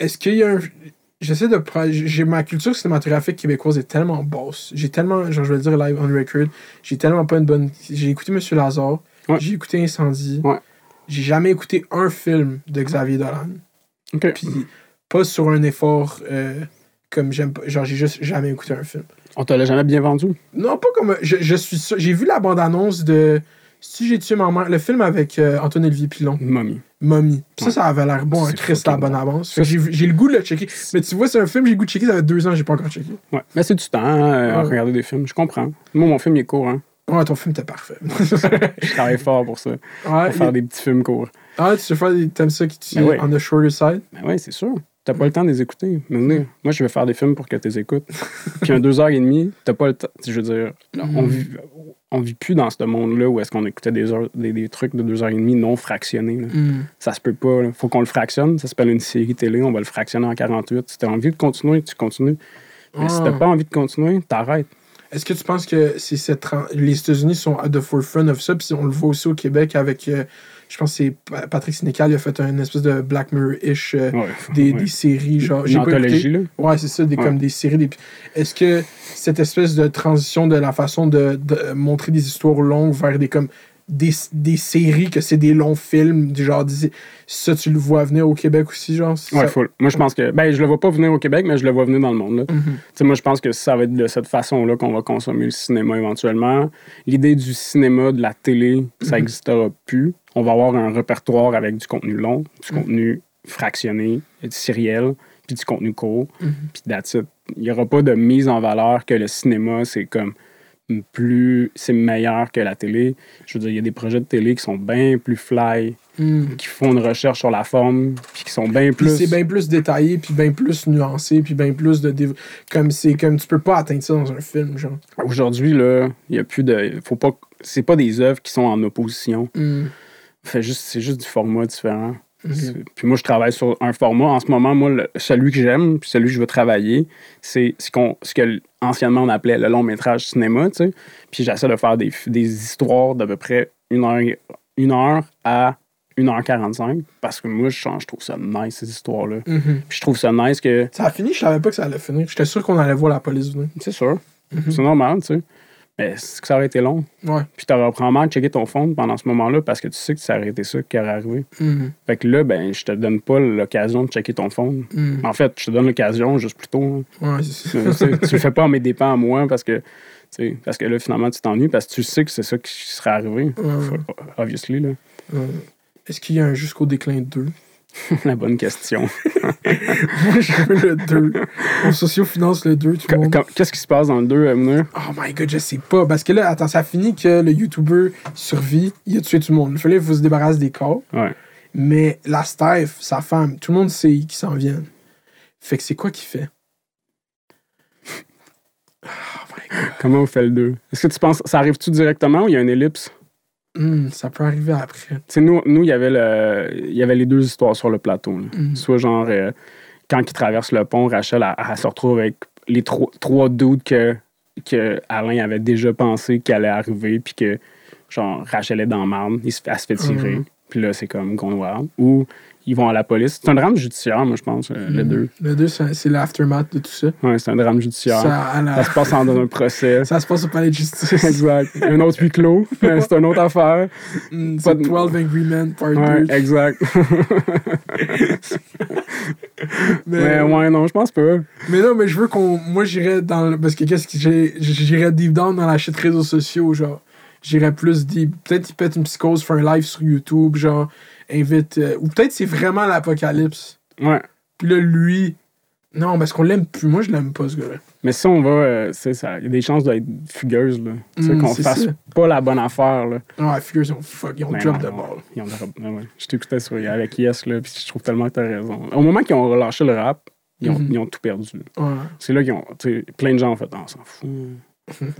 est-ce qu'il y a un. J'essaie de. J'ai ma culture cinématographique québécoise est tellement basse. J'ai tellement. Genre, je vais le dire live on record. J'ai tellement pas une bonne. J'ai écouté Monsieur Lazare. Ouais. J'ai écouté Incendie. Ouais. J'ai jamais écouté un film de Xavier Dolan. OK. Puis pas sur un effort. euh, comme j'aime pas. Genre, j'ai juste jamais écouté un film. On te l'a jamais bien vendu? Non, pas comme. Je, je suis sûr. J'ai vu la bande-annonce de. Si j'ai tué ma mère, le film avec euh, Antoine Olivier Pilon, Mommy. Mommy. Ça, Ouais. ça avait l'air bon, un Christ la fucking bonne bon. avance. J'ai le goût de le checker. Mais tu vois, c'est un film, j'ai le goût de checker, ça fait deux ans, j'ai pas encore checké. Ouais. Mais c'est du temps hein, à Ouais. regarder des films. Je comprends. Moi, mon film, il est court. Hein. Ouais, ton film était parfait. Je travaille fort pour ça. ouais, Pour faire il- des petits films courts. ah, tu sais faire des. T'aimes ça qui tu Ben ouais. on the shorter side? Ben oui, c'est sûr. T'as pas le temps de les écouter. Mais venez, moi, je vais faire des films pour que tu les écoutes. Puis un deux heures et demie, t'as pas le temps. Je veux dire, on, vit, on vit plus dans ce monde-là où est-ce qu'on écoutait des, heures, des, des trucs de deux heures et demie non fractionnés. là. Mm. Ça se peut pas. là. Faut qu'on le fractionne. Ça s'appelle une série télé. On va le fractionner en 48. Si t'as envie de continuer, tu continues. Mais si Ah. t'as pas envie de continuer, t'arrêtes. Est-ce que tu penses que c'est cette. les États-Unis sont at the forefront of ça, puis on le voit aussi au Québec avec. euh, je pense que c'est Pa- Patrick Sénécal, il a fait une espèce de Black Mirror-ish, euh, Ouais. des, Ouais. des séries, genre. J'ai pas écouté. là? Ouais, c'est ça, des, Ouais. comme des séries. Des... Est-ce que cette espèce de transition de la façon de, de montrer des histoires longues vers des comme des, des séries, que c'est des longs films, du genre, ça, tu le vois venir au Québec aussi, genre? c'est Ouais, ça? full. Moi, je pense que. Ben, je le vois pas venir au Québec, mais je le vois venir dans le monde. là. Tu sais, moi, je pense que ça va être de cette façon-là qu'on va consommer le cinéma éventuellement. L'idée du cinéma, de la télé, ça n'existera plus. On va avoir un répertoire avec du contenu long, du contenu fractionné, du seriel, puis du contenu court, puis that's it. Il n'y aura pas de mise en valeur que le cinéma, c'est comme plus c'est meilleur que la télé. Je veux dire, il y a des projets de télé qui sont bien plus fly, Mm. qui font une recherche sur la forme, puis qui sont bien plus. c'est bien plus détaillé, puis bien plus nuancé, puis bien plus de... dév- Comme c'est comme tu peux pas atteindre ça dans un film, genre. Aujourd'hui, là, il y a plus de. Faut pas. C'est pas des œuvres qui sont en opposition. Mm. Fait juste, c'est juste du format différent. Mhm. C'est- Puis moi, je travaille sur un format. En ce moment, moi, le- celui que j'aime, puis celui que je veux travailler, c'est ce, qu'on, ce que anciennement on appelait le long métrage cinéma, tu sais. Puis j'essaie de faire des, des histoires d'à peu près une heure, une heure à 1h45 parce que moi, je, je trouve ça nice, ces histoires-là. Mhm. Puis je trouve ça nice que. Ça a fini, je savais pas que ça allait finir. J'étais sûr qu'on allait voir la police venir. C'est sûr. Mhm. C'est normal, tu sais. Mais c'est que ça aurait été long. Ouais. Puis t'aurais probablement checké ton fond pendant ce moment-là parce que tu sais que ça aurait été ça qui aurait arrivé. Mhm. Fait que là, ben, je te donne pas l'occasion de checker ton fond. Mhm. En fait, je te donne l'occasion juste plus tôt. hein. Ouais, c'est Tu le fais pas en mes dépens à moi parce que, tu sais, parce que là, finalement, tu t'ennuies parce que tu sais que c'est ça qui serait arrivé. Ouais. Obviously, là. Ouais. Est-ce qu'il y a un jusqu'au déclin 2? La bonne question. Moi, je veux le 2. On socio-finance le 2, tout le monde. Comme- Qu'est-ce qui se passe dans le 2, Amner? Oh my god, je sais pas. Parce que là, attends, ça finit que le YouTuber survit, il a tué tout le monde. Il fallait qu'il se débarrasser des corps. Ouais. Mais la Steph, sa femme, tout le monde sait qu'ils s'en viennent. Fait que c'est quoi qu'il fait? Oh my god. Comment on fait le 2? Est-ce que tu penses, ça arrive-tu directement ou il y a une ellipse? Hmm, ça peut arriver après. Nous, nous, il y avait le, il y avait les deux histoires sur le plateau. Mhm. Soit genre, euh, quand il traverse le pont, Rachel, elle, elle se retrouve avec les trois, trois doutes que, que Alain avait déjà pensé qu'elle allait arriver, puis que, genre, Rachel est dans fait- elle se fait tirer. Mhm. Puis là, c'est comme gone. Ou ils vont à la police. C'est un drame judiciaire, moi, je pense, euh, le Hmm. deux. Le 2, c'est l'aftermath de tout ça. Ouais, c'est un drame judiciaire. Ça, se passe dans un procès. ça se passe au palais de justice. exact. Un autre huis clos. mais c'est une autre affaire. Pas c'est de- 12 Angry Men, part Ouais, 2. exact. Mais, mais ouais, non, je pense pas. mais non, mais je veux qu'on. Moi, j'irais dans. le- Parce que qu'est-ce que j'ai. J'irais deep down dans la shit réseaux sociaux, genre. J'irais plus deep. Peut-être il pète une psychose, fait un live sur YouTube, genre. Invite. euh, ou peut-être c'est vraiment l'apocalypse. Ouais. Puis là, lui. Non, parce qu'on l'aime plus. Moi, je l'aime pas, ce gars-là. Mais si on va, euh, c'est ça, il y a des chances d'être fugueuse, là. Tu sais, Mm, qu'on fasse ça. pas la bonne affaire, là. Ah, figure, ils ont fuck, ils ont Mais drop non, de ball. Ils ont drop- ouais, ouais. Je t'écoutais sur, avec Yes, là, puis je trouve tellement que t'as raison. Au moment qu'ils ont relâché le rap, ils ont, Mhm. ils ont tout perdu. Ouais. C'est là qu'ils ont, tu sais, plein de gens ont fait, ah, on s'en fout.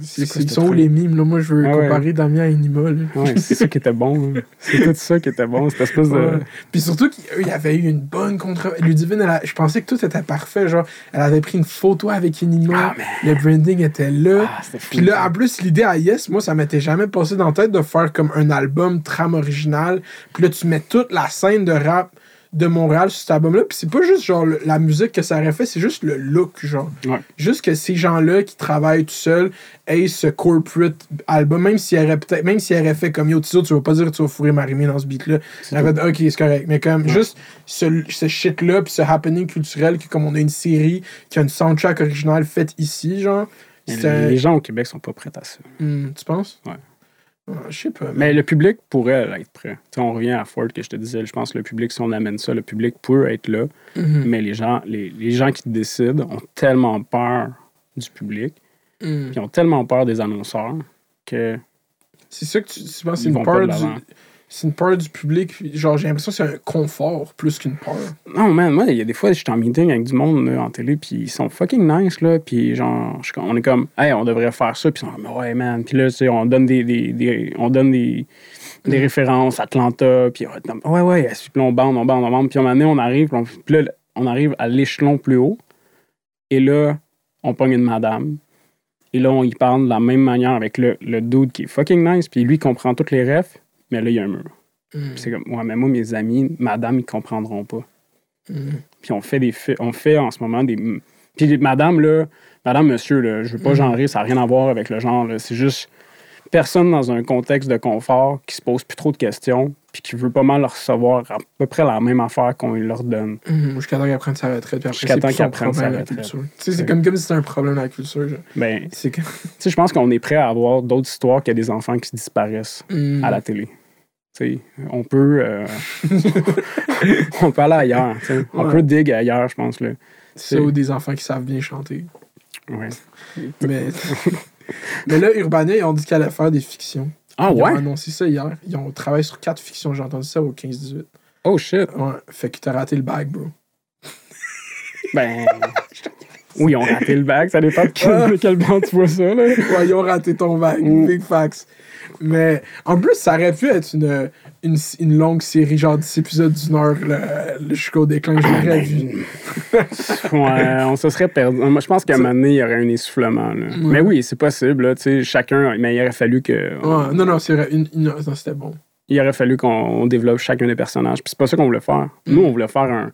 C'est- Ils sont où les mimes, là? Moi, je veux Ah ouais. comparer Damien à Enima, là. Ouais, c'est ça qui était bon. là. C'est tout ça qui était bon, cette espèce de... Puis surtout qu'il y avait eu une bonne contre. Ludivine, elle a- je pensais que tout était parfait. Genre, elle avait pris une photo avec Enima. Ah, le branding était là. Ah, fou. Puis là, en plus, l'idée à Yes, moi, ça m'était jamais passé dans la tête de faire comme un album trame original. Puis là, tu mets toute la scène de rap de Montréal sur cet album-là. Puis c'est pas juste genre la musique que ça aurait fait, c'est juste le look, genre. Ouais. Juste que ces gens-là qui travaillent tout seuls aient ce corporate album, même s'il aurait peut-être, même s'il aurait fait comme Yo Tizo, tu vas pas dire que tu vas fourrer Marimé dans ce beat-là. C'est Il aurait fait, ok, c'est correct. Mais comme juste ce, ce shit-là, puis ce happening culturel, que comme on a une série qui a une soundtrack originale faite ici, genre. Un- les gens au Québec sont pas prêts à ça. Hmm, tu penses? Ouais. Ouais, je sais pas. Mais... Le public pourrait être prêt. Tu sais, on revient à Ford que je te disais, je pense que le public, si on amène ça, le public peut être là, Mhm. mais les gens, les, les gens qui décident ont tellement peur du public, puis ils ont tellement peur des annonceurs que C'est ça que tu, tu penses, c'est Ils une vont pas peur du. C'est une peur du public. Genre, j'ai l'impression que c'est un confort plus qu'une peur. Non, man, moi, il y a des fois, je suis en meeting avec du monde là, en télé, puis ils sont fucking nice, là, puis genre, je on est comme, hey, on devrait faire ça, puis ils sont comme, ouais, man, puis là, tu sais, on donne des, des, des- on donne des, des références, Atlanta, puis ouais, ouais, puis là, on bande, on bande, on bande, puis à un moment donné, on arrive, puis, là, on arrive à l'échelon plus haut, et là, on pogne une madame, et là, on y parle de la même manière avec le, le dude qui est fucking nice, puis lui, comprend toutes les refs, mais là, il y a un mur. Hmm. C'est comme, ouais, mais moi, mes amis, madame, ils comprendront pas. Hmm. Puis on fait des on fait en ce moment des. Puis madame, là, madame, monsieur, là, je veux pas Mhm. genrer, ça n'a rien à voir avec le genre. C'est juste personne dans un contexte de confort qui se pose plus trop de questions, puis qui veut pas mal leur recevoir à peu près la même affaire qu'on leur donne. Mhm, Jusqu'à temps qu'elle prenne sa retraite. Puis après, Jusqu'à c'est temps qu'elle prenne sa retraite. c'est comme, comme si c'était un problème, la culture. genre. Ben, C'est que. je pense qu'on est prêt à avoir d'autres histoires qu'il y a des enfants qui disparaissent Hmm. à la télé. On peut. euh, on peut aller ailleurs. On peut dig ailleurs, je pense. Là. Ça, ou des enfants qui savent bien chanter. Ouais. Mais, mais là, Urbania, ils ont dit qu'elle allait faire des fictions. Ah Ils ont ouais? annoncé ça hier. Ils ont travaillé sur quatre fictions. J'ai entendu ça au 15-18. Oh shit. Ouais. Fait que t'as raté le bag, bro. Ben. Oui, ils ont raté le bac, ça dépend de quel, de quel banc tu vois ça. Là. Ouais, ils ont raté ton. Mm. Big facts. Mais en plus, ça aurait pu être une, une, une longue série, genre 10 épisodes d'une heure, jusqu'au déclin. Je l'aurais vu. Ouais, on se serait perdu. Moi, je pense qu'à un moment donné, il y aurait un essoufflement. là. Mais oui, c'est possible. Là, tu sais, chacun. Mais il aurait fallu que. Ouais, non, non, c'est vrai. Une, une heure, non, c'était bon. Il aurait fallu qu'on développe chacun des personnages. Puis c'est pas ça qu'on voulait faire. Nous, on voulait faire un.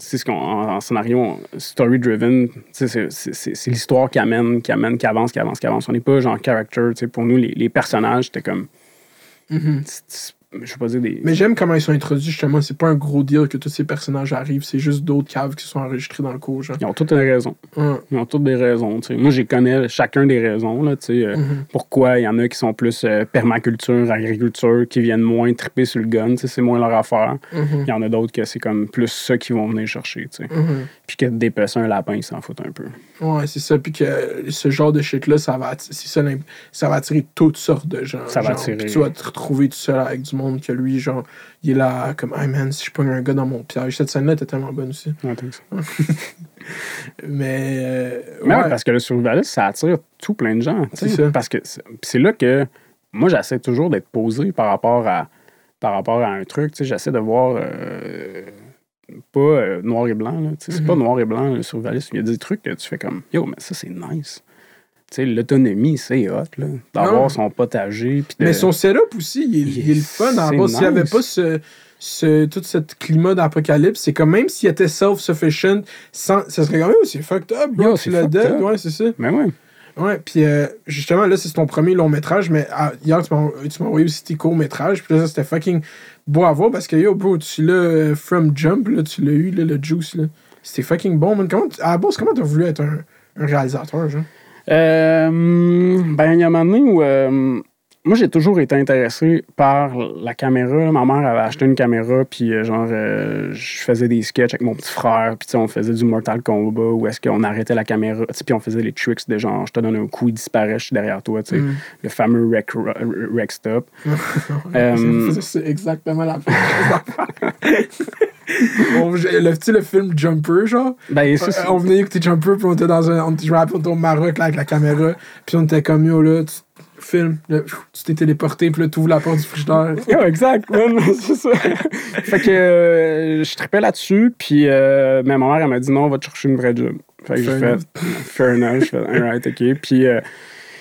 C'est ce qu'on. En, en scénario, story-driven, tu sais, c'est- l'histoire qui amène, qui amène, qui avance, qui avance, qui avance. On n'est pas genre character. Pour nous, les, les personnages, c'était comme. Mhm. c'est- Je vais pas dire des. Mais j'aime comment ils sont introduits, justement. C'est pas un gros deal que tous ces personnages arrivent. C'est juste d'autres caves qui sont enregistrés dans le cours, genre. Ils ont toutes des raisons. Ils ont toutes des raisons. Moi, je connais chacun des raisons. Là, sais, euh, Mhm. Pourquoi il y en a qui sont plus euh, permaculture, agriculture, qui viennent moins triper sur le gun. C'est moins leur affaire. Mhm. Il y en a d'autres que c'est comme plus ça qu'ils vont venir chercher. Mhm. Puis que dépecer un lapin, ils s'en foutent un peu. Ouais, c'est ça. Puis que ce genre de shit-là, ça va, ça, ça va attirer toutes sortes de gens. Ça va attirer- Puis tu vas te retrouver tout seul avec du monde que lui, genre, il est là comme, hey man, si je pogne un gars dans mon piège. Cette scène-là était tellement bonne aussi. Ouais. Mais. euh, Mais ouais, parce que le survivaliste, ça attire tout plein de gens. C'est ça. Parce que c'est c'est là que moi, j'essaie toujours d'être posé par rapport à, par rapport à un truc. Tu sais, j'essaie de voir euh, pas euh, noir et blanc. sais, C'est pas Mhm. noir et blanc, le survivalisme. Il y a des trucs que tu fais comme Yo, mais ça, c'est nice. Tu sais, l'autonomie, c'est hot, là. D'avoir son potager. de- Mais son setup aussi, il est, il est le fun. En s'il n'y avait pas ce, ce, tout ce climat d'apocalypse, c'est comme même s'il était self-sufficient, sans, ça serait quand même aussi fucked up, bro. Yo, c'est fucked dead, up. ouais, c'est ça. Mais ouais. Ouais, puis euh, justement, là, c'est ton premier long métrage, mais ah, hier, tu m'as tu m'as envoyé aussi tes courts métrages, puis là, c'était fucking beau à voir parce que, yo, bro, tu l'as euh, from Jump, là, tu l'as eu, là, le Juice, là. C'était fucking bon, man. Comment, à la base, comment t'as voulu être un, un réalisateur, genre? Euh, ben, il y a un moment donné où. euh, moi, j'ai toujours été intéressé par la caméra. Ma mère avait acheté une caméra, puis euh, genre, euh, je faisais des sketchs avec mon petit frère, puis tu sais, on faisait du Mortal Kombat, où est-ce qu'on arrêtait la caméra, puis on faisait les tricks de genre, je te donne un coup, il disparaît, je suis derrière toi, tu sais, Mm. le fameux rec, rec stop. Euh, C'est- exactement la même chose. Le, tu sais, le film Jumper, genre? Ben, ça, on venait écouter Jumper, puis on était dans un. On, je me rappelle, on était au Maroc là, avec la caméra, puis on était comme yo, là, tu filmes, là, tu t'es téléporté, puis là, tu ouvres la porte du frigidaire. Ouais, exact, c'est ça. fait que euh, je tripais là-dessus, puis euh, ma mère, elle m'a dit non, on va te chercher une vraie job. Fait que j'ai fait, fair enough, je fais, alright, ok. Puis, euh,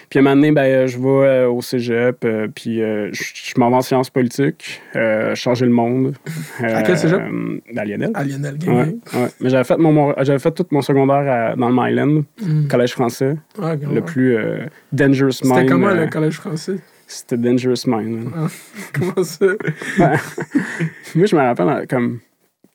puis à un moment donné, ben, euh, je vais euh, au cégep, euh, puis je m'en vais en sciences politiques, changer le monde. À quel cégep? À Lionel. À Lionel Ouais. Mais j'avais fait, mon, j'avais fait tout mon secondaire à- dans le Myland, Mm. collège français, Ah, le plus dangerous mind. C'était comment le collège français? C'était dangerous mind. man. Comment ça? Moi, je me rappelle, comme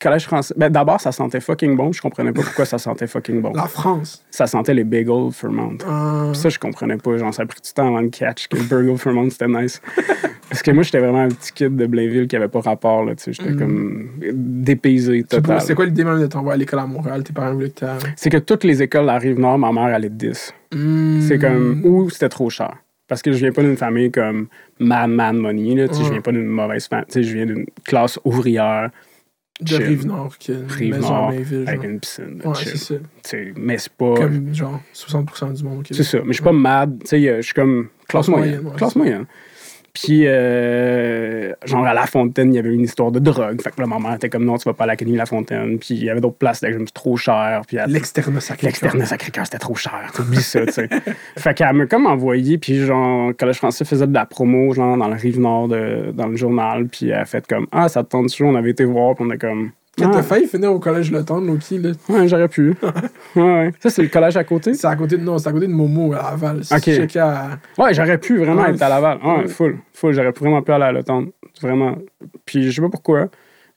collège français. Ben, d'abord, ça sentait fucking bon. Je comprenais pas pourquoi ça sentait fucking bon. La France. Ça sentait les bagels Fairmont. Ah. Puis ça, je comprenais pas. Genre, ça a pris du temps avant de catch que le bagel Fairmont, c'était nice. Parce que moi, j'étais vraiment un petit kid de Blainville qui avait pas rapport, là, tu sais. J'étais Mm. comme dépaysé total. C'est quoi l'idée même de t'envoyer à l'école à Montréal? Tes parents voulaient que C'est que toutes les écoles la Rive-Nord, ma mère allait 10. Mm. C'est comme... Ou c'était trop cher. Parce que je viens pas d'une famille comme mad, mad money, là. Tu sais, Ouais. je viens pas d'une mauvaise famille. Tu sais, je viens d'une classe ouvrière, De. Rive-Nord, qui a une Rive maison Nord, à Mainville. avec genre. une piscine. Ouais, c'est ça. Tu sais, mais c'est pas. Comme genre 60% du monde. C'est ça. Mais je suis pas mad. Tu sais, je suis comme classe Classe moyenne. moyenne, ouais, classe moyenne. Puis, euh, genre, à La Fontaine, il y avait une histoire de drogue. Fait que là, ma mère était comme, non, tu vas pas à l'Académie La Fontaine. Puis, il y avait d'autres places, c'était comme trop cher. Puis, elle- L'externe sacré. l'externe Sacré-Cœur, c'était trop cher. T'oublies ça, tu sais. fait qu'elle m'a comme envoyé. Puis, genre, Collège français faisait de la promo, genre, dans le Rive-Nord, dans le journal. Puis, elle a fait comme, ah, ça te tente. On avait été voir. Puis, on est comme. Quand Ah, t'as failli finir au collège Le Temps, Loki, là. ouais, j'aurais pu. ouais, ouais. Ça, c'est le collège à côté? C'est à côté de, non, c'est à côté de Momo, à Laval. Ok. à- Ouais, j'aurais pu vraiment Ouais. être à Laval. Ouais, Ouais. full. Full. J'aurais vraiment pu aller à l'automne. Vraiment. Puis je sais pas pourquoi.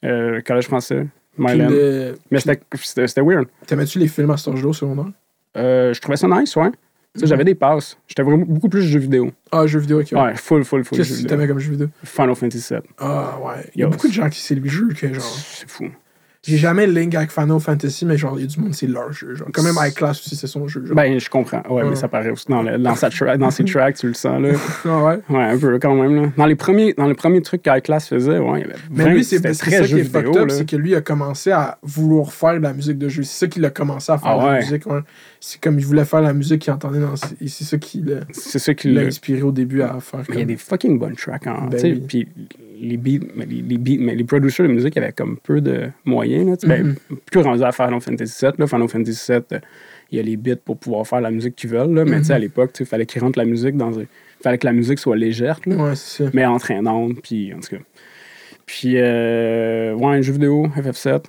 Euh, collège français, Myland. le- Mais c'était- weird. T'aimais-tu les films à âge-là au secondaire? Euh, je trouvais ça nice, ouais. Sais, J'avais des passes. J'étais vraiment beaucoup plus jeux vidéo. Ah, jeux vidéo, ok. ouais. Ouais, full, full, full. Qu'est-ce que t'aimais comme jeux vidéo? Final Fantasy VII. Ah, ouais. Il y a beaucoup de gens qui c'est le jeu que genre. C'est fou. J'ai jamais link avec Final Fantasy, mais genre, il y a du monde, c'est leur jeu. Genre. Quand même, High Class aussi, c'est son jeu. Genre. Ben, je comprends. Ouais, Ouais. mais ça paraît aussi dans, le- dans, sa tra- dans ses tracks, tu le sens, là. Ah, ouais? Ouais, un peu quand même, là. Dans les premiers, dans les premiers trucs qu'I-Class faisait, ouais, il y avait Mais lui, c'est ça qui est fucked up, c'est que lui a commencé à vouloir faire de la musique de jeu. C'est ça qu'il a commencé à faire Ah de la ouais. musique. ouais. C'est comme il voulait faire la musique qu'il entendait dans. Et c'est ça qui l'a C'est ça qui l'a inspiré au début à faire. Il y a des fucking bonnes tracks. Hein, Ben oui. Puis les beats, mais les, les beats, mais les producers de musique avaient comme peu de moyens. Là. Ben, Mhm. plus rendu à Final Fantasy VII. Là, Final Fantasy VII, euh, il y a les bits pour pouvoir faire la musique qu'ils veulent. Là, mais tu sais, à Mhm. l'époque, il fallait qu'ils rentrent la musique dans. Il fallait que la musique soit légère, là, Ouais, c'est ça. mais entraînante. Puis, en tout cas. Puis, euh, ouais, un jeu vidéo, FF7.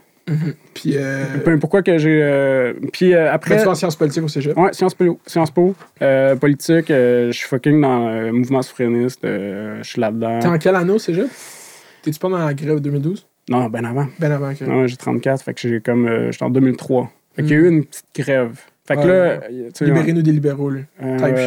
Puis, euh, Peu- Pourquoi que j'ai. euh, puis euh, après. après, tu en sciences politiques au cégep? Ouais, Sciences Po, Sciences Po euh, politique, je suis fucking dans le mouvement souverainiste, je suis là-dedans. T'es en quelle année au cégep? T'es-tu pas dans la grève 2012 Non, ben avant. Ben avant que. Ouais, j'ai 34, fait que j'ai comme. j'étais en 2003. Fait qu'il y a eu une petite grève. Fait que Ouais, là. tu sais, Libérez-nous des libéraux, là. euh, type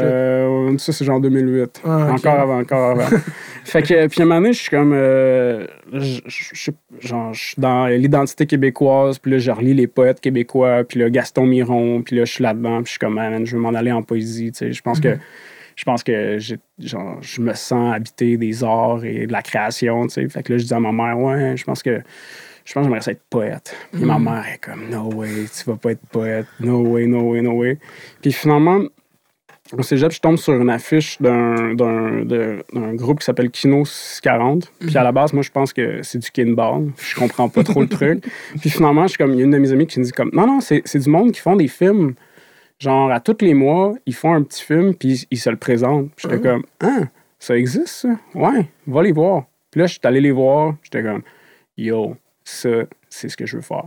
shit. ça, c'est genre 2008. Ah. Encore avant, encore avant. fait que, puis à un moment donné, je suis comme. euh, je- je je sais- genre, je suis dans l'identité québécoise, puis là, je relis les poètes québécois, puis là, Gaston Miron, puis là, je suis là-dedans, puis je suis comme, man, je veux m'en aller en poésie, tu sais. Je pense que. Je pense que genre, je me sens habiter des arts et de la création, tu sais. Fait que là, je dis à ma mère, ouais, je pense que je pense que j'aimerais ça être poète. Puis ma mère est comme, no way, tu vas pas être poète, no way, no way, no way. Puis finalement, au cégep, je tombe sur une affiche d'un, d'un, d'un groupe qui s'appelle Kino 40. Puis à la base, moi, je pense que c'est du kinball. Je comprends pas trop le truc. Puis finalement, je suis comme, il y a une de mes amies qui me dit comme, non, non, c'est, c'est du monde qui font des films. Genre, à tous les mois, ils font un petit film, puis ils, se le présentent. Puis j'étais comme, ah, ça existe, ça? Ouais, va les voir. Puis là, je suis allé les voir. J'étais comme, yo, ça, c'est ce que je veux faire.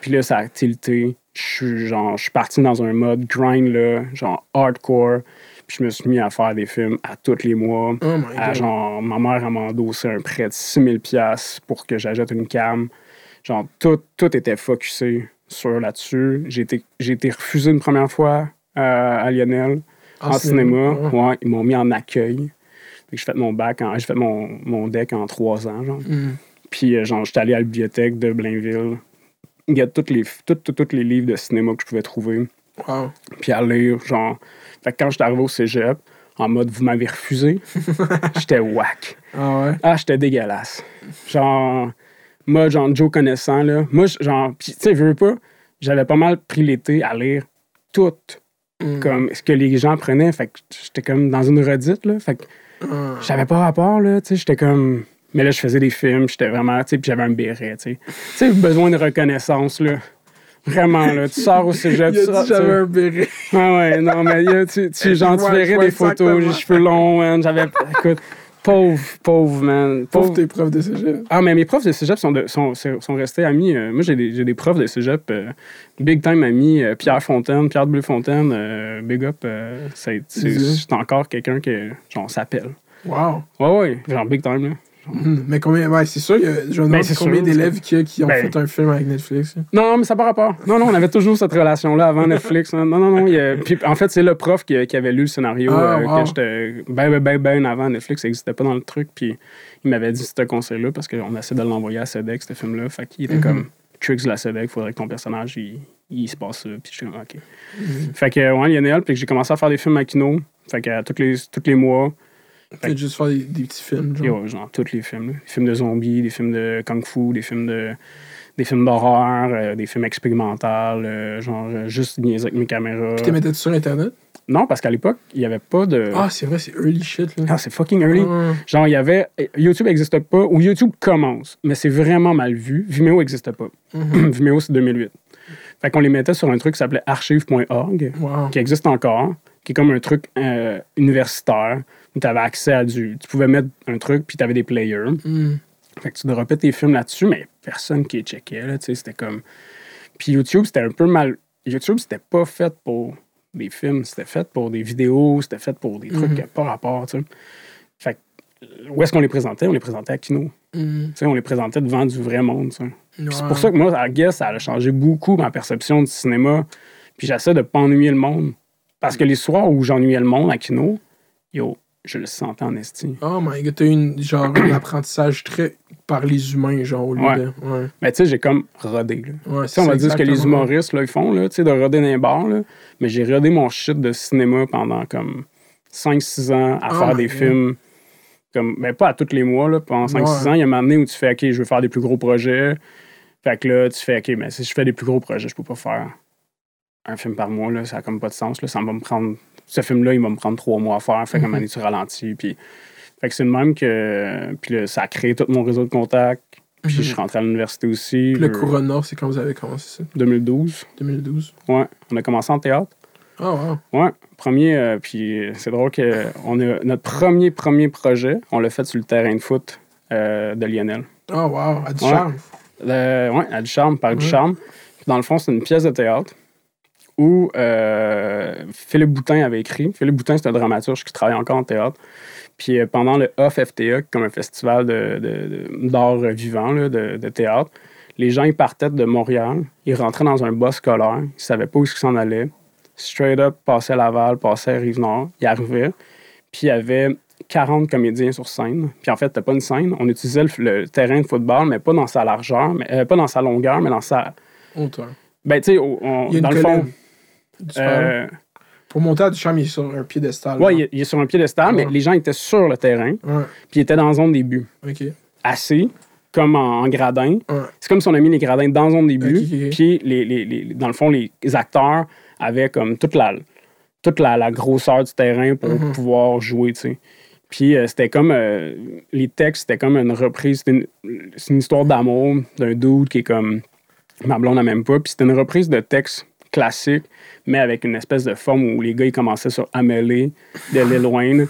Puis là, ça a tilté. Je suis genre, je suis parti dans un mode grind, là, genre hardcore. Puis je me suis mis à faire des films à tous les mois. Oh À genre, ma mère a m'a endossé un prêt de 6000 pièces pour que j'achète une cam. Genre, tout, tout était focusé sur là-dessus. J'ai été, été refusé une première fois euh, à Lionel En en cinéma. Ouais, ils m'ont mis en accueil. J'ai fait mon bac, en- j'ai fait mon, mon deck en trois ans, genre. Mm. Puis, euh, genre, j'étais allé à la bibliothèque de Blainville. Il y a tous les, tous les livres de cinéma que je pouvais trouver. Wow. Puis à lire, genre. Fait que quand j'étais arrivé au cégep, en mode vous m'avez refusé, j'étais whack. Ah ouais? Ah, j'étais dégueulasse. Genre, moi, genre, Joe connaissant, là. Moi, genre, pis, tu sais, veux pas, j'avais pas mal pris l'été à lire tout, Mm. comme ce que les gens prenaient. Fait que j'étais comme dans une redite, là. Fait que Ah. j'avais pas rapport, là. Tu sais, j'étais comme. Mais là, je faisais des films, j'étais vraiment, tu sais, puis j'avais un béret, tu sais. Tu sais, besoin de reconnaissance, là. Vraiment, là. Tu sors au cégep, tu sors- j'avais un béret. ah ouais, non, mais là, tu, tu, genre, tu verrais des photos, j'ai les cheveux longs, man. J'avais. Écoute, pauvre, pauvre, man. Pauvre Pauvre. tes profs de cégep. Ah, mais mes profs de cégep sont, de- sont, sont restés amis. Euh, moi, j'ai des, des profs de cégep, euh, big time amis. euh, Pierre Fontaine, Pierre Bleu Fontaine, euh, big up. c'est encore quelqu'un que, genre, s'appelle. Wow. Ouais, ouais, genre, big time, là. Mm. Mais combien. Ouais, c'est sûr, je me demande Ben, c'est combien d'élèves qu'il y a qui ont Ben. fait un film avec Netflix. Non, mais ça n'a pas rapport. Non, non, on avait toujours cette relation-là avant Netflix. hein. Non, non, non. il y a- Puis, en fait, c'est le prof qui, qui avait lu le scénario Ah, euh, wow. que j'étais ben, ben, ben, ben avant Netflix. Ça n'existait pas dans le truc. Puis il m'avait dit ce conseil-là parce qu'on essaie de l'envoyer à SEDEC, ce film-là. Fait qu'il était Mhm. comme Tricks de la SEDEC, il faudrait que ton personnage, il, il se passe ça. Puis je suis comme, OK. Mhm. Fait que, ouais, Lionel, puis que j'ai commencé à faire des films à Kino. Fait que, à tous les, tous les mois, Peut-être juste faire des, des petits films. Genre. Genre tous les films. là. Des films de zombies, des films de kung-fu, des films de des films d'horreur, euh, des films expérimentaux, euh, genre euh, juste niaiser avec mes caméras. Puis t'es mettais sur Internet? Non, parce qu'à l'époque, il n'y avait pas de... Ah, c'est vrai, c'est early shit. Là. Ah, c'est fucking early. Ah. Genre, il y avait... YouTube n'existe pas, ou YouTube commence, mais c'est vraiment mal vu. Vimeo n'existe pas. Mhm. Vimeo, c'est 2008. Fait qu'on les mettait sur un truc qui s'appelait archive.org, Wow. qui existe encore, qui est comme un truc euh, universitaire, où tu avais accès à du... Tu pouvais mettre un truc, puis tu avais des players. Mm. Fait que tu droppais tes films là-dessus, mais personne qui les checkait, là, c'était comme... Puis YouTube, c'était un peu mal... YouTube, c'était pas fait pour des films, c'était fait pour des vidéos, c'était fait pour des trucs Mhm. qui n'avaient pas rapport. Fait que, où est-ce qu'on les présentait? On les présentait à Kino. Mm. Sais, on les présentait devant du vrai monde, C'est pour ça que moi, à guess, ça a changé beaucoup ma perception du cinéma. Puis j'essaie de pas ennuyer le monde. Parce que les soirs où j'ennuyais le monde à Kino, yo, je le sentais en esti. Oh my god, t'as eu une, genre, un apprentissage très par les humains, genre, au lieu Ouais. de. Ouais. Mais tu sais, j'ai comme rodé, là. Ouais, on va dire ce que les humoristes là, ils font, là, tu sais, de roder dans les bars, là. Mais j'ai rodé mon shit de cinéma pendant comme 5-6 ans à Oh faire des God. films. Comme, ben, pas à tous les mois, là, pendant 5-6 Ouais. ans. Il y a un moment donné où tu fais, OK, je veux faire des plus gros projets. Fait que là, tu fais, OK, mais si je fais des plus gros projets, je peux pas faire un film par mois, là. Ça a comme pas de sens, là. Ça va me prendre. Ce film-là, il va me prendre trois mois à faire. Fait qu'à un Mhm. moment donné, tu ralentis. Puis. Fait que c'est le même que. Puis là, ça a créé tout mon réseau de contacts. Puis je suis rentré à l'université aussi. Puis le euh, Couronne Nord, c'est quand vous avez commencé ça? 2012. 2012. Ouais, on a commencé en théâtre. Ah, wow. Ouais, premier, euh, puis c'est drôle que on a notre premier premier projet, on l'a fait sur le terrain de foot euh, de Lionel. Ah, wow. À du Ouais. charme. Le- ouais, à Ducharme, par Ouais. Ducharme. Dans le fond, c'est une pièce de théâtre où euh, Philippe Boutin avait écrit. Philippe Boutin, c'est un dramaturge qui travaille encore en théâtre. Puis euh, pendant le Off FTA, comme un festival d'art vivant, là, de, de théâtre, les gens ils partaient de Montréal, ils rentraient dans un bus scolaire, ils savaient pas où ils s'en allaient. Straight up, passaient à Laval, passaient à Rive-Nord, ils arrivaient, puis il y avait 40 comédiens sur scène. Puis en fait, c'était pas une scène, on utilisait le, le terrain de football, mais pas dans sa largeur, mais, euh, pas dans sa longueur, mais dans sa... Hauteur. Ben, tu sais, dans le fond... Euh, Pour monter à du charme, il est sur un piédestal. genre. il est- il est sur un piédestal, mais Ouais. les gens étaient sur le terrain, puis ils étaient dans la zone des buts. ok. Assis, comme en, en gradin. C'est comme si on a mis les gradins dans la zone des buts, puis les, les- les- dans le fond, les acteurs avaient comme toute la, toute la, la grosseur du terrain pour Mhm. pouvoir jouer, tu sais. Puis euh, c'était comme. euh, les textes, c'était comme une reprise. Une, c'est une histoire d'amour d'un dude qui est comme. Ma blonde n'a même pas. Puis c'était une reprise de texte classique, mais avec une espèce de forme où les gars, ils commençaient sur Amélie de Lil Wayne.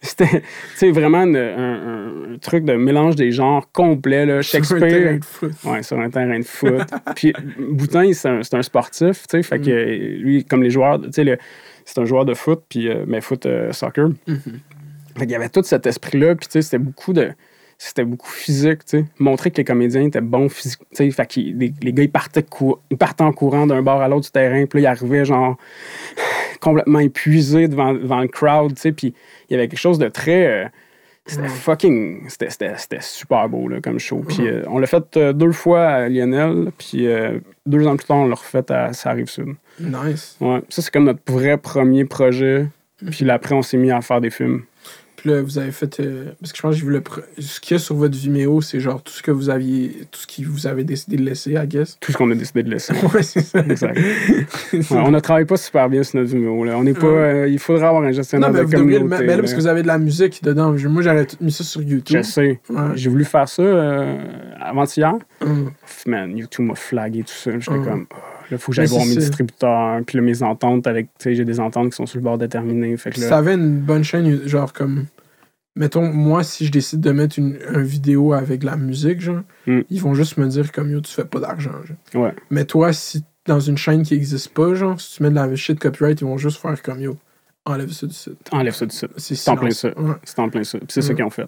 C'était, vraiment une- un, un- truc de mélange des genres complet, là. Sur un terrain Shakespeare. de foot. Ouais, sur un terrain de foot. Puis Boutin, c'est un, un sportif, tu sais, fait que lui, comme les joueurs, tu sais, le- c'est un joueur de foot, puis euh, mais foot euh, soccer. Fait qu'il y avait tout cet esprit-là, puis tu sais, c'était beaucoup de c'était beaucoup physique, tu sais. Montrer que les comédiens étaient bons physiques, tu sais. Fait que les, les gars, ils partaient, cou- ils partaient en courant d'un bord à l'autre du terrain, puis là, ils arrivaient, genre, complètement épuisés devant, devant le crowd, tu sais. Puis il y avait quelque chose de très... euh, c'était fucking... C'était, super beau, là, comme show. Puis euh, on l'a fait euh, deux fois à Lionel, puis deux ans plus tard, on l'a refait à Ça arrive sud. Nice. Ouais. Ça, c'est comme notre vrai premier projet. Puis là, après, on s'est mis à faire des films. Puis là, vous avez fait. euh, parce que je pense que j'ai vu le. Ce qu'il y a sur votre Vimeo, c'est genre tout ce que vous aviez. Tout ce que vous avez décidé de laisser, I guess. Tout ce qu'on a décidé de laisser. Ouais, c'est ça. Exact. Ouais, on ne travaille pas super bien sur notre numéro. Là. On n'est pas. euh, il faudrait avoir un gestionnaire Non, mais de vous communauté. Mais là, parce que vous avez de la musique dedans. Moi, tout mis ça sur YouTube. Je sais. Ouais. J'ai voulu faire ça euh, avant-hier. Hum. Man, YouTube m'a flagué tout ça. J'étais Hum. comme. oh, là, faut que j'aille voir mes ça. distributeurs. Puis là, mes ententes avec. Tu sais, j'ai des ententes qui sont sur le bord de terminer. Fait que là, t'avais une bonne chaîne, genre comme. Mettons, moi, si je décide de mettre une, un vidéo avec de la musique, genre, Mm. ils vont juste me dire comme yo, tu fais pas d'argent. Ouais. Mais toi, si dans une chaîne qui existe pas, genre, si tu mets de la shit copyright, ils vont juste faire comme yo, enlève ça du site. enlève ça du site. C'est en plein ça. Ouais, C'est en plein ça. Puis c'est ça qu'ils ont fait.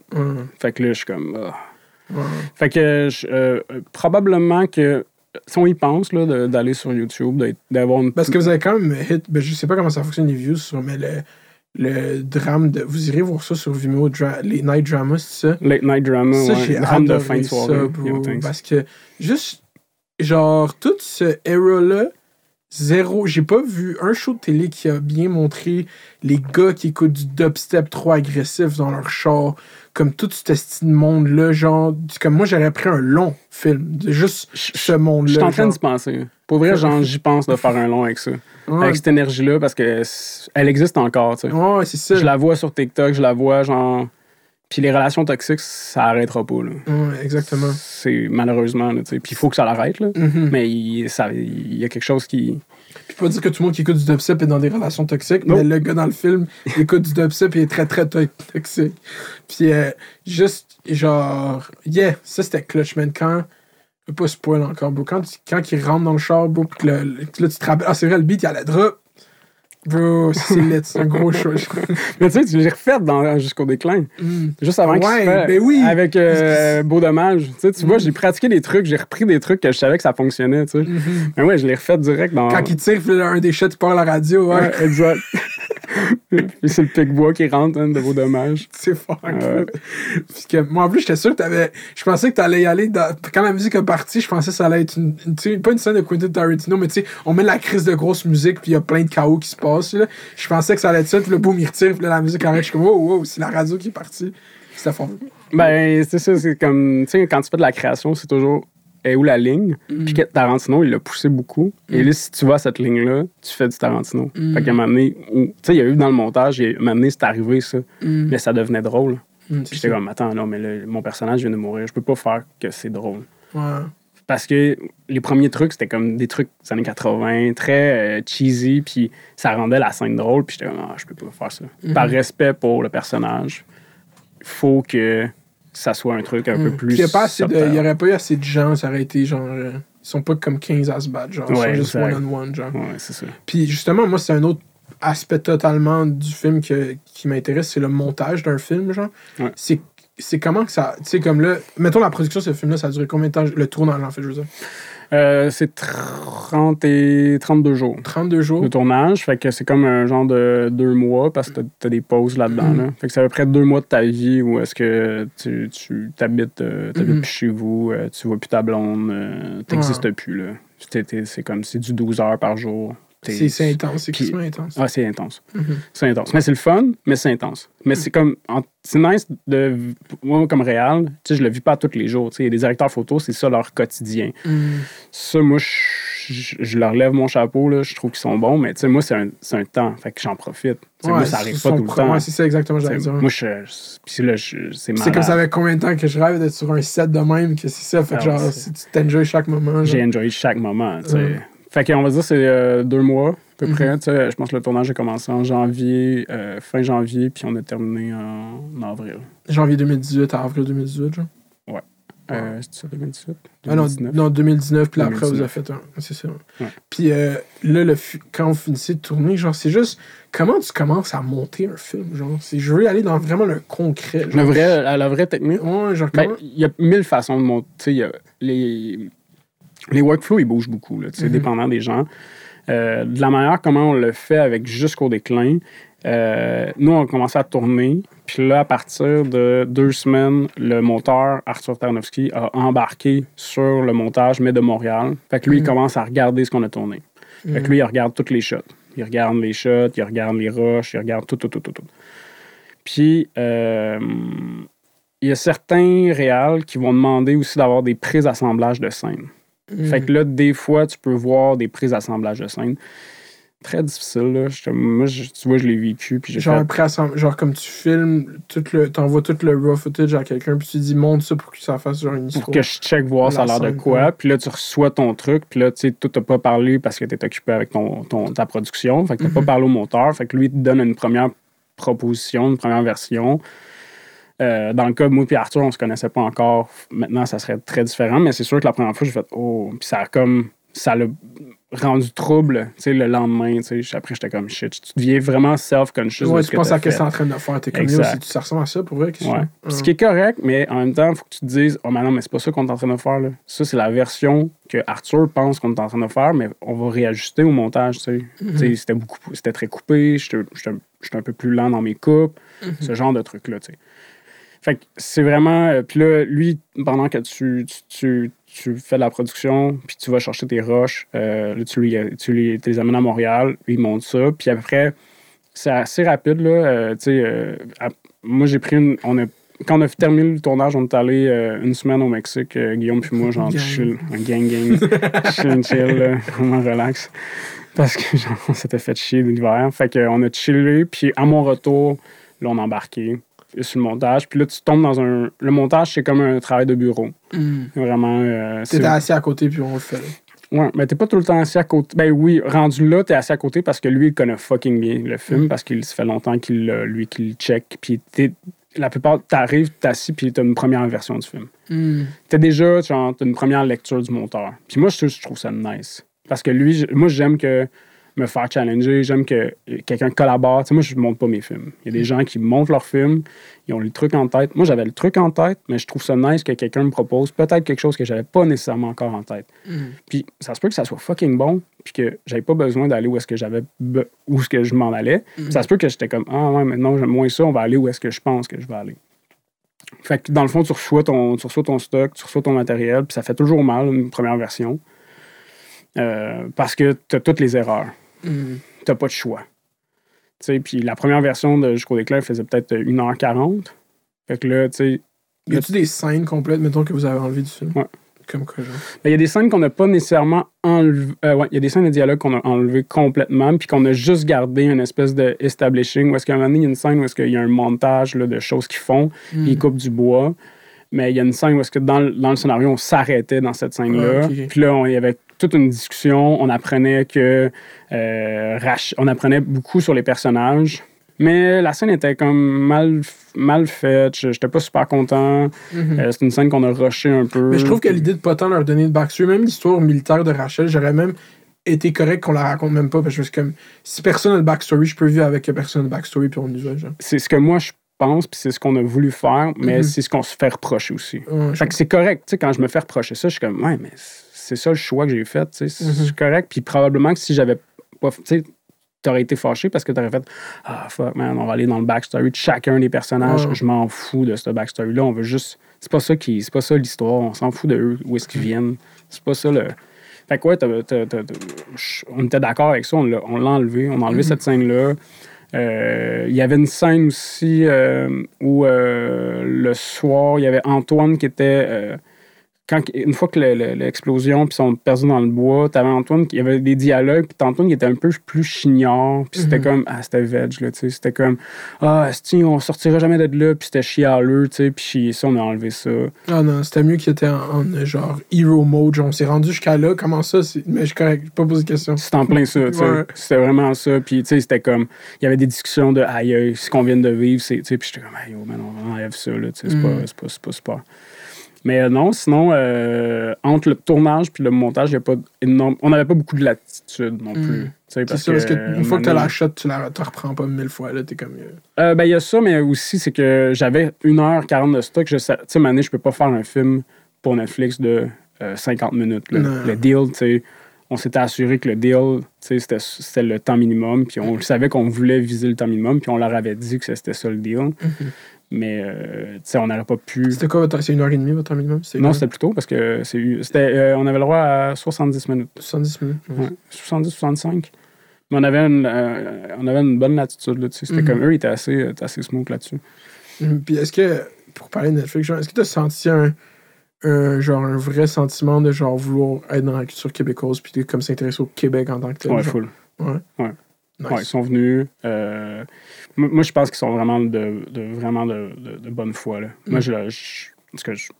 Fait que là, je suis comme. ouais. Fait que je- euh, probablement que si on y pense là, d'aller sur YouTube, d'avoir une. Parce que vous avez quand même hit, ben, je sais pas comment ça fonctionne les views sur, mais le, le drame de. Vous irez voir ça sur Vimeo, dra- les Night Dramas, c'est ça? Late Night Drama, Ça, ouais. j'ai drame de fin de soirée. ça, bro, parce que juste, genre, tout ce era-là, zéro. J'ai pas vu un show de télé qui a bien montré les gars qui écoutent du dubstep trop agressif dans leur char, comme tout ce monde-là, genre, comme moi, j'aurais pris un long film juste ce monde-là. Je suis en train d'y penser. Pour vrai, genre, j'y pense de faire un long avec ça. Ouais, Avec cette énergie-là, parce que elle existe encore, tu sais. ouais, c'est ça. Je la vois sur TikTok, je la vois, genre. Puis les relations toxiques, ça arrêtera pas, là. Ouais, exactement. C'est malheureusement, là. Puis il faut que ça l'arrête, là. Mhm. Mais il, ça, il y a quelque chose qui. Puis pas dire que tout le monde qui écoute du dubstep est dans des relations toxiques, mais le gars dans le film, il écoute du dubstep et est très très to- toxique. Puis euh, juste, genre, yeah, ça c'était clutch, man. Quand, je veux pas spoil encore, bro, quand, quand il rentre dans le char, bro, que le- le- là tu te rappelles, ah c'est vrai, le beat, il y a la drop. Bro, c'est un gros show. Mais tu sais, tu l'as refait dans Jusqu'au déclin. Mm. Juste avant qu'il Ouais, se ben oui. Avec euh, Beau Dommage. Tu sais, tu vois, j'ai pratiqué des trucs, j'ai repris des trucs que je savais que ça fonctionnait, tu sais. Mhm. Mais ouais, je l'ai refait direct dans. Quand il tire, un des shots, il part à la radio, ouais. Ouais, exact. Puis c'est le pic-bois qui rentre hein, de Beau Dommage. C'est fort. Ouais. Puis que, moi, en plus, j'étais sûr que t'avais. Je pensais que t'allais y aller. Dans... Quand la musique est partie, je pensais que ça allait être une. une- tu sais, pas une scène de Quentin Tarantino, mais tu sais, on met la crise de grosse musique, puis il y a plein de chaos qui se passe. Là. Je pensais que ça allait être ça, puis le boom, il retire, puis là, la musique arrête. Je suis comme, wow, wow, c'est la radio qui est partie. C'était fort. Ben, c'est ça, c'est comme. Tu sais, quand tu fais de la création, c'est toujours. Et où la ligne? Puis que Tarantino, il l'a poussé beaucoup. Et là, si tu vas à cette ligne-là, tu fais du Tarantino. Fait qu'à un moment donné, tu sais, il y a eu dans le montage, il y a- à un moment donné, c'est arrivé ça. Mm. Mais ça devenait drôle. Mm, j'étais comme, attends, non, mais là, mon personnage vient de mourir. Je peux pas faire que c'est drôle. Ouais. Parce que les premiers trucs, c'était comme des trucs des années 80, très euh, cheesy, puis ça rendait la scène drôle, puis j'étais comme, ah, je peux pas faire ça. Mhm. Par respect pour le personnage, il faut que ça soit un truc un peu Mm. plus. Il y a pas assez de. subtil. Il y aurait pas eu assez de gens, ça aurait été genre. euh, Ils sont pas comme 15 à se battre, genre. Ils sont juste one-on-one, genre. Ouais, c'est ça. Puis justement, moi, c'est un autre aspect totalement du film que- qui m'intéresse, c'est le montage d'un film, genre. Ouais. C'est c'est comment que ça. Tu sais, comme là, mettons la production de ce film-là, ça a duré combien de temps Le tournage, en fait, je veux dire? Euh, c'est 30 et 32 jours 32 jours? de tournage, fait que c'est comme un genre de deux mois parce que t'as- t'as des pauses là-dedans. Là. Fait que c'est à peu près deux mois de ta vie où est-ce que tu, tu t'habites, euh, t'habites Mhm. plus chez vous, euh, tu vois plus ta blonde, t'existes plus. Là. T'es- c'est comme c'est du 12 heures par jour. C'est intense, c'est extrêmement intense. Ah, c'est intense. Mhm. C'est intense. Mais c'est le fun, mais c'est intense. Mais c'est comme. en- C'est nice de. Moi, comme réal, tu sais, je le vis pas tous les jours. Tu sais, des directeurs photos, c'est ça leur quotidien. Mhm. Ça, moi, je je, leur lève mon chapeau, là, je trouve qu'ils sont bons, mais tu sais, moi, c'est un, un temps, fait que j'en profite. Tu sais, moi, Ouais, ça arrive pas tout le temps. Ouais, c'est ça exactement, j'allais dire. Moi, je, puis là, c'est. C'est comme ça avec combien de temps que je rêve d'être sur un set de même que c'est ça. Fait que Ah, genre, ouais, si tu t'enjoys chaque moment. J'ai enjoyé chaque moment, tu sais. Ouais. Fait qu'on va dire c'est euh, deux mois, à peu Mhm. près. Je pense que le tournage a commencé en janvier, euh, fin janvier, puis on a terminé en, avril. Janvier 2018 à avril 2018, genre? Euh, c'est ça, 2018? Ah non, 2019? non, 2019, puis après, vous 2019. avez fait un. C'est ça. Ouais. Puis euh, là, le, quand vous finissez de tourner, genre, c'est juste. Comment tu commences à monter un film, genre? Je veux aller dans vraiment le concret. Le genre. vrai, la, la vraie technique? Ouais, genre, Ben, comment? il y a mille façons de monter. Tu sais, il y a les, les workflows, ils bougent beaucoup, là, Mhm. dépendant des gens. Euh, de la manière comment on le fait avec jusqu'au déclin, euh, nous, on a commencé à tourner. Puis là, à partir de deux semaines, le monteur Arthur Tarnowski a embarqué sur le montage, mais de Montréal. Fait que lui, il Mhm. commence à regarder ce qu'on a tourné. Fait que lui, il regarde toutes les shots. Il regarde les shots, il regarde les rushs, il regarde tout, tout, tout, tout. tout. Puis, euh, il y a certains réals qui vont demander aussi d'avoir des prises assemblage de scènes. Mhm. Fait que là, des fois, tu peux voir des prises assemblage de scènes. Très difficile, là. Je moi, je- tu vois, je l'ai vécu, puis Genre, fait... genre comme tu filmes, t'envoies tout le raw footage à quelqu'un, puis tu dis monte ça pour que ça fasse genre une histoire. Pour que je check voir ça a l'air de scène, quoi. Puis là, tu reçois ton truc. Puis là, tu sais, toi, t'as pas parlé parce que t'es occupé avec ton, ton- ta production. Fait que t'as Mhm. pas parlé au monteur. Fait que lui, il te donne une première proposition, une première version. Euh, dans le cas de moi et Arthur, on se connaissait pas encore. Maintenant, ça serait très différent. Mais c'est sûr que la première fois, j'ai fait Oh, puis ça a comme. Ça l'a rendu trouble, tu sais, le lendemain. tu sais. Après, j'étais comme shit. Tu deviens vraiment self-conscious. de Ouais, ce tu que penses à ce que c'est en train de faire. T'es comme Exact. yo, si tu ça ressemble à ça pour vrai. Ouais. Ce qui est correct, mais en même temps, il faut que tu te dises Oh, mais non, mais c'est pas ça qu'on est en train de faire. Là. Ça, c'est la version que Arthur pense qu'on est en train de faire, mais on va réajuster au montage. tu sais. Sais, C'était beaucoup, c'était très coupé, j'étais un peu plus lent dans mes coupes, ce genre de trucs-là. tu sais. Fait que c'est vraiment. euh, Puis là, lui, pendant que tu, tu, tu, tu fais de la production, puis tu vas chercher tes roches, euh, là, tu, lui, tu, lui- les amènes à Montréal, il monte ça, puis après, c'est assez rapide, là. euh, tu sais, euh, moi, j'ai pris une. On a, quand on a terminé le tournage, on est allé une semaine au Mexique, Guillaume puis moi, genre, chill, un gang gang, chill chill, là, vraiment relax. Parce que, genre, on s'était fait chier l'hiver. Fait qu'on a chillé, puis à mon retour, là, on a embarqué sur le montage. Puis là, tu tombes dans un. Le montage, c'est comme un travail de bureau. Mhm. Vraiment. euh, T'étais assis à côté, puis on le fait. Ouais, mais t'es pas tout le temps assis à côté. Ben oui, rendu là, t'es assis à côté parce que lui, il connaît fucking bien le film, parce qu'il ça fait longtemps qu'il lui, qu'il le check. Puis t'es- la plupart, t'arrives, t'es assis, puis t'as une première version du film. Mhm. T'as déjà, genre, t'as une première lecture du monteur. Puis moi, je, je trouve ça nice. Parce que lui, moi, j'aime que me faire challenger, j'aime que quelqu'un collabore. Tu sais, moi, je monte pas mes films. Il y a des gens qui montent leurs films, ils ont le truc en tête. Moi, j'avais le truc en tête, mais je trouve ça nice que quelqu'un me propose peut-être quelque chose que j'avais pas nécessairement encore en tête. Mhm. Puis ça se peut que ça soit fucking bon, puis que j'avais pas besoin d'aller où est-ce que j'avais où est-ce que je m'en allais. Ça se peut que j'étais comme ah ouais maintenant j'aime moins ça, on va aller où est-ce que je pense que je vais aller. Fait que dans le fond tu reçois ton tu reçois ton stock, tu reçois ton matériel, puis ça fait toujours mal une première version Euh, parce que tu as toutes les erreurs, T'as pas de choix. Tu sais, puis la première version de Jusqu'au déclin faisait peut-être 1h40. Fait que là, tu sais, Y a-tu des scènes complètes, mettons, que vous avez enlevées du film? Ouais. Comme quoi, genre? Ben, Il y a des scènes qu'on n'a pas nécessairement enlevées. ouais, il y a des scènes de dialogue qu'on a enlevées complètement, puis qu'on a juste gardé une espèce de establishing, où est-ce qu'à un moment donné, il y a une scène où est-ce qu'il y a un montage là, de choses qu'ils font, ils coupent du bois. Mais il y a une scène où est-ce que dans, le- dans le scénario, on s'arrêtait dans cette scène-là. Ah. Puis là, on- y avait toute une discussion. On apprenait que... euh, Rach- on apprenait beaucoup sur les personnages. Mais la scène était comme mal, mal faite. J'étais pas super content. Mhm. Euh, c'est une scène qu'on a rushé un peu. Mais je trouve que l'idée de pas tant leur donner de backstory, même l'histoire militaire de Rachel, j'aurais même été correct qu'on la raconte même pas, parce que je me suis comme, si personne n'a de backstory, je peux vivre avec que personne n'a de backstory, puis on y va, c'est ce que moi je pense, puis c'est ce qu'on a voulu faire, mais Mhm. c'est ce qu'on se fait reprocher aussi. Ouais, Fait que c'est correct, tu sais, quand je me fais reprocher ça, je suis comme, ouais, mais c'est ça le choix que j'ai fait, tu c'est Mhm. correct. Puis probablement que si j'avais pas, tu sais, t'aurais été fâché parce que t'aurais fait, ah fuck, man, on va aller dans le backstory de chacun des personnages, je m'en fous de ce backstory-là, on veut juste, c'est pas ça qui, c'est pas ça l'histoire, on s'en fout de eux, où est-ce qu'ils Mhm. viennent, c'est pas ça le. Fait que ouais, t'as- t'as- t'as- t'as- je- on était d'accord avec ça, on l'a on l'a enlevé, on a enlevé Mhm. cette scène-là. Euh, Il y avait une scène aussi euh, où euh, le soir, il y avait Antoine qui était. Quand, une fois que le- le- l'explosion, puis sont perdus dans le bois, t'avais Antoine, qui- il y avait des dialogues, puis Antoine, il était un peu plus chignard, puis c'était Mhm. comme, ah, c'était veg, là, tu sais, c'était comme, ah, esti, on sortira jamais de là, puis c'était chialeux, tu sais, puis ça, on a enlevé ça. Ah non, c'était mieux qu'il était en, en, genre hero mode. Genre, on s'est rendu jusqu'à là. Comment ça? c'est- Mais je suis correct, j'ai pas posé de question. C'était en plein ça, tu sais. Ouais. C'était vraiment ça. Puis, tu sais, c'était comme. Il y avait des discussions de aïe, ce qu'on vient de vivre, c'est. Tu sais, puis j'étais comme, aïe, oh, man, on enlève ça, là, tu sais, c'est Mm. pas, c'est pas, c'est pas super. Mais euh, non, sinon, euh, entre le tournage puis le montage, il y a pas énorme. On n'avait pas beaucoup de latitude non Mm. plus. tu sais, C'est Parce ça, parce que euh, une fois que moment la shot, tu la tu la reprends pas mille fois. Là, t'es comme. euh, euh, ben, il y a ça, mais aussi, c'est que j'avais 1h40 de stock. Tu sais, Mané, je peux pas faire un film pour Netflix de euh, 50 minutes. là. Le deal, tu sais, on s'était assuré que le deal, tu sais, c'était, c'était le temps minimum. Puis on savait qu'on voulait viser le temps minimum. Puis on leur avait dit que c'était ça le deal. Mais, euh, tu sais, on n'aurait pas pu. C'était quoi votre. C'est une heure et demie, votre minimum? Non, c'était plus tôt parce que c'est, eu- c'était, euh, on avait le droit à 70 minutes. 70 minutes. ouais. Ouais, 70, 65. Mais on avait une, euh, on avait une bonne latitude là-dessus. C'était Mhm. comme eux, ils étaient assez, euh, assez smooth là-dessus. Mhm. Puis est-ce que, pour parler de Netflix, genre, est-ce que t'as senti un, un, genre, un vrai sentiment de genre vouloir être dans la culture québécoise puis de comme s'intéresser au Québec en tant que tel? Ouais, genre? full. Ouais. Ouais. Nice. Ouais, ils sont venus. euh, moi, je pense qu'ils sont vraiment de, de- vraiment de, de- de bonne foi. Là. Moi, Mm. je, le- je- parce que je- tu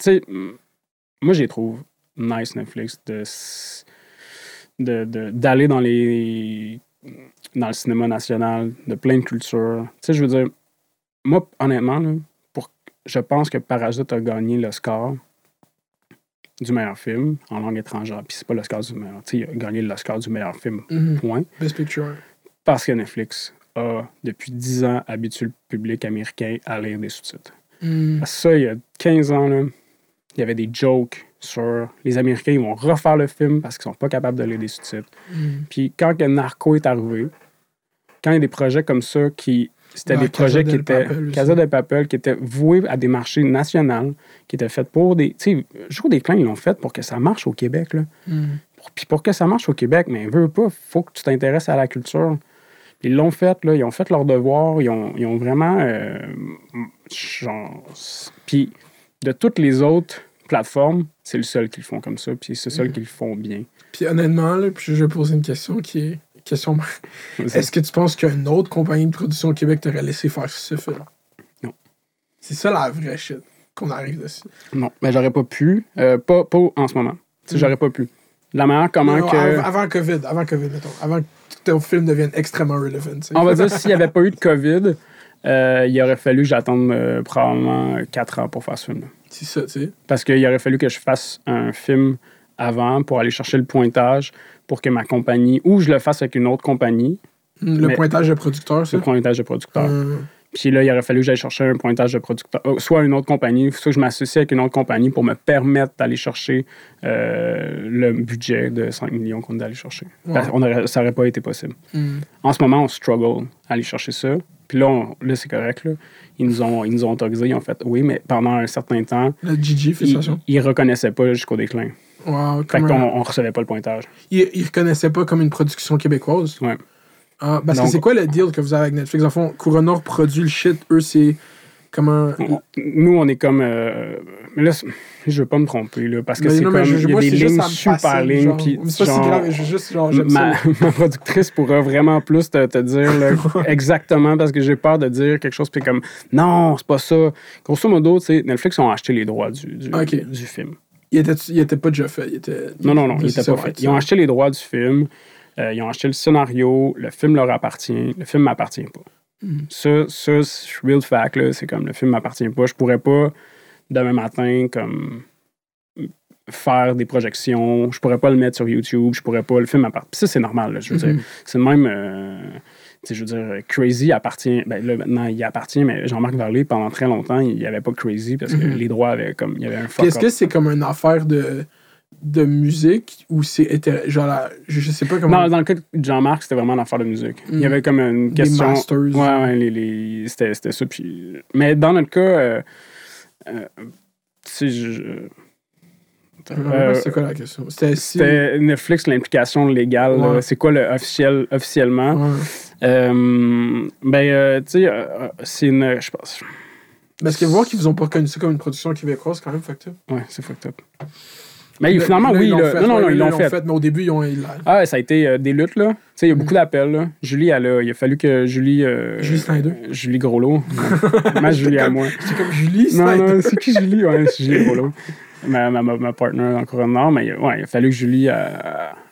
sais, moi, je les trouve nice Netflix de d'aller dans les dans le cinéma national, de plein de cultures. Tu sais, je veux dire, moi, honnêtement, là, pour, je pense que Parasite a gagné l'Oscar du meilleur film en langue étrangère. Puis c'est pas l'Oscar du meilleur. Tu sais, il a gagné l'Oscar du meilleur film. Mhm. Point. Best Picture. Parce que Netflix a, depuis 10 ans, habitué le public américain à lire des sous-titres. Mhm. Parce que ça, il y a 15 ans, là, il y avait des jokes sur les Américains, ils vont refaire le film parce qu'ils sont pas capables de lire des sous-titres. Mhm. Puis quand que Narco est arrivé, quand il y a des projets comme ça qui. C'était des projets qui étaient. Papel. Casa de Papel, qui étaient voués à des marchés nationaux, qui étaient faits pour des. Tu sais, Jour des clans, ils l'ont fait pour que ça marche au Québec, là. Mhm. Pour- Puis pour que ça marche au Québec, mais veut pas, faut que tu t'intéresses à la culture. Puis Ils l'ont fait, là, ils ont fait leur devoir, ils ont, ils ont vraiment. euh, puis de toutes les autres plateformes, c'est le seul qui le font comme ça, puis c'est le seul qui le font bien. Puis honnêtement, là, puis je vais poser une question qui est. Question. Est-ce que tu penses qu'une autre compagnie de production au Québec t'aurait laissé faire ce film? Non. C'est ça la vraie shit qu'on arrive dessus. Non, mais j'aurais pas pu. euh, pas, pas en ce moment. Mm. j'aurais pas pu. La manière comment Non, que. av- Avant COVID, avant COVID, mettons. Avant que ton film devienne extrêmement relevant. On va dire, s'il n'y avait pas eu de COVID, euh, il aurait fallu que j'attende euh, probablement 4 ans pour faire ce film-là. C'est ça, tu sais. Parce qu'il aurait fallu que je fasse un film avant pour aller chercher le pointage pour que ma compagnie, ou je le fasse avec une autre compagnie, Le Mais- pointage de producteur, ça? le pointage de producteur. Euh, Puis là, il aurait fallu que j'aille chercher un pointage de producteur, euh, soit une autre compagnie, soit que je m'associe avec une autre compagnie pour me permettre d'aller chercher euh, le budget de 5 millions qu'on est allé chercher. Aurait- ça n'aurait pas été possible. hmm. En ce moment, on struggle à aller chercher ça. Puis là, on- là c'est correct. Là. Ils, nous ont, ils nous ont autorisé. Ils ont fait oui, mais pendant un certain temps, Le Gigi, ils, ils reconnaissaient pas jusqu'au déclin. Wow, Fait comme qu'on un- on recevait pas le pointage. Ils, ils reconnaissaient pas comme une production québécoise. Ouais. Ah, parce que c'est quoi le deal que vous avez avec Netflix? En fond, Couronor produit le shit. Eux, c'est comment. On- nous, on est comme. euh, mais là, je veux pas me tromper, là, parce que Mais c'est comme. je- Il y a moi, des lignes super lignes. Puis, C'est pas si genre, grave, je juste, genre, ma, ma productrice pourra vraiment plus te, te dire là, exactement parce que j'ai peur de dire quelque chose puis comme non c'est pas ça grosso modo Netflix ont acheté les droits du, du, du film Il était, il était pas déjà fait. Il était, non non non il c'est était pas fait ils ont acheté les droits du film euh, ils ont acheté le scénario le film leur appartient le film m'appartient pas Mhm. ça ça c'est real fact c'est comme le film m'appartient pas je pourrais pas demain matin comme faire des projections, je pourrais pas le mettre sur YouTube, je pourrais pas le film appartient. Ça c'est normal, là, je veux dire. C'est le même euh, je veux dire Crazy appartient ben là maintenant il appartient mais Jean-Marc Varley pendant très longtemps, il y avait pas Crazy parce que Mhm. les droits avaient comme il y avait un fuck est-ce que c'est comme une affaire de, de musique ou c'est. Genre, la- je, je sais pas comment. Non, dans le cas de Jean-Marc, c'était vraiment une affaire de musique. Il y Mm. avait comme une Des question. masters. Ouais, ouais, les, les- c'était, c'était ça. Puis... Mais dans notre cas, euh, euh, tu sais, je- Euh, c'est quoi la question? C'était si. Netflix, l'implication légale. Ouais. C'est quoi le officiel, officiellement? Ouais. Euh, ben, euh, tu sais, euh, c'est une. Je pense. Parce que voir qu'ils vous ont pas reconnu ça comme une production québécoise, c'est quand même fucked up. Ouais, c'est fucked up. Mais finalement, là, oui. ils l'ont là- fait. non, non, non, ils l'ont fait. Mais au début, ils ont. ils Ah, ça a été euh, des luttes, là. Tu sais, il y a beaucoup d'appels, là. Julie, elle a, il a fallu que Julie. euh, Julie Snyder. Julie Groslo. ma Julie à moi. C'est comme Julie, Non, Snyder. non, c'est qui Julie? Ouais, c'est Julie Groslo. Ma, ma, ma, partner en Couronne Nord, mais ouais, il a fallu que Julie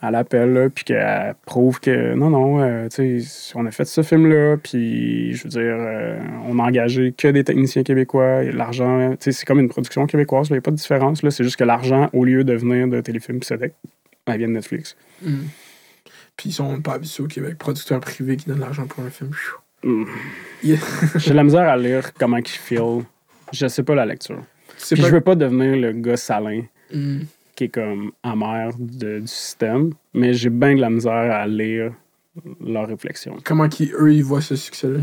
elle appelle, là, puis qu'elle prouve que non, non, euh, tu sais, on a fait ce film-là, puis je veux dire, euh, on a engagé que des techniciens québécois, et l'argent, tu sais, c'est comme une production québécoise, il n'y a pas de différence, là, c'est juste que l'argent, au lieu de venir de Téléfilm puis Sedec, elle vient de Netflix. Mm. Puis ils sont pas habitués au Québec. Producteur privé qui donne de l'argent pour un film. Mm. Yeah. J'ai de la misère à lire comment ils feel. Je sais pas la lecture. Puis pas. je veux pas devenir le gars salin Mm. qui est comme amer de- du système, mais j'ai bien de la misère à lire leurs réflexions. Comment qu'ils, eux, ils voient ce succès-là.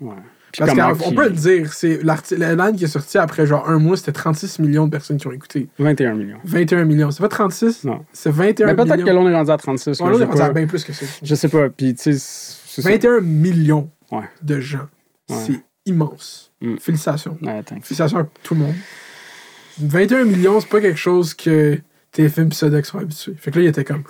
Ouais. Puis Parce qu'on peut le dire, c'est l'arti- la line qui est sortie après genre un mois, c'était 36 millions de personnes qui ont écouté. 21 millions. 21 millions. C'est pas 36? Non. C'est 21 Mais peut-être millions. que l'on est rendu à 36. Ouais, là, on je, est sais rendu à pas. bien plus que ça. je sais pas. Puis, tu sais, c'est ça. 21 millions Ouais. de gens. Ouais. C'est immense. Mm. Félicitations. Ouais. Félicitations à tout le monde. 21 millions, c'est pas quelque chose que tes films Sodex sont habitués. Fait que là, il était comme.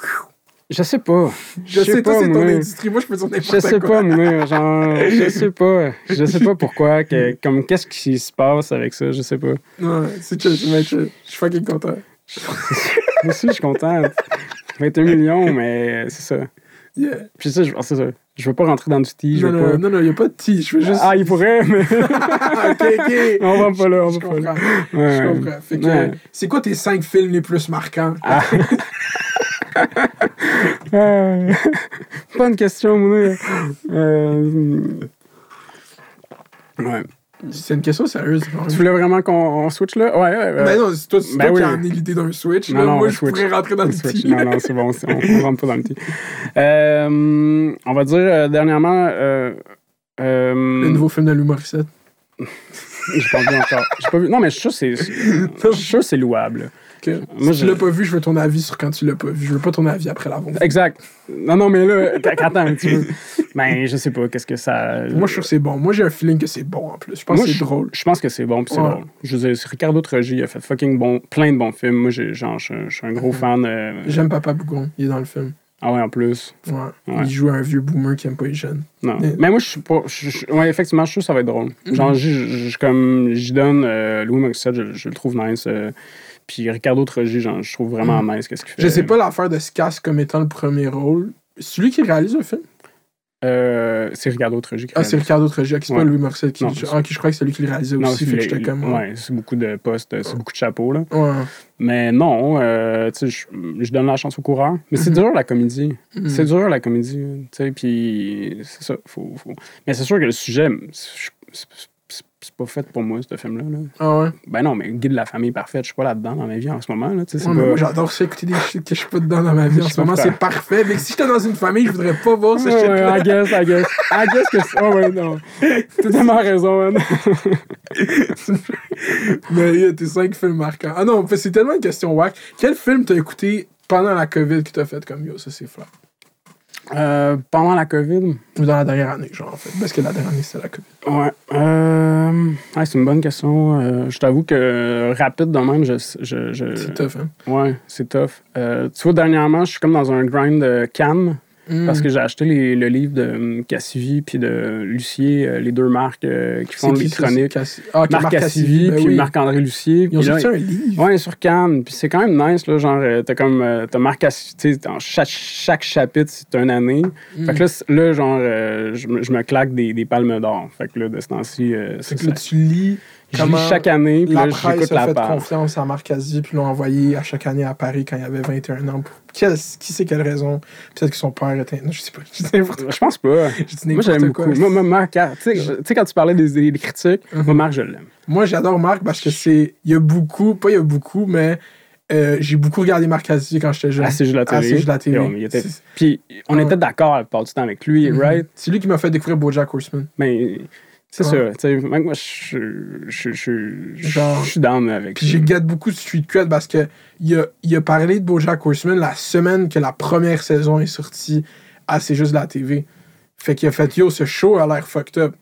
Je sais pas. Je, sais, toi, c'est ton industrie. Moi, je peux dire n'importe Je sais pas, moi. Genre, je sais pas. Je sais pas pourquoi. Que, comme, qu'est-ce qui se passe avec ça? Je sais pas. Non, c'est chill, c'est chill. Je suis fucking content. Moi aussi, je suis content. 21 millions, mais c'est ça. Yeah. Puis ça, je, c'est ça. Je veux pas rentrer dans du tea. Non, non, pas... non, non, il n'y a pas de tea. Je veux juste. Ah, il pourrait, mais. ok, ok. on va pas là, on Je va pas là. comprends. Ouais. Je comprends. Fait que, Ouais. c'est quoi tes cinq films les plus marquants? Ah. Euh, Bonne question, mon euh, Ouais. C'est une question sérieuse. Tu voulais vraiment qu'on on switch là? Ouais, ouais. ouais. Ben non, c'est toi, Ben toi qui oui. as amené l'idée d'un switch. Non, là. non, Moi, je switch. pourrais rentrer dans le switch. Non, non, c'est bon, on ne rentre pas dans le petit. Euh, on va dire euh, dernièrement. Euh, euh, Le nouveau film de Lou Morissette. J'ai pas vu encore. J'ai pas vu. Non, mais je suis sûr que c'est louable. Que, Moi, si je- tu l'as pas vu, je veux ton avis sur quand tu l'as pas vu. Je veux pas ton avis après l'avoir vu. Exact. Non, non, mais là, attends petit peu. Ben, je sais pas, qu'est-ce que ça. Moi, je suis sûr que c'est bon. Moi, j'ai un feeling que c'est bon en plus. Je pense Moi, que c'est je- drôle. Je pense que c'est bon, puis c'est Ouais. drôle. Je veux dire, Ricardo Trogi il a fait fucking bon, plein de bons films. Moi, genre, je, je suis un gros fan. euh, J'aime Papa Bougon. Il est dans le film. Ah ouais, en plus. Ouais. Ouais. Il joue un vieux boomer qui aime pas les jeunes. Non. Mais- Mais moi, je suis pas. je- je- ouais, effectivement, je sûr que ça va être drôle. Genre, j'y- j'y- comme j'y donne euh, Louis Morissette, je, je le trouve nice. euh, puis Ricardo Trogi, genre, je trouve vraiment nice qu'est-ce qu'il fait. Je sais pas l'affaire de se casse comme étant le premier rôle. C'est lui qui réalise le film? Euh, c'est Ricardo Trogi qui Ah, c'est. Ricardo Trogi. C'est pas. Louis Morissette qui. Non, Ah, ok, je crois que c'est lui qui le réalisait Non, aussi. c'est Fait que les- j'étais comme. ouais, c'est beaucoup de postes, c'est beaucoup de chapeaux, là. Ouais. Mais non, euh, tu sais, je, donne la chance au coureur. Mais c'est dur, la comédie. Mhm. C'est dur, la comédie. Tu sais, puis c'est ça. Faut, faut- Mais c'est sûr que le sujet, c'est c'est- pas fait pour moi, ce film-là. là. Ah ouais? Ben non, mais Guide de la famille parfaite, je suis pas là-dedans dans ma vie en ce moment. Là, Ouais, pas- moi, j'adore ça, écouter des shit que je suis pas dedans dans ma vie. En ce moment, c'est parfait. Mais si j'étais dans une famille, je voudrais pas voir ce Ouais, shit-là. ouais, I guess, I guess. I guess que c'est. Oh, ouais, non. T'as tellement raison, man. Mais il y a tes cinq films marquants. Ah non, c'est tellement une question whack. Quel film t'as écouté pendant la COVID qui t'a fait comme yo, ça c'est flat? Euh, pendant la COVID, Ou dans la dernière année, genre, en fait. Parce que la dernière année, c'était la COVID. Ouais. Euh... ouais, c'est une bonne question. Euh, je t'avoue que rapide de même, je. je, je... C'est tough, hein? Ouais, c'est tough. Tu vois, dernièrement, je suis comme dans un grind de Cannes Mm. parce que j'ai acheté les- le livre de hum, Cassivi puis de Lucier, euh, les deux marques euh, qui font les chroniques. Cassi- Ah, ok, Marc Cassivi ben puis oui. Marc-André Lucier. Ils ont sorti un livre. Ouais, sur Cannes. Puis c'est quand même nice, là. Genre, euh, t'as comme. t'as Marc Cassivi, dans chaque, chaque chapitre, c'est une année. Mm. Fait que là, là genre, euh, je, me- claque des, des palmes d'or. Fait que là, de ce temps-ci, euh, c'est que là, tu lis Je lis chaque année, puis la là, presse a la fait confiance à Marc Cassivi puis l'ont envoyé à chaque année à Paris quand il avait 21 ans. Pour... Quel- Qui sait quelle raison? Peut-être que son père était... Non, je sais pas. Je dis. Je pense pas. Je Moi, j'aime beaucoup. Moi, moi, Marc, tu sais, je- tu sais, quand tu parlais des, critiques, Mhm. moi, Marc, je l'aime. Moi, j'adore Marc parce que c'est. Il y a beaucoup, pas il y a beaucoup, mais euh, j'ai beaucoup regardé Marc Cassivi quand j'étais jeune. Assez juste la Ah, télé. juste la télé. Il était- Puis, on Ouais. était d'accord la plupart du temps avec lui, Mhm. right? C'est lui qui m'a fait découvrir Bojack Horseman. Mais c'est Ouais. ça. Tu sais, même moi, je, je, je, je, suis down avec Puis j'ai gâté beaucoup de street cred parce que il a, il a parlé de Bojack Horseman la semaine que la première saison est sortie à C'est juste la TV. Fait qu'il a fait Yo, ce show a l'air fucked up.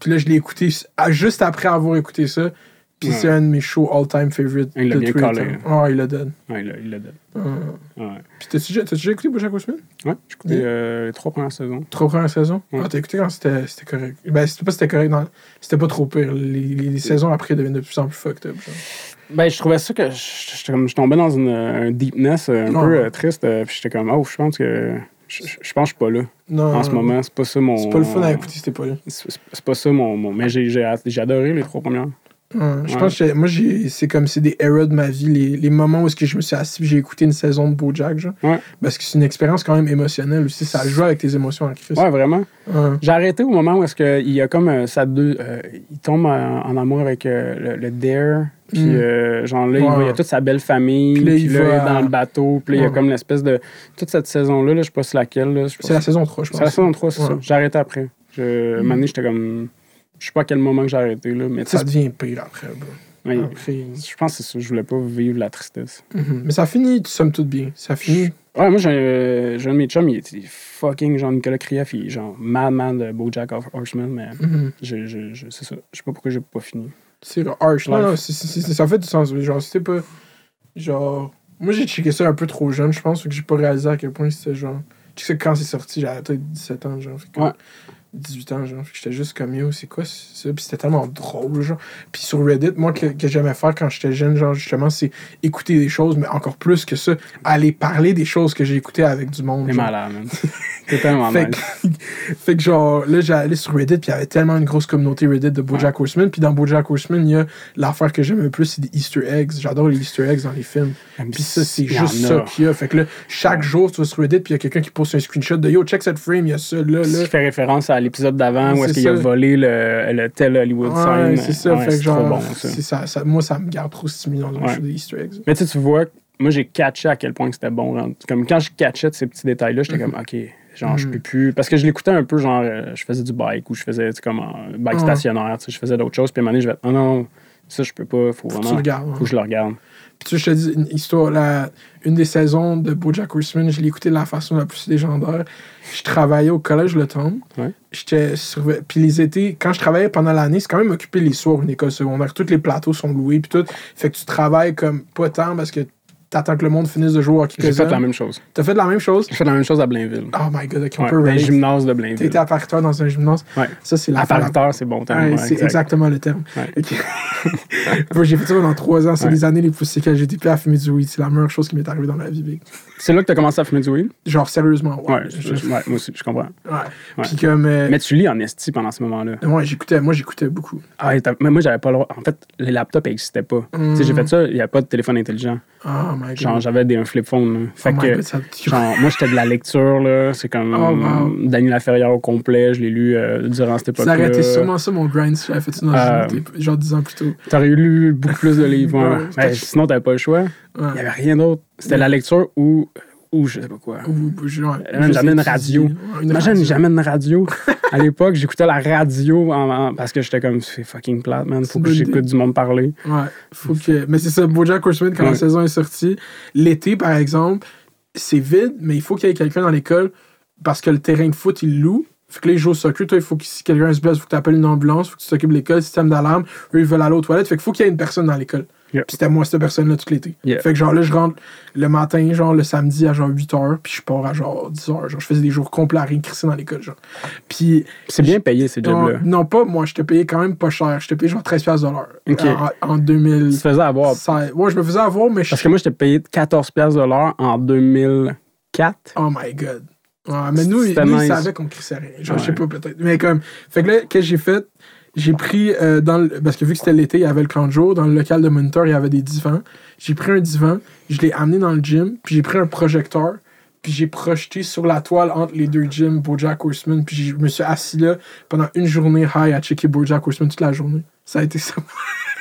Puis là, je l'ai écouté juste après avoir écouté ça. Puis Ouais. c'est un de mes shows all-time favorite. Il l'a bien les collé. temps. Ah, il l'a donne. Ouais, il l'a donné. Ah. Ouais. Puis t'as-tu déjà, déjà écouté Bojack Horseman? Ouais, j'ai écouté Ouais. euh, les trois premières saisons. Trois premières saisons? Ouais. Ah, t'as écouté quand c'était c'était correct. Ben, c'était pas c'était correct. C'était pas trop pire. Les, les- les saisons après deviennent de plus en plus fucked up. genre. Ben, je trouvais ça que je, tombais dans une, un deepness euh, un peu euh, triste. euh, puis j'étais comme, oh, je pense que. Je, je- pense que je suis pas là Non, en ce moment. C'est pas ça mon. C'est pas le fun à écouter, c'était pas là. C'est pas ça mon. mon- mais j'ai adoré les trois premières. Je Ouais. pense que moi, j'ai- c'est comme c'est des eras de ma vie, les, les moments où est-ce que je me suis assis j'ai écouté une saison de Bojack, genre. Ouais. Parce que c'est une expérience quand même émotionnelle aussi. Ça joue avec tes émotions en Christ. Ouais, vraiment. J'ai arrêté au moment où est-ce y a comme euh, ça deux. euh, il tombe en, en amour avec euh, le, le Dare. Puis, euh, genre là, il, va- il y a toute sa belle famille. Puis là, là, il il, va est dans le bateau. Puis là, il y a comme l'espèce de. Toute cette saison-là, là, je sais pas c'est laquelle. C'est la saison 3, je pense. C'est la saison 3, c'est ça. J'ai arrêté après. Je, mm. j'étais comme. Je sais pas à quel moment que j'ai arrêté, là. Mais Ça devient pire après. bro. ouais, Après, je pense que c'est ça. Je voulais pas vivre la tristesse. Mhm. Mais ça finit, tu sommes toutes bien. Ça finit. Ouais, moi, j'ai euh, un de mes chums, il est fucking Jean-Nicolas Krief, il est genre madman de Bojack Horseman, mais Mhm. je, je, je, c'est ça. Je sais pas pourquoi j'ai pas fini. C'est harsh. Non, non, ça fait du sens. Genre, c'était pas. Genre. Moi, j'ai checké ça un peu trop jeune, je pense, que j'ai pas réalisé à quel point c'était genre. Tu sais, quand c'est sorti, j'avais peut-être 17 ans, genre. Fait que- Ouais. 18 ans, genre. J'étais juste comme yo, c'est quoi ça? Puis c'était tellement drôle, genre. Puis sur Reddit, moi, que, que j'aimais faire quand j'étais jeune, genre, justement, c'est écouter des choses, mais encore plus que ça, aller parler des choses que j'ai écoutées avec du monde. T'es malade, man. T'es tellement que, fait que genre, là, allé sur Reddit, puis il y avait tellement une grosse communauté Reddit de Bojack Horseman. Puis dans Bojack Horseman, il y a l'affaire que j'aime le plus, c'est des Easter eggs. J'adore les Easter eggs dans les films. Puis ça, c'est juste ça qu'il y a. Fait que là, chaque jour, tu vas sur Reddit, puis il y a quelqu'un qui poste un screenshot de Yo, check cette frame, il y a ça, là, là. fait référence à l'épisode d'avant où est-ce qu'il a volé le, le tel Hollywood Ouais, sign. c'est ça. Ouais, fait que c'est genre, trop bon, ça. c'est ça, ça- Moi, ça me garde trop stimulé dans Ouais. show des Easter eggs. Mais tu sais, tu vois, moi, j'ai catché à quel point c'était bon. genre. Comme quand je catchais de ces petits détails-là, j'étais Mhm. comme, OK, genre, je peux plus. Parce que je l'écoutais un peu, genre, euh, je faisais du bike ou je faisais, tu sais, comme un bike stationnaire, tu sais, je faisais d'autres choses. Puis à un moment donné, je vais, oh non, ça, je peux pas, Faut vraiment. Faut que je le regarde. Puis tu sais, je te dis, une histoire, la, une des saisons de Bojack Horseman, je l'ai écouté de la façon la plus légendaire. Je travaillais au collège Le Tombe. Ouais. J'étais Puis les étés, quand je travaillais pendant l'année, c'est quand même occupé les soirs, une école secondaire. Tous les plateaux sont loués, puis tout. Fait que tu travailles comme pas tant parce que t'attends que le monde finisse de jouer au hockey J'ai fait la même chose. T'as fait la même chose? J'ai fait la même chose à Blainville. Oh my god, ok, on Ouais, peut dans le gymnase de T'as Blainville. été appariteur dans un gymnase. Ouais. Ça, c'est la Appariteur, c'est bon terme. Ouais, c'est exact. exactement le terme. Ouais. J'ai fait ça pendant trois ans. C'est les années les plus séquelles. J'ai été plus à fumer du weed. C'est la meilleure chose qui m'est arrivée dans la vie, big. C'est là que tu as commencé à fumer du weed? Genre, sérieusement, ouais. Je- je- moi aussi, je comprends. Puis comme. euh, Mais tu lis en esti pendant ce moment-là. ouais, j'écoutais, moi, j'écoutais beaucoup. Ah, t'as- mais moi, j'avais pas le droit. En fait, les laptops n'existaient pas. Tu sais, j'ai fait ça, il n'y avait pas de téléphone intelligent. Oh my god. Genre, j'avais des, un flip phone. Fait oh que, god, ça genre, moi, j'étais de la lecture, là. C'est comme Oh, wow. Daniel Laferrière au complet. Je l'ai lu euh, durant cette Ça époque-là. aurait été sûrement ça mon grind si j'avais fait ça dans Euh, genre dix ans plus tôt. T'aurais lu beaucoup plus de livres. ouais. Ouais, Mais sinon, t'avais pas le choix. Ouais. Il n'y avait rien d'autre. C'était Ouais. la lecture ou, ou je sais pas quoi. Étudier. radio. Imagine, une radio. à l'époque, j'écoutais la radio en- en- parce que j'étais comme, c'est fucking plate, man. Faut que j'écoute du monde parler. Ouais, faut que. Mais c'est ça, Bojack Horseman, quand la saison est sortie, l'été, par exemple, c'est vide, mais il faut qu'il y ait quelqu'un dans l'école parce que le terrain de foot, il loue. Fait que là, ils jouent au soccer. Toi, il faut que si quelqu'un se blesse, il faut que tu appelles une ambulance, il faut que tu t'occupes de l'école, système d'alarme. Eux, ils veulent aller aux toilettes. Fait qu'il faut qu'il y ait une personne dans l'école. Puis c'était moi, cette personne-là, tout l'été. Yeah. Fait que genre là, je rentre le matin, genre le samedi à genre 8 h, puis je pars à genre 10 h. Genre, je faisais des jours complets à rien crisser dans l'école, genre. Puis C'est bien payé, ces non, jobs-là. non, pas moi, je te payais quand même pas cher. Je te payais genre 13$ piastres de l'heure. Ok. En, en 2000. Tu te faisais avoir. Ouais, je me faisais avoir, mais je. Parce que moi, j'étais payé 14$ piastres de l'heure en 2004. Oh my god. Ouais, mais nous, nous ils savaient qu'on crissait rien. Genre, je sais pas, peut-être. Mais comme. Fait que là, qu'est-ce que j'ai fait? J'ai pris euh, dans le. Parce que vu que c'était l'été, il y avait le camp jour. Dans le local de moniteur, il y avait des divans. J'ai pris un divan, je l'ai amené dans le gym, puis j'ai pris un projecteur, puis j'ai projeté sur la toile entre les deux gyms Bojack Horseman, puis je me suis assis là pendant une journée high à checker Bojack Horseman toute la journée. Ça a été ça.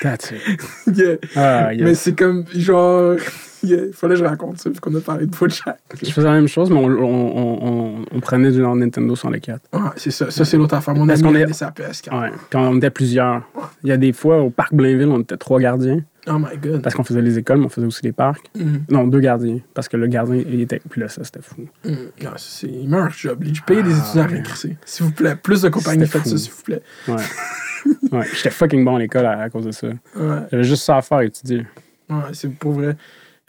That's it. Yeah. Ah. Mais c'est comme, genre, il fallait que je raconte ça, vu qu'on a parlé de Bojack. Je faisais la même chose, mais on, on, on, on- on prenait du Nintendo 64. Ouais, c'est ça. Ça, c'est l'autre affaire. Mon ami a est- sa PS4. Ouais. Quand on était plusieurs. Il y a des fois, au parc Blainville, on était trois gardiens. Oh my god. Parce qu'on faisait les écoles, mais on faisait aussi les parcs. Mhm. Non, deux gardiens. Parce que le gardien, il était. Puis là, ça, c'était fou. Non, c'est il meurt job. Je paye des Ah, étudiants à récrisser. S'il vous plaît, plus de compagnies, faites ça, fou. s'il vous plaît. Ouais. ouais. J'étais fucking bon à l'école à, à cause de ça. Ouais, J'avais juste ça à faire, étudier. ouais c'est pour vrai.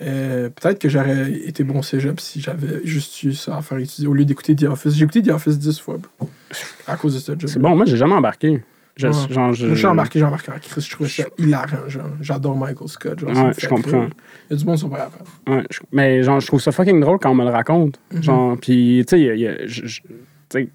Euh, Peut-être que j'aurais été bon cégep si j'avais juste eu ça à faire étudier au lieu d'écouter The Office. J'ai écouté The Office 10 fois à cause de ce job. C'est bon, moi, j'ai jamais embarqué. Je, Ouais. genre, je, j'ai embarqué, j'ai embarqué en Chris. Je trouvais ça hilarant. genre. J'adore Michael Scott. Genre, Ouais, je comprends. rire. Il y a du monde qui sont pas capables. Ouais, je- mais genre, je trouve ça fucking drôle quand on me le raconte. Mhm. Genre, puis, tu sais,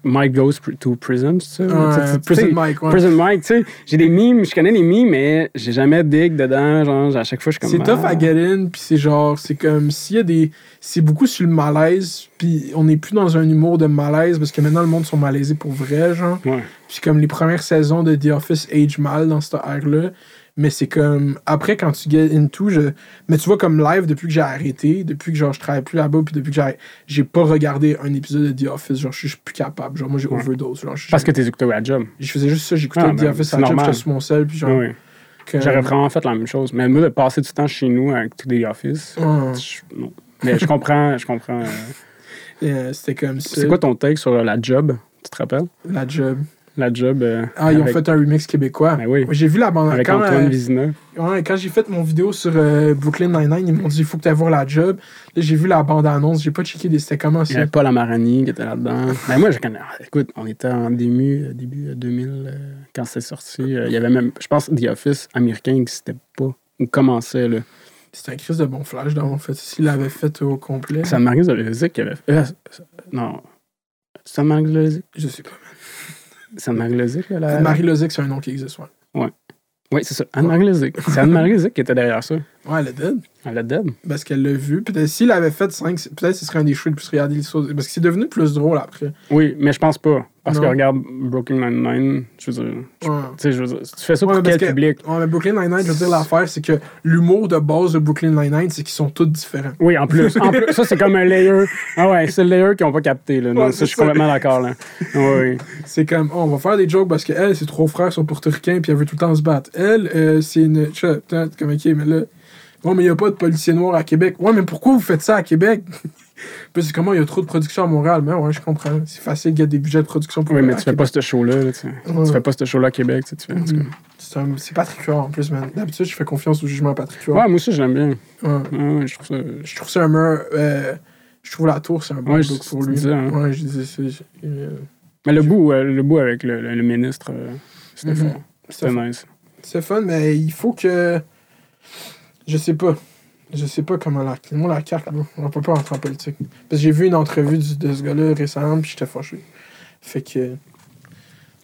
Mike goes pr- to prison, c'est ça? Ouais, Tu sais, tu- Prison Mike, ouais. Prison Mike, tu sais, j'ai des mimes, je connais les mimes, mais j'ai jamais dig dedans. Genre, à chaque fois, je suis comme. C'est tough ah. à get in, puis c'est genre, c'est comme s'il y a des. C'est beaucoup sur le malaise, puis on n'est plus dans un humour de malaise, parce que maintenant le monde sont malaisés pour vrai, genre. Ouais. Puis comme les premières saisons de The Office age mal dans cette ère-là. Mais c'est comme. Après, quand tu get into, je. Mais tu vois, comme live, depuis que j'ai arrêté, depuis que genre je travaille plus là-bas, puis depuis que j'ai. J'ai pas regardé un épisode de The Office, genre je suis plus capable. Genre moi j'ai overdose. Genre, Parce que t'es écouté à la job. Je faisais juste ça, j'écoutais Ah, The ben, Office à la job, j'étais sur mon sel, puis genre. Oui. que- J'aurais vraiment fait la même chose. Mais moi, de passer du temps chez nous avec tous les offices, Ouais. je- non. Mais je comprends, je comprends. euh, Euh, C'était comme ça. C'est quoi ton take sur la job? Tu te rappelles? La job. La job. euh, Ah, ils ont fait un remix québécois. Ben oui. J'ai vu la bande. Avec quand, Antoine euh, Vizina. ouais, quand j'ai fait mon vidéo sur euh, Brooklyn Nine-Nine, ils m'ont dit il faut que tu ailles voir la job. Là, j'ai vu la bande-annonce. J'ai pas checké des- c'était comment Il y ça. avait Paul Amarani qui était là-dedans. Ben moi, je connais. ah, Écoute, on était en début, euh, début euh, 2000, euh, quand c'est sorti. Il y avait même, je pense, The Office américain n'existait pas. Ou commençait, là. C'était un crise de bon flash, dans en fait. S'il l'avait fait au complet. C'est Anne-Marie Zolesic qui avait fait. non. C'est Anne-Marie Zolesic? Je sais pas. C'est Anne-Marie Lozic, là? la- Marie Lozic, c'est un nom qui existe, ouais. Oui, c'est ça. Anne-Marie Lozic. C'est Anne-Marie Lozic qui était derrière ça. Ouais, elle est dead. Elle est dead. Parce qu'elle l'a vu. Peut-être s'il avait fait 5, peut-être ce serait un des shows les plus regardés. Parce que c'est devenu plus drôle après. Oui, mais je pense pas. Parce que Non. regarde Broken Nine-Nine, je veux dire. Ouais. Tu sais, je veux dire, tu fais ça pour quel que- public? Ouais, mais Brooklyn Nine-Nine, je veux dire, l'affaire, c'est que l'humour de base de Brooklyn Nine-Nine, c'est qu'ils sont tous différents. Oui, en plus. En plus ça, c'est comme un layer. Ah ouais, c'est le layer qu'ils n'ont pas capté. Là. Non, Ouais, ça, je suis complètement d'accord. Là. Oui. C'est comme, oh, on va faire des jokes parce qu'elle, ses trois frères sont portoricains puis elle veut tout le temps se battre. Elle, euh, c'est une. Tu sais, comme, ok, mais là. Bon, mais il n'y a pas de policier noir à Québec. Ouais, mais pourquoi vous faites ça à Québec? Puis c'est comment il y a trop de production à Montréal? Mais ouais, je comprends. C'est facile, il y a des budgets de production pour Oui, mais tu fais Québec. pas ce show-là. là, tu. Ouais. Fais pas ce show-là à Québec. tu sais, tu fais-. Mhm. C'est un- C'est Patrick Huard en plus, man. D'habitude, je fais confiance au jugement à Patrick Ouais, Huard. moi aussi, je l'aime bien. Ouais. Ouais, ouais, je trouve ça. Je trouve ça un meilleur. euh, je trouve la tour, c'est un bon Ouais, look pour lui. disais, hein. Ouais, je disais, euh, Mais le bout, euh, le bout avec le, le- le ministre, c'était Mhm. fort. C'était C'est nice. C'est fun, mais il faut que. Je sais pas. Je sais pas comment la. Moi, la carte, là, on peut pas rentrer en politique. Parce que j'ai vu une entrevue du- de ce gars-là récemment, puis j'étais fâché. Fait que.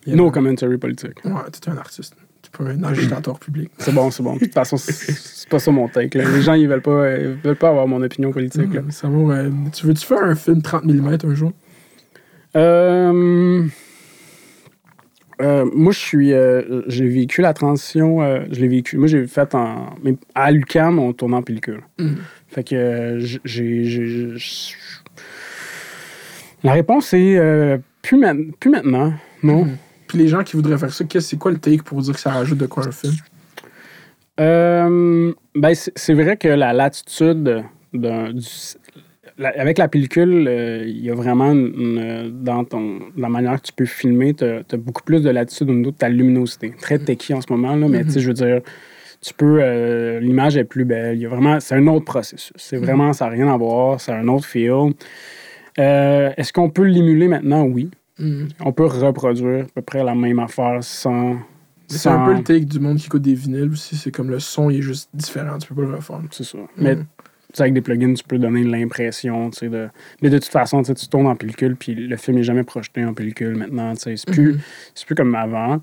il y a- No commentary politique. Ouais, t'es un artiste. T'es pas un agitateur public. C'est bon, c'est bon. De toute façon, c'est- pas ça mon take. là. Les gens, ils veulent pas, ils veulent pas avoir mon opinion politique. là. Ça vaut, euh, tu veux-tu faire un film 30 mm un jour? Euh, euh, moi, je suis. euh, j'ai vécu la transition. euh, je l'ai vécu. Moi, j'ai fait en. mais à l'UQAM, on tournait en pellicule. Mhm. Fait que j'ai. La réponse est plus, ma- plus maintenant. Non. Mhm. Puis les gens qui voudraient faire ça, qu'est-ce- c'est quoi le take pour dire que ça rajoute de quoi un film? Ben, c'est c'est vrai que la latitude d'un- du- la- avec la pellicule, euh, il y a vraiment une- dans ton, la manière que tu peux filmer, tu as, beaucoup plus de latitude au niveau de ta luminosité. Très techie en ce moment, là, mais tu sais, je veux dire, tu peux. euh, L'image est plus belle. Il y a vraiment. C'est un autre processus. C'est vraiment. Ça n'a rien à voir. C'est un autre feel. Euh, Est-ce qu'on peut l'émuler maintenant? Oui. On peut reproduire à peu près la même affaire sans. C'est un peu le take du monde qui écoute des vinyles aussi. C'est comme le son, il est juste différent. Tu peux pas le refaire. C'est ça. Mais sais, avec des plugins, tu peux donner l'impression, tu sais, de... Mais de toute façon, tu tournes en pellicule, puis le film n'est jamais projeté en pellicule maintenant, tu sais. C'est plus, Mhm. c'est plus comme avant.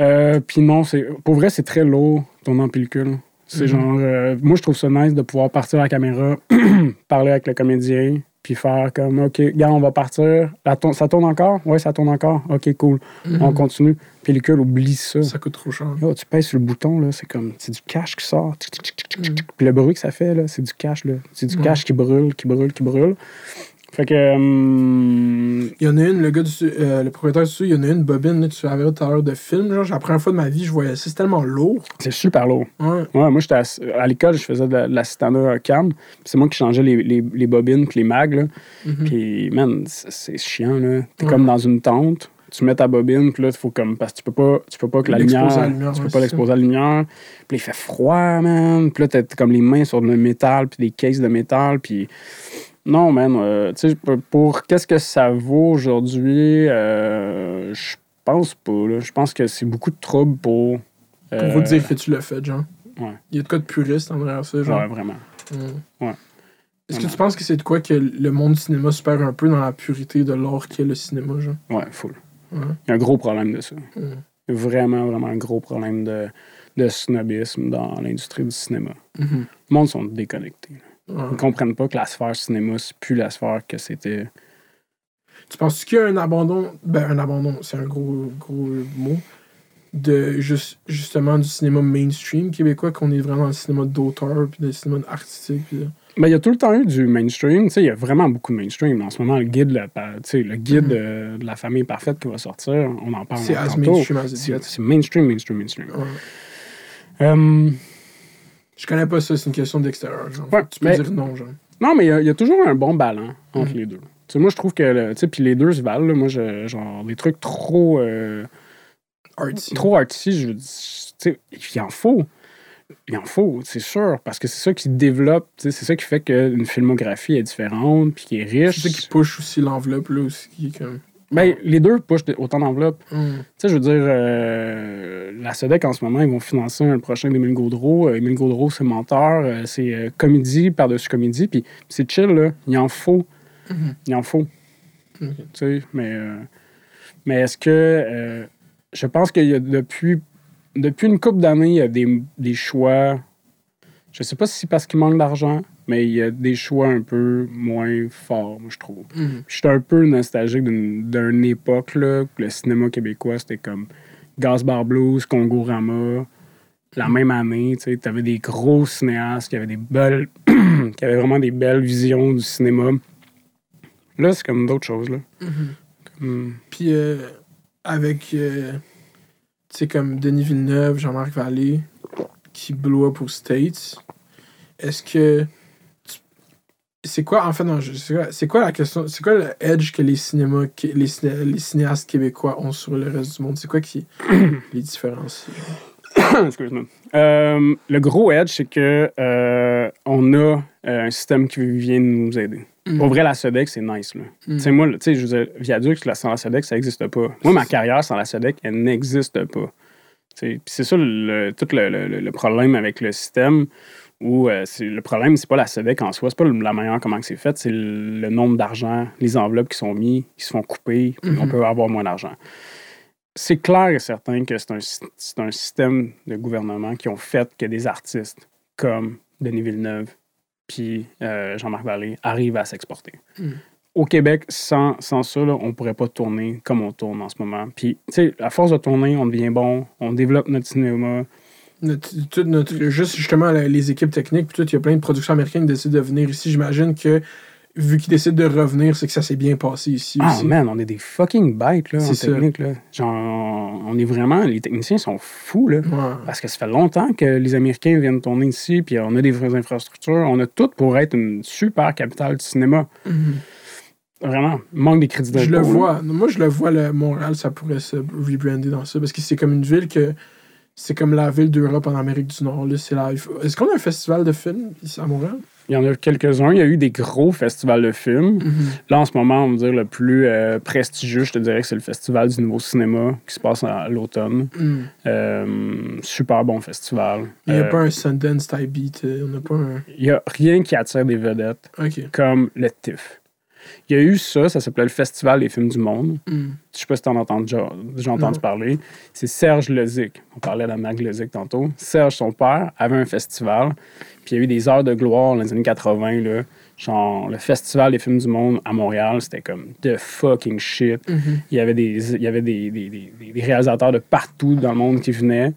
Euh, puis non, c'est... Pour vrai, c'est très lourd, tourner en pellicule. C'est Mhm. genre... euh, Moi, je trouve ça nice de pouvoir partir à la caméra, parler avec le comédien, puis faire comme, OK, gars, on va partir. La Ça tourne encore? Oui, ça tourne encore. OK, cool. Mhm. On continue. Pellicule, oublie ça. Ça coûte trop cher. Yo, tu pèses sur le bouton, là, c'est comme, c'est du cash qui sort. Mm. Puis le bruit que ça fait, là, c'est du cash, là. C'est du Ouais. cash qui brûle, qui brûle, qui brûle. Fait que. hum, Il y en a une, le gars du euh, le propriétaire du il y en a une bobine, là, tu avais tout à l'heure de film. Genre, la première fois de ma vie, je voyais ça. C'est tellement lourd. c'est super lourd. Ouais. Ouais, moi, j'étais ass- à, l'école, je faisais de, la- l'assistanat cam. puis C'est moi qui changeais les, les, les bobines puis les mags. Là. Puis, man, c'est c'est chiant. là. T'es Ouais. comme dans une tente. Tu mets ta bobine, puis là, il faut comme. Parce que tu peux pas, tu peux pas que la L'exposer lumière. à la lumière, tu peux pas l'exposer à la lumière. Puis il fait froid, man. Puis là, t'as comme les mains sur le métal, puis des cases de métal. Puis. Non, man. euh, tu sais, pour, pour qu'est-ce que ça vaut aujourd'hui, euh, je pense pas. là. Je pense que c'est beaucoup de trouble pour. Pour vous dire que tu l'as fait, genre? Ouais. Il y a de quoi de puriste en derrière ça, genre? Ouais, vraiment. Mm. Ouais. Est-ce que tu penses que c'est de quoi que le monde du cinéma se perd un peu dans la purité de l'art qu'est le cinéma, genre? Ouais, full. Il y a un gros problème de ça. Mm. Il y a vraiment, vraiment un gros problème de, de snobisme dans l'industrie du cinéma. Mhm. Le monde sont déconnectés. Ils ne comprennent pas que la sphère cinéma, c'est plus la sphère que c'était. Tu penses qu'il y a un abandon, ben un abandon, c'est un gros, gros mot, de juste, justement du cinéma mainstream québécois, qu'on est vraiment dans le cinéma d'auteur, puis le cinéma artistique. Puis, Ben, il y a tout le temps eu du mainstream. Tu sais, il y a vraiment beaucoup de mainstream. En ce moment, le guide, le, pa- tu sais, le guide Mhm. euh, de la famille parfaite qui va sortir, on en parle c'est C'est mainstream, mainstream, mainstream. Ouais. Euh, Je connais pas ça, c'est une question d'extérieur. Ouais, tu peux mais- dire non, genre. Non, mais il y a- il y, a toujours un bon ballon entre Mhm. les deux. Tu sais, moi, je trouve que, le- tu sais, puis les deux se valent. là. Moi, je, genre, des trucs trop, euh, Artsy. trop artsy, je veux dire, il en faut. Il en faut, c'est sûr, parce que c'est ça qui développe, c'est ça qui fait qu'une filmographie est différente, puis qui est riche. C'est ça qui push aussi l'enveloppe, là, aussi. Comme... Ben, les deux pushent autant d'enveloppes. Mm. Tu sais, je veux dire, euh, la SEDEC, en ce moment, ils vont financer un prochain d'Émile Gaudreau. Euh, Émile Gaudreau, c'est menteur. euh, c'est euh, comédie par-dessus comédie. Puis c'est chill, là. Il en faut. Mhm. Il en faut. Tu sais, mais... euh, mais est-ce que... je pense qu'il y a depuis... Depuis une couple d'années, il y a des, des choix... Je sais pas si c'est parce qu'il manque d'argent, mais il y a des choix un peu moins forts, moi, je trouve. Mm. J'étais un peu nostalgique d'une époque, là, que le cinéma québécois, c'était comme Gasbar Blues, Congo-Rama. La même année, tu sais, t'avais des gros cinéastes qui avaient des belles... qui avaient vraiment des belles visions du cinéma. Là, c'est comme d'autres choses, là. Mhm. Comme- Puis euh, avec, euh, tu sais, comme Denis Villeneuve, Jean-Marc Vallée, qui blow up aux States, est-ce que. C'est quoi, en fait, non, c'est quoi, c'est quoi la question, c'est quoi le edge que les cinémas, les, ciné- les cinéastes québécois ont sur le reste du monde? C'est quoi qui les différencie? Excuse-moi. Euh, le gros edge, c'est que euh, on a euh, un système qui vient nous aider. Pour vrai, la SEDEC, c'est nice. Là. Mm. Tu sais, moi, tu sais, je veux dire, Viaduc, sans la SEDEC, ça n'existe pas. Moi, ma carrière sans la SEDEC, elle n'existe pas. C'est ça le, tout le, le- le problème avec le système. Où euh, c'est- le problème, c'est pas la SEDEC en soi, c'est pas la manière comment c'est fait, c'est le, nombre d'argent, les enveloppes qui sont mis, qui se font couper, on Mhm. peut avoir moins d'argent. C'est clair et certain que c'est un, un système de gouvernement qui ont fait que des artistes comme Denis Villeneuve puis euh, Jean-Marc Vallée arrivent à s'exporter. Mm. Au Québec, sans, sans ça, là, on pourrait pas tourner comme on tourne en ce moment. Puis, tu sais, à force de tourner, on devient bon, on développe notre cinéma. Notre, tout notre, juste justement les équipes techniques, puis tout, il y a plein de productions américaines qui décident de venir ici. J'imagine que vu qu'ils décident de revenir, c'est que ça s'est bien passé ici Ah, aussi. man, on est des fucking bêtes, là, en C'est ça. technique, là. Genre, on est vraiment... Les techniciens sont fous, là. Ouais. Parce que ça fait longtemps que les Américains viennent tourner ici, puis on a des vraies infrastructures. On a tout pour être une super capitale du cinéma. Mhm. Vraiment. Manque des crédits Je le d'impôt, là. vois. Moi, je le vois, le Montréal, ça pourrait se rebrander dans ça. Parce que c'est comme une ville que. C'est comme la ville d'Europe en Amérique du Nord. là. C'est la... Est-ce qu'on a un festival de films ici à Montréal? Il y en a quelques-uns. Il y a eu des gros festivals de films. Là, en ce moment, on va dire le plus euh, prestigieux, je te dirais que c'est le Festival du Nouveau Cinéma qui se passe à l'automne. Mhm. Euh, super bon festival. Il n'y a Euh, pas un Sundance type beat. On n'a pas un. il y a rien qui attire des vedettes comme le TIFF. Il y a eu ça, ça s'appelait le Festival des films du monde. Mhm. Je sais pas si t'en as entendu, déjà, entendu parler. C'est Serge Lezic. On parlait de Mag Lezic tantôt. Serge, son père, avait un festival. Puis il y a eu des heures de gloire dans les années 80. Là. Genre, le Festival des films du monde à Montréal, c'était comme the fucking shit. Mhm. Il y avait, des, il y avait des, des, des- des réalisateurs de partout dans le monde qui venaient.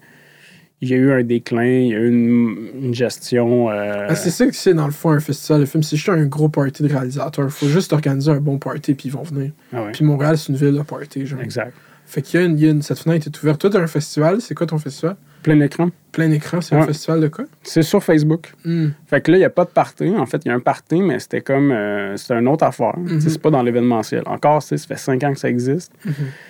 Il il y a eu un déclin, il y a eu une, une gestion. euh, Ah, c'est ça que c'est dans le fond un festival de film. C'est juste un gros party de réalisateurs. Faut juste organiser un bon party puis ils vont venir. ah ouais, Puis Montréal, c'est une ville de party. Genre. exact. Fait qu'il y a une, il y a une- cette fenêtre est ouverte. Toi, t'as un festival. C'est quoi ton festival? Plein écran. Plein écran, c'est un festival de quoi? C'est sur Facebook. Hmm. Fait que là, il n'y a pas de party. En fait, il y a un party, mais c'était comme. euh, c'était une autre affaire. Tu sais, C'est pas dans l'événementiel. Encore, ça fait cinq ans que ça existe.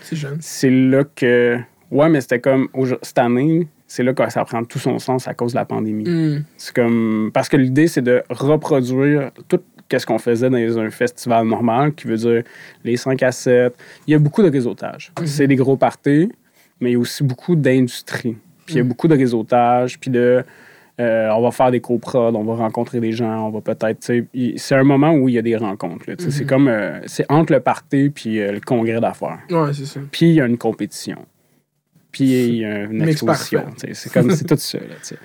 C'est jeune. C'est là que. Ouais, mais c'était comme. Cette année, c'est là que ça prend tout son sens à cause de la pandémie. Hmm. C'est comme. Parce que l'idée, c'est de reproduire tout ce qu'on faisait dans un festival normal, qui veut dire les 5 à 7. Il y a beaucoup de réseautage. C'est des gros parties, mais il y a aussi beaucoup d'industrie. Puis il y a beaucoup de réseautage, puis de. euh, on va faire des coprods, on va rencontrer des gens, on va peut-être. C'est un moment où il y a des rencontres. C'est comme. euh, c'est entre le party puis euh, le congrès d'affaires. Ouais, c'est ça. Puis il y a une compétition. Puis il y a une exposition. C'est comme c'est tout ça. Là.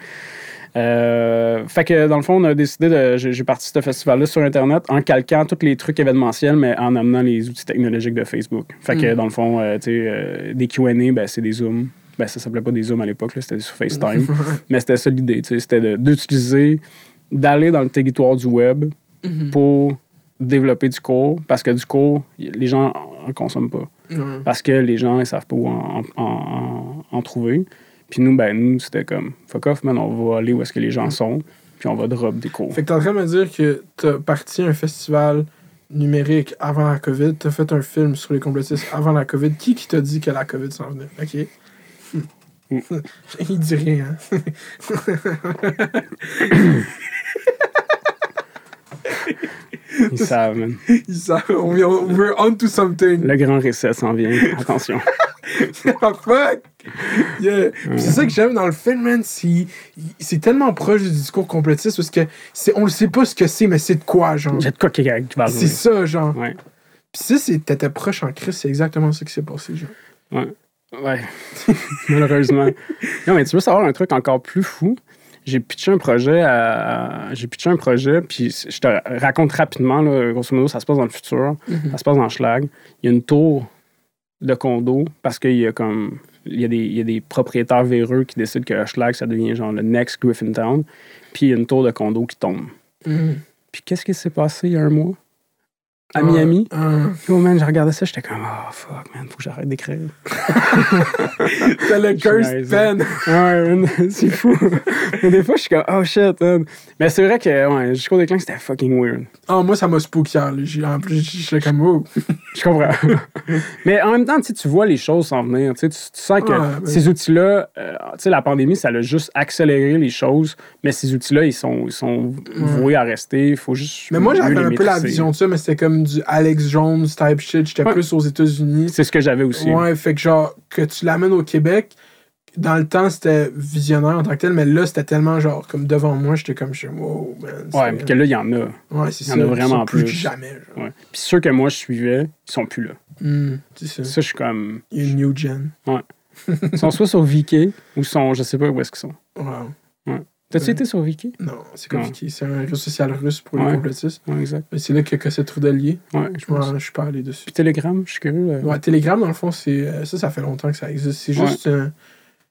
Euh, fait que dans le fond, on a décidé de. J'ai parti ce festival-là sur Internet en calquant tous les trucs événementiels, mais en amenant les outils technologiques de Facebook. Fait que Mm. dans le fond, des QA, ben, c'est des Zooms. Ben, ça s'appelait pas des Zooms à l'époque, là, c'était sur FaceTime. mais c'était ça l'idée, tu sais, c'était de- d'utiliser, d'aller dans le territoire du web Mhm. pour développer du cours, parce que du cours, les gens en consomment pas parce que les gens ne savent pas où en, en- en- en trouver. Puis nous, ben nous, c'était comme fuck off, man, on va aller où est-ce que les gens sont, puis on va drop des cours. Fait que t'es en train de me dire que t'as parti à un festival numérique avant la COVID, t'as fait un film sur les complotistes avant la COVID. Qui qui t'a dit que la COVID s'en venait? OK. Il dit rien. hein. Ils savent, man. Il savent. On vient, we're on to something. Le grand reset s'en vient. Attention. Oh, fuck! Yeah. C'est ça que j'aime dans le film, man. C'est c'est tellement proche du discours complotiste parce que c'est on ne sait pas ce que c'est, mais c'est de quoi, genre? J'ai de quoi qui va C'est ça, genre. Ouais. Puis ça, c'est- t'étais proche en crise, c'est exactement ça qui s'est passé, genre. Ouais. Ouais. Malheureusement. Non, mais tu veux savoir un truc encore plus fou? J'ai pitché un projet à. J'ai pitché un projet, puis je te raconte rapidement, là, grosso modo, ça se passe dans le futur. Ça se passe dans Schlag. Il y a une tour de condo parce qu'il y a comme. Il y, a des, il y a des propriétaires véreux qui décident que Schlag, ça devient genre le next Griffintown. Puis il y a une tour de condo qui tombe. Mhm. Puis qu'est-ce qui s'est passé il y a un mois? À Miami? ah. Yo, man, j'ai regardé ça, j'étais comme, oh fuck, man, faut que j'arrête d'écrire. T'as le curse pen. Ouais, man, c'est fou. Mais des fois, je suis comme, oh shit, man. Mais c'est vrai que, ouais, jusqu'au déclin, c'était fucking weird. Ah, moi, ça m'a spook hier. En plus, j'étais comme, oh. Je comprends. Mais en même temps, tu vois les choses s'en venir. Tu, sens que ben- ces outils-là, euh, tu sais, la pandémie, ça a juste accéléré les choses. Mais ces outils-là, ils sont, ils sont voués à rester. Il faut juste. Mais moi, j'avais un peu la vision de ça, mais c'était comme du Alex Jones type shit. J'étais Ouais. plus aux États-Unis. C'est ce que j'avais aussi. Ouais, fait que genre, que tu l'amènes au Québec, dans le temps, c'était visionnaire en tant que tel, mais là, c'était tellement genre, comme devant moi, j'étais comme, je suis, wow, man. Ouais, mais que là, il y en a. Ouais, c'est il y ça. en a vraiment plus. que jamais. Genre. Ouais. Puis ceux que moi, je suivais, ils sont plus là. Hmm, c'est ça. Ça, je suis comme. Il y a une new gen. Ils sont soit sur Viki ou sont. Je sais pas où est-ce qu'ils sont. Wow. T'as-tu été sur Viki? Non, c'est Non. compliqué. C'est un réseau social russe pour les complotistes. Ouais, exact. Mais c'est là qu'il y a que cette Trudelier. Ouais, je pense. Je suis pas allé dessus. Puis Telegram, je suis curieux. là. Ouais, Telegram, dans le fond, c'est euh, ça, ça fait longtemps que ça existe. C'est juste un-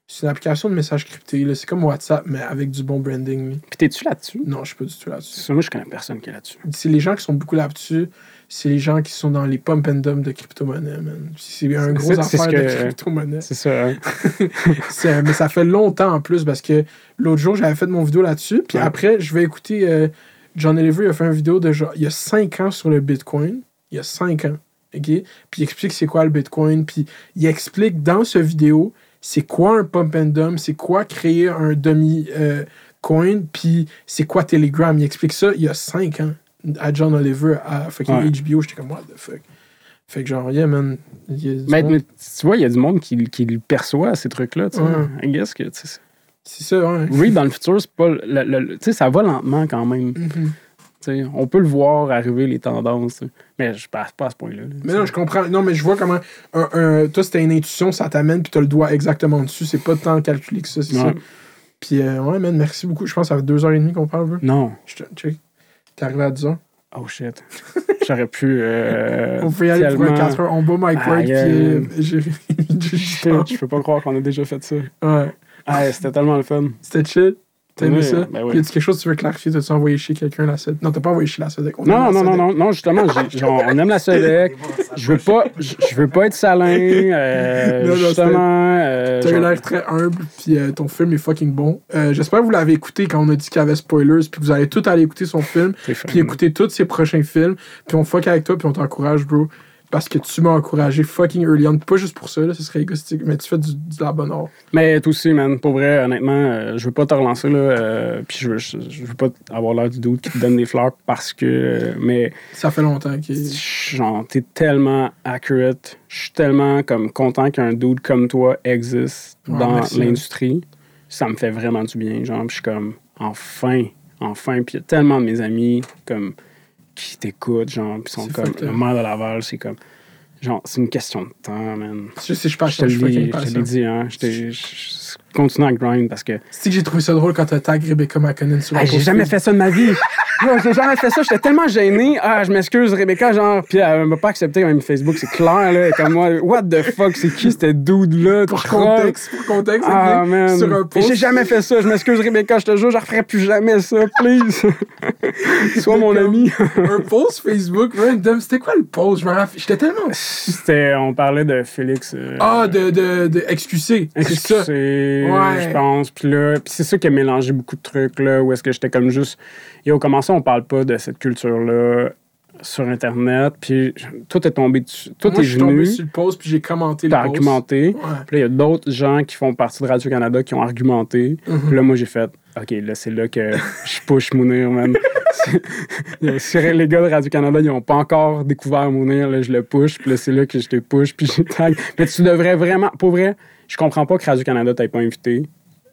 c'est une application de messages cryptés. là. C'est comme WhatsApp, mais avec du bon branding. Puis t'es-tu là-dessus? Non, je suis pas du tout là-dessus. Ça, moi, je connais personne qui est là-dessus. C'est les gens qui sont beaucoup là-dessus. C'est les gens qui sont dans les pump and dump de crypto-monnaie, man. C'est un gros affaire ce de que- crypto-monnaie. C'est ça. hein? Mais ça fait longtemps en plus parce que l'autre jour, j'avais fait mon vidéo là-dessus. Puis Ouais. après, je vais écouter. euh, John Oliver il a fait une vidéo de genre. Il y a 5 ans sur le Bitcoin. Il y a 5 ans. OK? Puis il explique c'est quoi le Bitcoin. Puis il explique dans ce vidéo c'est quoi un pump and dump, c'est quoi créer un demi-coin, puis c'est quoi Telegram. Il explique ça il y a 5 ans à John Oliver à fucking Ouais. HBO. J'étais comme, what the fuck? Fait que genre, yeah, man. il y a du Mais, mais tu vois, il y a du monde qui, qui le perçoit, ces trucs-là. Tu sais. Ouais. I guess que, tu sais, C'est ça, ouais. oui, dans le futur, c'est pas. le- le- le- tu sais, ça va lentement quand même. Mhm. Tu sais, on peut le voir arriver, les tendances. tu. Mais je passe pas à ce point-là. là, Mais tu non, je comprends. Non, mais je vois comment. Un, un- toi, c'était une intuition, ça t'amène, puis t'as le doigt exactement dessus. C'est pas tant calculé que ça, c'est ça. Ouais. Puis, euh, ouais, man, merci beaucoup. Je pense que ça fait deux heures et demie qu'on parle. Non. Je te check. T'es arrivé à 10 heures. Oh shit. J'aurais pu. euh, On peut y aller pour un tellement- 4 heures. On bat Mike Ward, puis j'ai. Shit, je peux pas croire qu'on a déjà fait ça. Ouais. Ah, c'était tellement le fun. C'était chill. T'as aimé Oui, ça? ben oui. Y a quelque chose que tu veux clarifier? T'as-tu envoyé chez quelqu'un la SED? Non, t'as pas envoyé chez la SED. Non, non, non, non, non, justement, on aime la Sodec. Je veux pas, je veux pas être salin. euh, Non, non, justement. euh, T'as l'air très humble, puis euh, ton film est fucking bon. Euh, J'espère que vous l'avez écouté quand on a dit qu'il y avait spoilers, puis vous allez tout aller écouter son film, puis écouter tous ses prochains films, puis on fuck avec toi, puis on t'encourage, bro. Parce que tu m'as encouragé fucking early on. Pas juste pour ça, là, ce serait égoïstique, mais tu fais du, de la bonne art. Mais toi aussi, man, pour vrai, honnêtement, euh, je veux pas te relancer, là. euh, puis je veux, je, je veux pas avoir l'air du doute qui te donne des fleurs parce que. euh, mais, Ça fait longtemps qu'il. genre, t'es tellement accurate. Je suis tellement comme content qu'un dude comme toi existe Ouais, dans merci. l'industrie. Ça me fait vraiment du bien. Genre, je suis comme, enfin, enfin. Puis il y a tellement de mes amis, comme, qui t'écoutent, genre, puis sont comme, le up. maire de Laval, c'est comme. Genre, c'est une question de temps, man. Je sais, je Je te le je je te dit, hein. Je, je- je continue à grind parce que C'est que j'ai trouvé ça drôle quand t'as tag Rebecca McConnell sur la j'ai jamais fait ça de ma vie. J'ai jamais fait ça. J'étais tellement gêné. Ah, je m'excuse, Rebecca, genre. Puis elle m'a pas accepté même Facebook, c'est clair, là. Comme moi, what the fuck, c'est qui ce dude-là? Pour contexte, pour contexte, Ah, man. sur un post. J'ai jamais fait ça. Je m'excuse, Rebecca, je te jure, je referai plus jamais ça, please. Sois mon ami. un post Facebook random. C'était quoi le post? Je me rappelle. J'étais tellement. C'était, on parlait de Félix. euh, Ah, de, de, de XQC. Ouais. je pense. Puis là, c'est ça qui a mélangé beaucoup de trucs, là, où est-ce que j'étais comme juste... Yo, comment ça, on parle pas de cette culture-là sur Internet? Puis tout est tombé dessus. Tout Moi, est je suis tombé venu, sur le post puis j'ai commenté le post. argumenté. Ouais. Puis là, il y a d'autres gens qui font partie de Radio-Canada qui ont argumenté. Puis là, moi, j'ai fait... OK, là, c'est là que je push Mounir, man. Les gars de Radio-Canada, ils n'ont pas encore découvert Mounir, là, je le push. Puis là, c'est là que je te push, puis je tag. Mais tu devrais vraiment... Pour vrai, je comprends pas que Radio-Canada t'ait pas invité.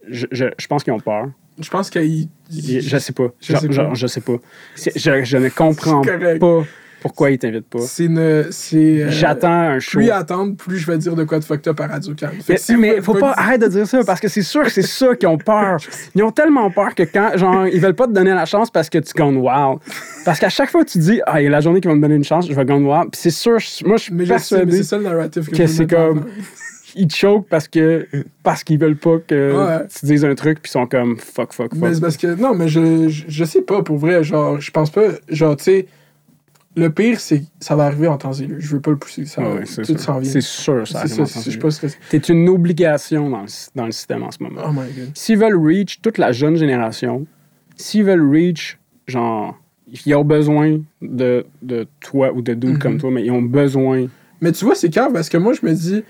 Je, je, je pense qu'ils ont peur. Je pense qu'il. Je, sais pas. Je sais pas. je sais pas. C'est- Je, je ne comprends pas pourquoi ils t'invitent pas. C'est une. C'est. euh, J'attends un show. Plus ils attendent, plus je vais dire de quoi de fucked up à Radio Can. Mais, mais faut pas arrête de dire ça parce que c'est sûr que c'est ça qu'ils ont peur. Ils ont tellement peur que quand genre ils veulent pas te donner la chance parce que tu gagnes wow. Parce qu'à chaque fois que tu dis ah il y a la journée qu'ils vont me donner une chance, je vais gagner wow. Puis c'est sûr, moi je suis Mais persuadé c'est ça le narratif que, que c'est comme-. Ils te choquent parce que parce qu'ils veulent pas que Ouais. tu dises un truc puis ils sont comme fuck fuck fuck. Mais c'est parce que. Non, mais je, je, je sais pas, pour vrai. Genre, je pense pas. Genre, tu sais. Le pire, c'est que ça va arriver en temps et lieu. Je veux pas le pousser. Ça, ouais, c'est tout sûr. s'en vient. C'est sûr ça. C'est ça. Je lieu. stressé. T'es une obligation dans le, dans le système en ce moment. Oh my god. S'ils veulent reach toute la jeune génération, s'ils veulent reach, genre, ils ont besoin de, de toi ou de dudes Mhm. comme toi, mais ils ont besoin. Mais tu vois, c'est grave parce que moi, je me dis.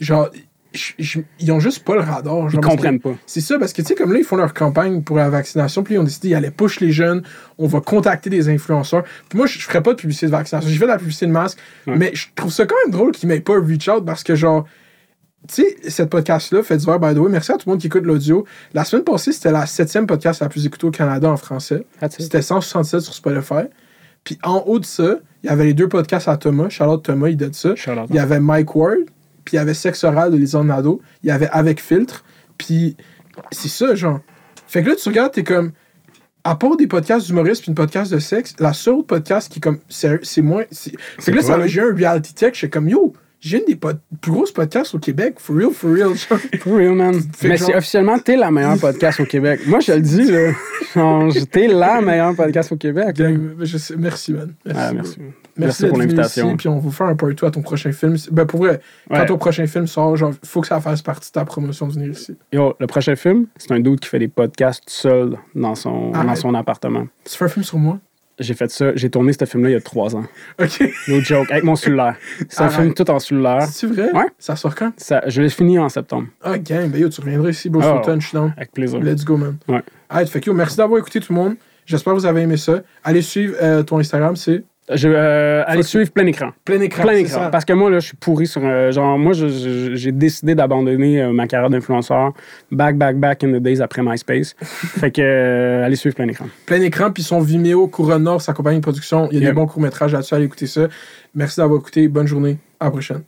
Genre. je- je- ils ont juste pas le radar. Ils genre, que- comprennent pas. C'est ça, parce que tu sais, comme là, ils font leur campagne pour la vaccination, puis ils ont décidé, ils allaient push les jeunes, on va contacter des influenceurs. Puis moi, je, je ferais pas de publicité de vaccination. J'ai fait de la publicité de masque, Ouais. mais je trouve ça quand même drôle qu'ils m'aient pas reach out parce que, genre, tu sais, cette podcast-là fait divers, by the way. Merci à tout le monde qui écoute l'audio. La semaine passée, c'était la septième podcast la plus écoutée au Canada en français. C'était 167 sur Spotify. Puis en haut de ça, il y avait les deux podcasts à Thomas. Charlotte Thomas, il dit ça. Il y avait Mike Ward, puis il y avait Sexe oral de Nadeau. Il y avait Avec Filtre, puis c'est ça, genre. Fait que là, tu regardes, t'es comme. À part des podcasts d'humoristes puis une podcast de sexe, la seule autre podcast qui comme. C'est moins. c'est- Fait que là, ça quoi? m'a- j'ai un reality check. Je suis comme, yo, j'ai une des pod- plus grosses podcasts au Québec. For real, for real. genre. For real, man. Mais c'est officiellement, t'es la meilleure podcast au Québec. Moi, je le dis, là. T'es la meilleure podcast au Québec. là. Gang, je sais- merci, man. Merci, Ah, merci. Merci, Merci pour l'invitation. Puis on va vous faire un part 2 à ton prochain film. Ben pour vrai, quand ton prochain film sort, genre, faut que ça fasse partie de ta promotion de venir ici. Yo, le prochain film, c'est un dude qui fait des podcasts tout seul dans son, Arrête. dans son appartement. Tu fais un film sur moi? J'ai fait ça, j'ai tourné ce film-là il y a trois ans. Ok. No joke, avec mon cellulaire. C'est un film tout en cellulaire. C'est vrai? Ouais. Ça sort quand? Ça, je l'ai fini en septembre. Ah, gang, ben yo, tu reviendras ici, Beau Oh. Sultan, je suis down. Avec plaisir. Let's go, man. Ouais. Alright, fait que yo, merci d'avoir écouté tout le monde. J'espère que vous avez aimé ça. Allez suivre euh, ton Instagram, c'est Je, euh, allez suivre plein écran. plein écran. Plein écran. ça. Parce que moi, là, je suis pourri sur. euh, genre, moi, j'ai décidé d'abandonner euh, ma carrière d'influenceur back, back, back in the days après MySpace. fait que, euh, allez suivre plein écran. Plein écran, puis son Vimeo, Couronne Nord, sa compagnie de production. Il y a Yep. des bons courts-métrages là-dessus. Allez écouter ça. Merci d'avoir écouté. Bonne journée. À la prochaine.